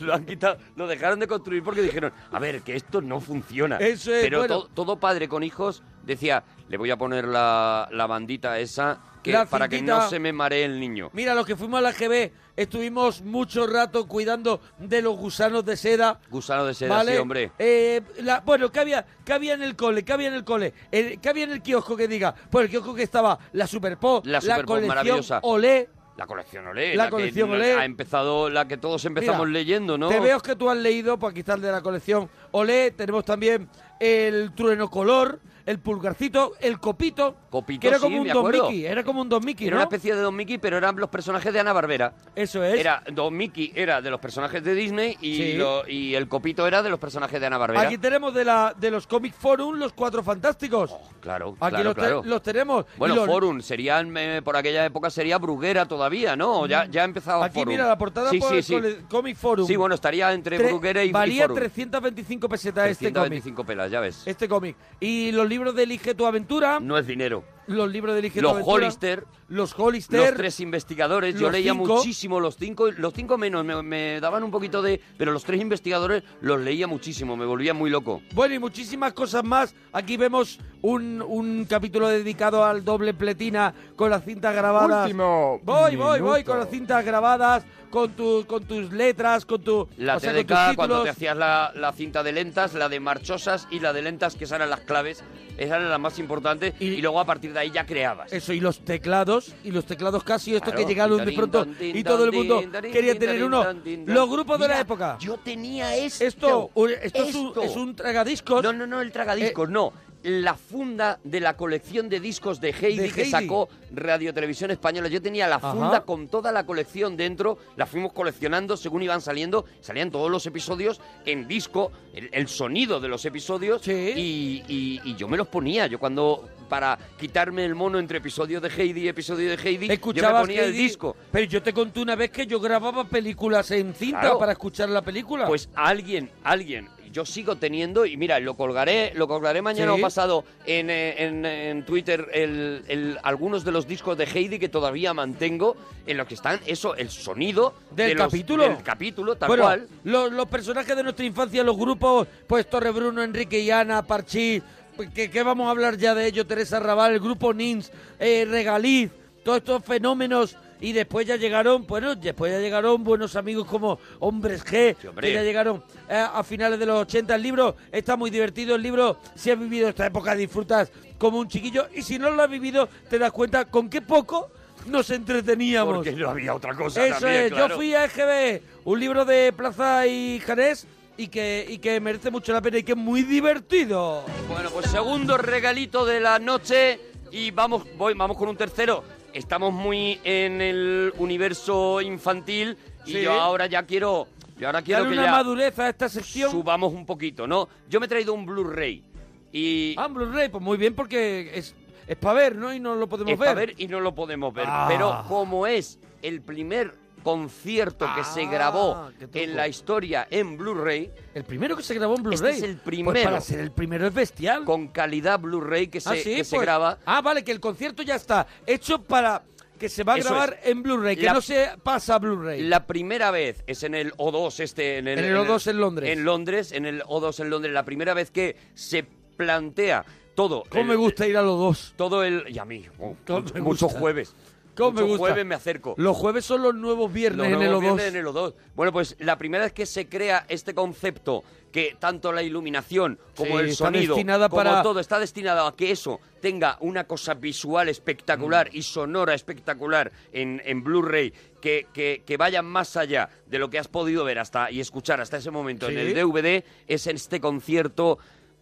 Lo han quitado, lo dejaron de construir porque dijeron, a ver, que esto no funciona. Eso es, Pero bueno. to- todo padre con hijos decía, le voy a poner la, la bandita esa que, La para que no se me maree el niño. Mira, los que fuimos a la GB estuvimos mucho rato cuidando de los gusanos de seda. Gusano de seda, ¿Vale? sí, hombre. Eh, la- bueno, ¿qué había, qué había en el cole? ¿Qué había en el cole? El- ¿Qué había en el kiosco que diga? Pues el kiosco que estaba la Super Pop, La Super colección maravillosa. Olé. La colección Olé. La que colección no- Olé. Ha empezado la que todos empezamos Mira, leyendo, ¿no? Te veo que tú has leído, pues aquí está el de la colección Olé. Tenemos también el trueno color, el pulgarcito, el copito. Copito, que era sí, como un me Don acuerdo. Mickey, era como un Don Mickey, Era ¿no? una especie de Don Mickey, pero eran los personajes de Ana Barbera. Eso es. Era Don Mickey era de los personajes de Disney y, Sí. lo- y el copito era de los personajes de Ana Barbera. Aquí tenemos de la de los Comic Forum los cuatro fantásticos. claro, Aquí claro, los, te- claro. los tenemos. Bueno, los- Forum serían eh, por aquella época sería Bruguera todavía, ¿no? Ya ya empezaba Aquí Forum. mira la portada sí, por sí, el sí. cole- Comic Forum. Sí, bueno, estaría entre Tre- Bruguera y, y Valía Forum. 325 pesetas este cómic. 325 pelas, ya ves. Este cómic. Y los libros de Elige tu aventura. No es dinero. Los libros de Elige tu Los aventura. Hollister. Los Hollister. Los tres investigadores, yo leía cinco. muchísimo los cinco, los cinco menos, me, me daban un poquito de... Pero los tres investigadores los leía muchísimo, me volvía muy loco. Bueno, y muchísimas cosas más. Aquí vemos un, un capítulo dedicado al doble pletina con las cintas grabadas. Último Voy, voy, voy, minuto. con las cintas grabadas, con, tu, con tus letras, con tu. La o sea, con TDK, tus cuando te hacías la, la cinta de lentas, la de marchosas y la de lentas, que esas eran las claves, esas eran las más importantes, y, luego a partir de ahí ya creabas. Eso, y los teclados, y los teclados casi, estos Claro. que llegaron de pronto, y todo el mundo quería tener uno. Los grupos de la Mira, época. Yo tenía esto. Esto, un- esto es un- Esto. es un tragadiscos. No, no, no, el tragadiscos, no. La funda de la colección de discos de Heidi, De que sacó Radio Televisión Española. Yo tenía la Ajá. funda con toda la colección dentro, la fuimos coleccionando según iban saliendo. Salían todos los episodios en disco, el, el sonido de los episodios. Y, y- y yo me los ponía. Yo cuando, para quitarme el mono entre episodio de Heidi y episodio de Heidi, yo me Escuchabas ponía el disco. Pero yo te conté una vez que yo grababa películas en cinta Claro. para escuchar la película. Pues alguien, alguien, yo sigo teniendo y mira, lo colgaré, lo colgaré mañana Sí. o pasado en, eh, en, en Twitter el, el- algunos de los discos de Heidi que todavía mantengo en los que están eso, el sonido Del de los- capítulo. del capítulo, tal bueno, cual. Los, los personajes de nuestra infancia, los grupos, pues Torre Bruno, Enrique y Ana, Parchís, pues, que, que vamos a hablar ya de ello, Teresa Raval, el grupo Nins, eh, Regaliz, todos estos fenómenos. Y después ya llegaron, bueno, después ya llegaron buenos amigos como Hombres G, hombre. que ya llegaron eh, a finales de los 80. El libro está muy divertido, el libro, si has vivido esta época, disfrutas como un chiquillo. Y si no lo has vivido, te das cuenta con qué poco nos entreteníamos. Porque no había otra cosa Eso también, es, claro. yo fui a EGB, un libro de Plaza y Janés y que, y que merece mucho la pena y que es muy divertido. Bueno, pues segundo regalito de la noche y vamos, voy, vamos con un tercero. Estamos muy en el universo infantil y Sí. yo ahora ya quiero, yo ahora quiero Dale que una ya madurez a esta sección. subamos un poquito, ¿no? Yo me he traído un Blu-ray y Ah, Blu-ray, pues muy bien porque es, es para ver, ¿no? Y no lo podemos es ver. para ver y no lo podemos ver. Ah. Pero como es el primer concierto que se Ah, grabó en la historia en Blu-ray. El primero que se grabó en Blu-ray. Este es el Pues primero. para ser el primero es bestial. Con calidad Blu-ray que, se, ah, sí, que se pues- graba. Ah, vale, que el concierto ya está hecho para que se va a Eso grabar es. en Blu-ray, que La- no se pasa a Blu-ray. La primera vez es en el O2 este en el, En el O2 en Londres. En Londres, en el O2 en Londres, la primera vez que se plantea todo. ¿Cómo el- me gusta ir a los dos? Todo el y a mí, oh, ¿Cómo mucho- me muchos gusta? jueves. ¿Cómo me gusta? jueves me acerco. Los jueves son los nuevos viernes Los en el nuevos O2. viernes en el O2. Bueno, pues la primera vez que se crea este concepto, que tanto la iluminación como Sí, el sonido, como para- todo está destinado a que eso tenga una cosa visual espectacular Mm. y sonora espectacular en, en Blu-ray, que, que, que vaya más allá de lo que has podido ver hasta y escuchar hasta ese momento en el DVD, es en este concierto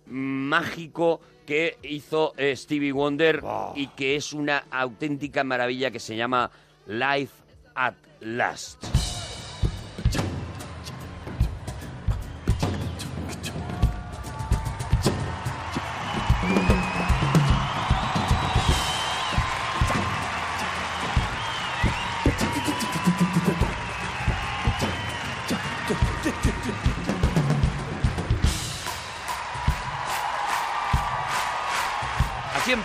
mágico que hizo eh, Stevie Wonder y que es una auténtica maravilla que se llama Life at Last.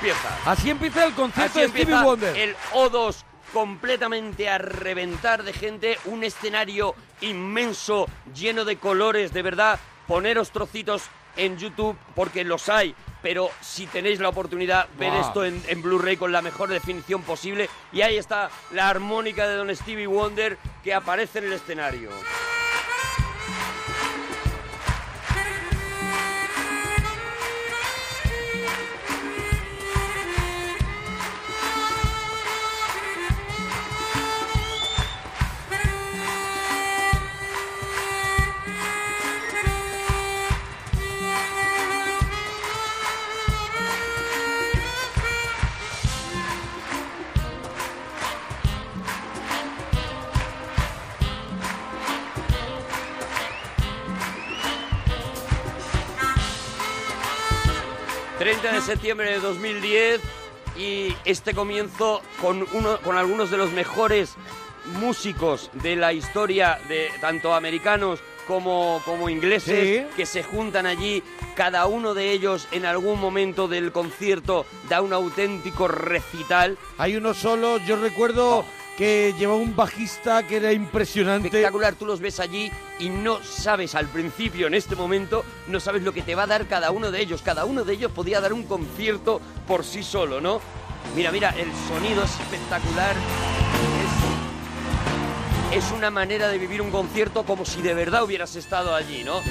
Empieza. Así empieza el concierto de Stevie Wonder. el O2 completamente a reventar de gente, un escenario inmenso, lleno de colores, de verdad, poneros trocitos en YouTube porque los hay, pero si tenéis la oportunidad, ver Guau. esto en, en Blu-ray con la mejor definición posible. Y ahí está la armónica de Don Stevie Wonder que aparece en el escenario. ...30 de septiembre de 2010... ...y este comienzo con, uno, con algunos de los mejores músicos de la historia... ...de tanto americanos como, como ingleses... Sí. ...que se juntan allí... ...cada uno de ellos en algún momento del concierto... ...da un auténtico recital... Hay uno solo, yo recuerdo que llevaba un bajista que era impresionante. espectacular. Tú los ves allí y no sabes al principio, en este momento, no sabes lo que te va a dar cada uno de ellos. Cada uno de ellos podía dar un concierto por sí solo, ¿no? Mira, mira, el sonido es espectacular. Es, es una manera de vivir un concierto como si de verdad hubieras estado allí, ¿no?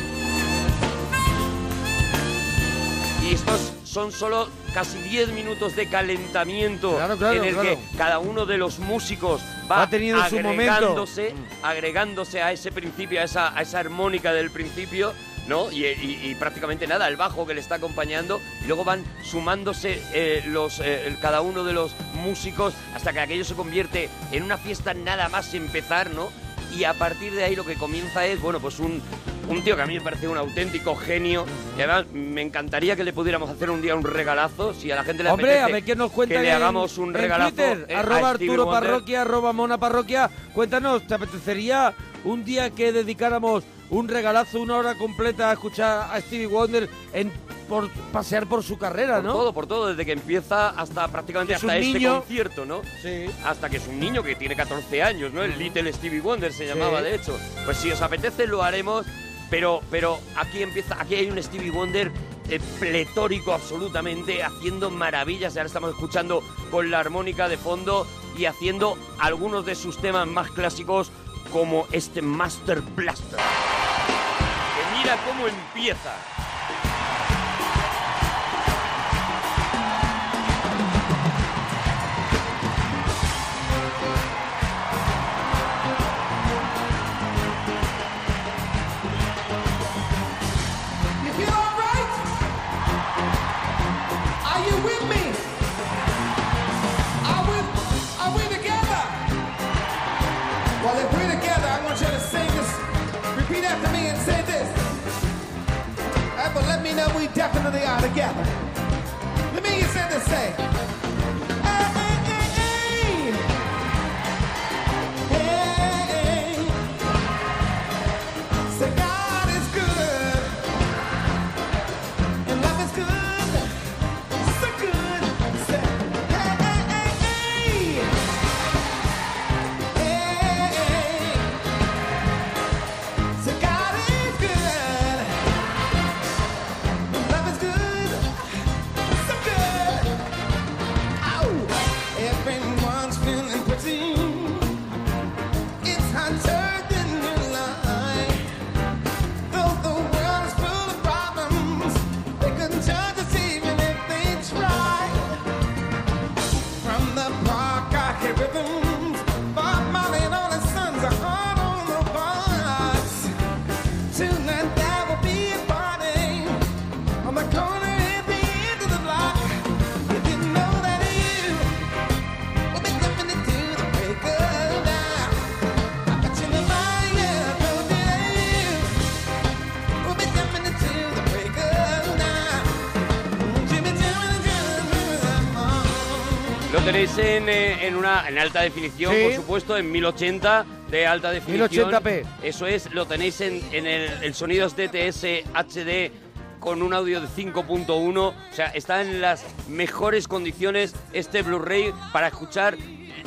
Estos son solo casi 10 minutos de calentamiento Claro, claro, en el claro. que cada uno de los músicos va Va teniendo su momento. agregándose, agregándose a ese principio, a esa, a esa armónica del principio, ¿no? Y, y- y prácticamente nada, el bajo que le está acompañando, y luego van sumándose eh, los, eh, cada uno de los músicos hasta que aquello se convierte en una fiesta nada más empezar, ¿no? Y a partir de ahí lo que comienza es, bueno, pues un, un tío que a mí me parece un auténtico genio. Y además me encantaría que le pudiéramos hacer un día un regalazo. Si a la gente le Hombre, a apetece ver qué nos cuentan que le en- hagamos un en regalazo. Twitter, eh, a arroba Arturo Wonder. Parroquia, arroba Mona Parroquia. Cuéntanos, ¿te apetecería un día que dedicáramos un regalazo, una hora completa a escuchar a Stevie Wonder en por pasear por su carrera, Por ¿no? todo, por todo, desde que empieza hasta prácticamente hasta este niño. concierto, ¿no? Sí. Hasta que es un niño que tiene 14 años, ¿no? El Little Stevie Wonder se llamaba, Sí. de hecho. Pues si os apetece lo haremos, pero, pero aquí empieza, aquí hay un Stevie Wonder eh, pletórico absolutamente, haciendo maravillas. Ahora estamos escuchando con la armónica de fondo y haciendo algunos de sus temas más clásicos como este Master Blaster. Mira cómo empieza. definitely are together. Let me hear something say. Tenéis en, eh, en una en alta definición, Sí. por supuesto, en 1080 de alta definición. 1080p. Eso es, lo tenéis en, en el, el sonidos DTS HD con un audio de 5.1. O sea, está en las mejores condiciones este Blu-ray para escuchar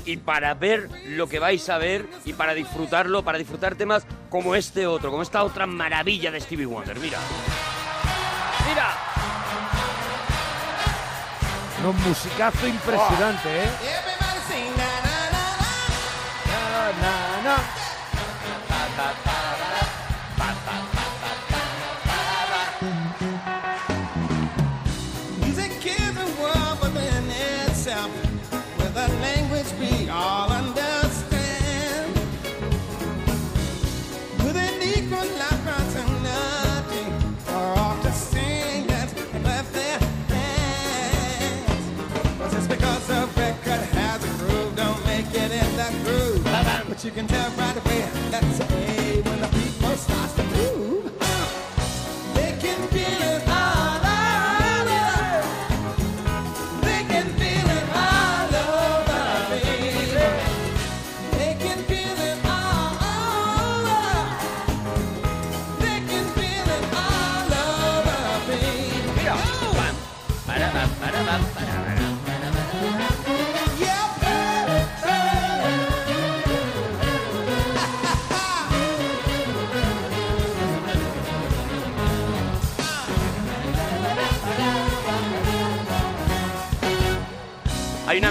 y para ver lo que vais a ver y para disfrutarlo, para disfrutar temas como este otro, como esta otra maravilla de Stevie Wonder. Mira. Mira. Un musicazo impresionante, ¿eh? Na, na, na. You can tell right away. That's A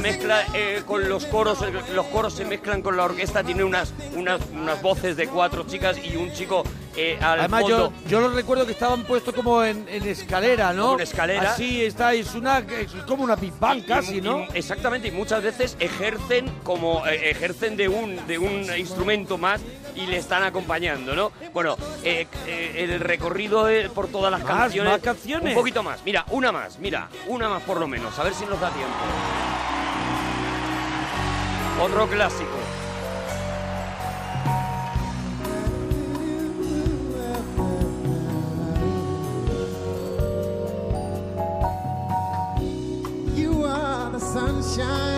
mezcla eh, con los coros, eh, los coros se mezclan con la orquesta, tiene unas, unas, unas voces de cuatro chicas y un chico eh, al Además, yo, fondo. yo lo recuerdo que estaban puestos como en, en escalera, ¿no? Como en escalera. Así está, es una es como una Big casi, Y- ¿no? y- exactamente, y muchas veces ejercen como eh, ejercen de un de un instrumento más y le están acompañando, ¿no? Bueno, eh, el recorrido por todas las Más, canciones. más canciones. Un poquito más. Mira, una más, mira, una más por lo menos, a ver si nos da tiempo. Otro clásico. You are the sunshine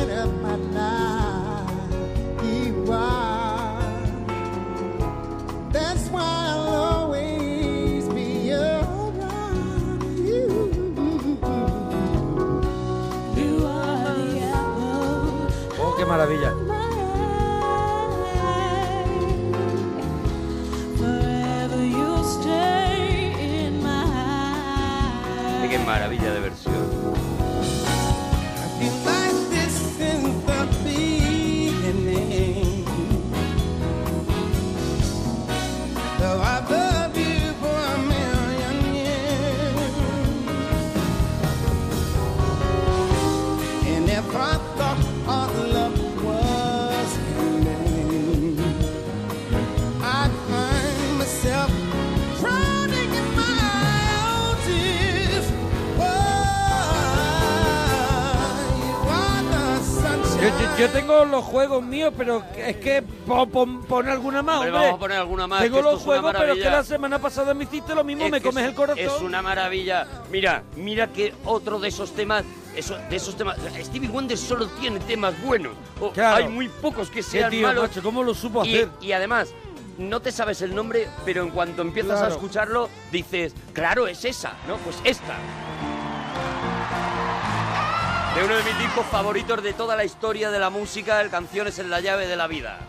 maravilla. Yo, tengo los juegos míos, pero es que pon, pon- pon alguna más, Hombre, vamos a poner alguna más, Tengo los juegos, pero es que la semana pasada me hiciste lo mismo, Es me comes es- el corazón. Es una maravilla. Mira, mira que otro de esos temas, eso, de esos temas. Stevie Wonder solo tiene temas buenos. O Claro. Hay muy pocos que sean tío, malos. macho, ¿cómo lo supo Y- hacer? Y, además, no te sabes el nombre, pero en cuanto empiezas a Claro. escucharlo, dices, claro, es esa, ¿no? Pues esta. De uno de mis discos favoritos de toda la historia de la música, el Canciones en la llave de la vida.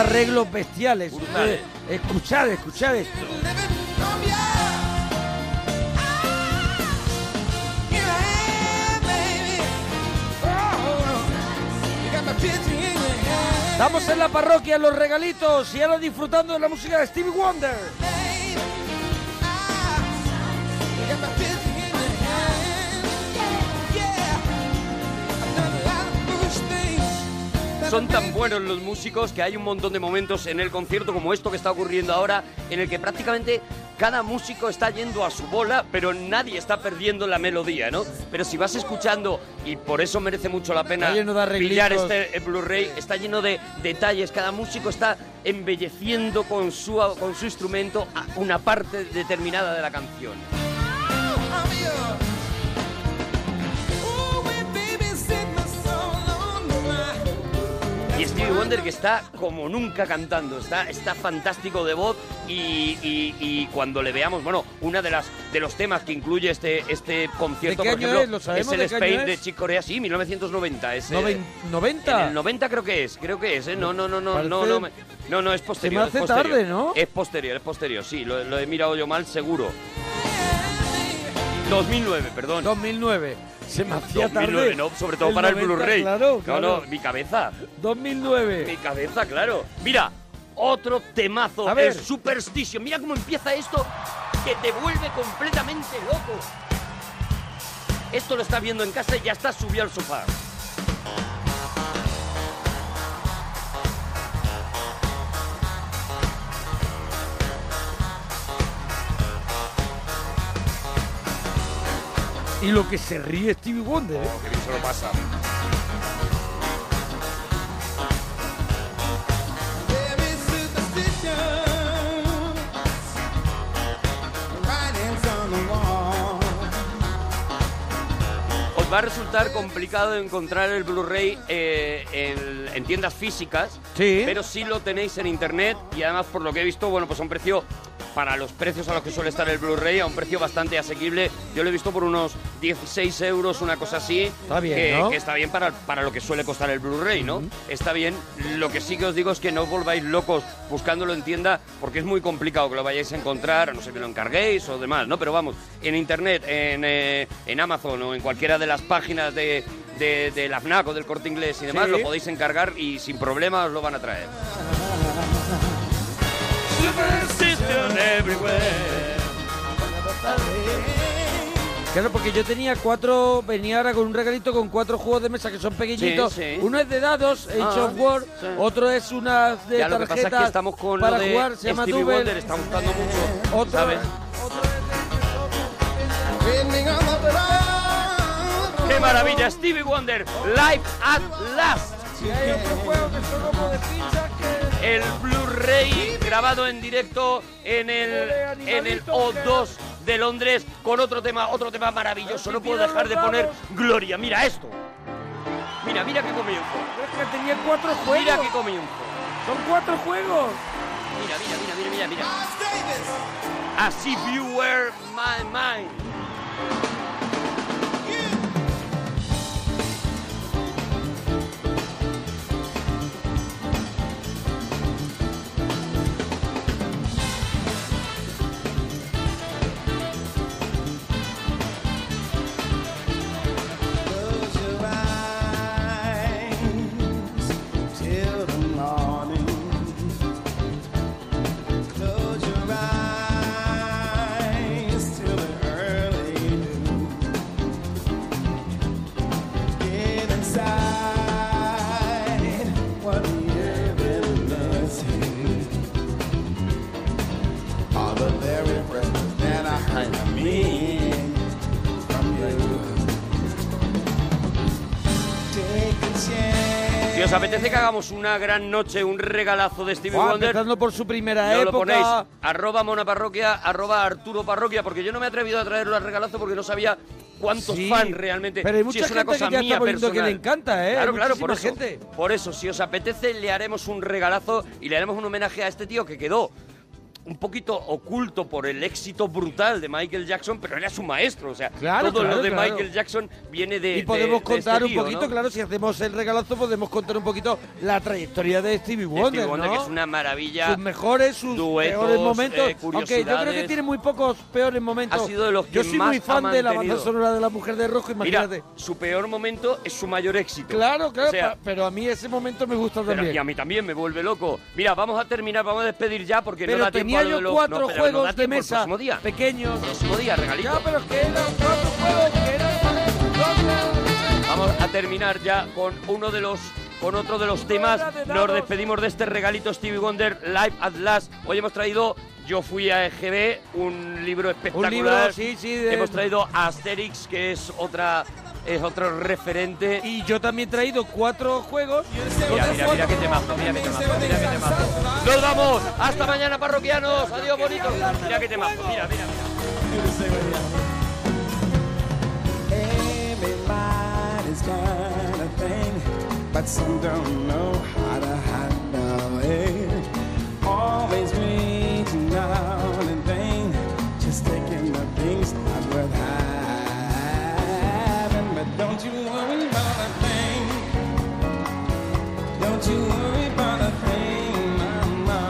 Arreglos bestiales. Brutales. Eh, Escuchad, escuchad esto. Estamos en la parroquia, los regalitos y ahora disfrutando de la música de Stevie Wonder. Son tan buenos los músicos que hay un montón de momentos en el concierto como esto que está ocurriendo ahora, en el que prácticamente cada músico está yendo a su bola, pero nadie está perdiendo la melodía, ¿no? Pero si vas escuchando, y por eso merece mucho la pena pillar este eh, Blu-ray, está lleno de detalles, cada músico está embelleciendo con su, con su instrumento una parte determinada de la canción. Y Stevie Wonder que está como nunca cantando, está, está fantástico de voz y, y- y cuando le veamos, bueno, una de las de los temas que incluye este, este concierto, ¿De qué por año ejemplo, es? ¿Lo sabemos el de qué año es? de Chick Corea, sí, 1990. Es, eh, Noven- ¿90? En el 90 creo que es, creo que es, ¿eh? No, no, no, no, Parece- no, no, me- no, no, es posterior. hace es posterior. tarde, ¿no? Es posterior, es posterior, sí, lo, lo he mirado yo mal, seguro. 2009, perdón. 2009. Se me hacía 2009, tarde. no, sobre todo para el 90, Blu-ray. Claro, No, claro. no, mi cabeza. 2009. Mi cabeza, claro. Mira, otro temazo. A ver. El Superstition. Mira cómo empieza esto que te vuelve completamente loco. Esto lo estás viendo en casa y ya estás subido al sofá. Y lo que se ríe Stevie Wonder. ¿eh? Que bien se lo pasa. Os va a resultar complicado encontrar el Blu-ray eh, en, en tiendas físicas, Sí. pero sí lo tenéis en internet y además por lo que he visto, bueno, pues a un precio para los precios a los que suele estar el Blu-ray, a un precio bastante asequible. Yo lo he visto por unos 16 euros, una cosa así. Está bien, que, ¿no? que está bien para, para lo que suele costar el Blu-ray, ¿no? Está bien. Lo que sí que os digo es que no os volváis locos buscándolo en tienda porque es muy complicado que lo vayáis a encontrar, a no sé que lo encarguéis o demás, ¿no? Pero vamos, en internet, en, eh, en Amazon o en cualquiera de las páginas de, de, de la FNAC o del Corte Inglés y demás, Sí. lo podéis encargar y sin problema os lo van a traer. Claro, porque yo tenía cuatro, venía ahora con un regalito con cuatro juegos de mesa que son pequeñitos. Sí, sí. Uno es de dados, Age Ah, of War, sí. otro es unas de ya lo que tarjetas pasa es que estamos con para lo de jugar, se llama Stevie Double. Wonder, está gustando mucho, Otro- ¿sabes? ¡Qué maravilla! Stevie Wonder, Live at Last. Si hay otro juego que son como de pizza que... El Blu-ray grabado en directo en el, en el O2 de Londres con otro tema, otro tema maravilloso. No puedo dejar de poner Gloria. Mira esto. Mira, mira qué comienzo. Es que tenía cuatro juegos. Mira qué comienzo. Son cuatro juegos. Mira, mira, mira, mira, mira, mira. As if you were my mind. Apetece que hagamos una gran noche, un regalazo de Stevie Buah, Wonder, empezando por su primera no lo época. ponéis arroba monaparroquia, arroba arturo parroquia, porque yo no me he atrevido a traerlo al regalazo porque no sabía cuántos Sí, fans realmente. pero hay si mucha es una gente que cosa ya mía está poniendo que personal. le encanta, ¿eh? Claro, Hay claro, por eso. muchísima gente. Por eso, si os apetece, le haremos un regalazo y le haremos un homenaje a este tío que quedó un poquito oculto por el éxito brutal de Michael Jackson, pero era su maestro, o sea, Claro, todo claro, lo de claro. Michael Jackson viene de Y podemos de- de este contar un tío, poquito, ¿no? claro, si hacemos el regalazo podemos contar un poquito la trayectoria de Stevie De Wonder, Stevie Wonder, ¿no? que es una maravilla. sus mejores, sus duetos, peores momentos. eh, aunque yo creo que tiene muy pocos peores momentos. Ha sido de los yo que soy más muy fan de la banda sonora de La Mujer de Rojo, Mira, imagínate. su peor momento es su mayor éxito. claro, claro, O sea, pa- pero a mí ese momento me gusta también. y a mí también me vuelve loco. Mira, vamos a terminar, vamos a despedir ya porque Pero no da tiempo tenía lo yo cuatro no, pero no juegos de mesa próximo día. pequeños. Próximo día, regalito. Ya, pero es que eran cuatro juegos que eran Vamos a terminar ya con uno de los con otro de los temas. Nos despedimos de este regalito Stevie Wonder Live at Last. Hoy hemos traído yo fui a EGB, un libro espectacular. libro, sí, sí, de- Hemos traído a Asterix, que es otra es otro referente. Y yo también he traído cuatro juegos. Mira, mira, mira qué temazo, mira qué temazo, mira qué temazo. Nos vamos, hasta mañana parroquianos, adiós bonitos. Mira qué temazo, mira, mira, mira. Don't you worry a thing. Don't you worry a thing, mama.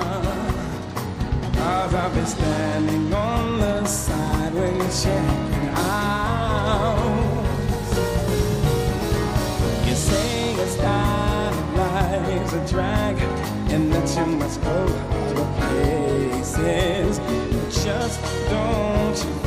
Cause I'll be standing on the side when you're checking out. You say your style of life's a drag and that you must go other places. Just don't you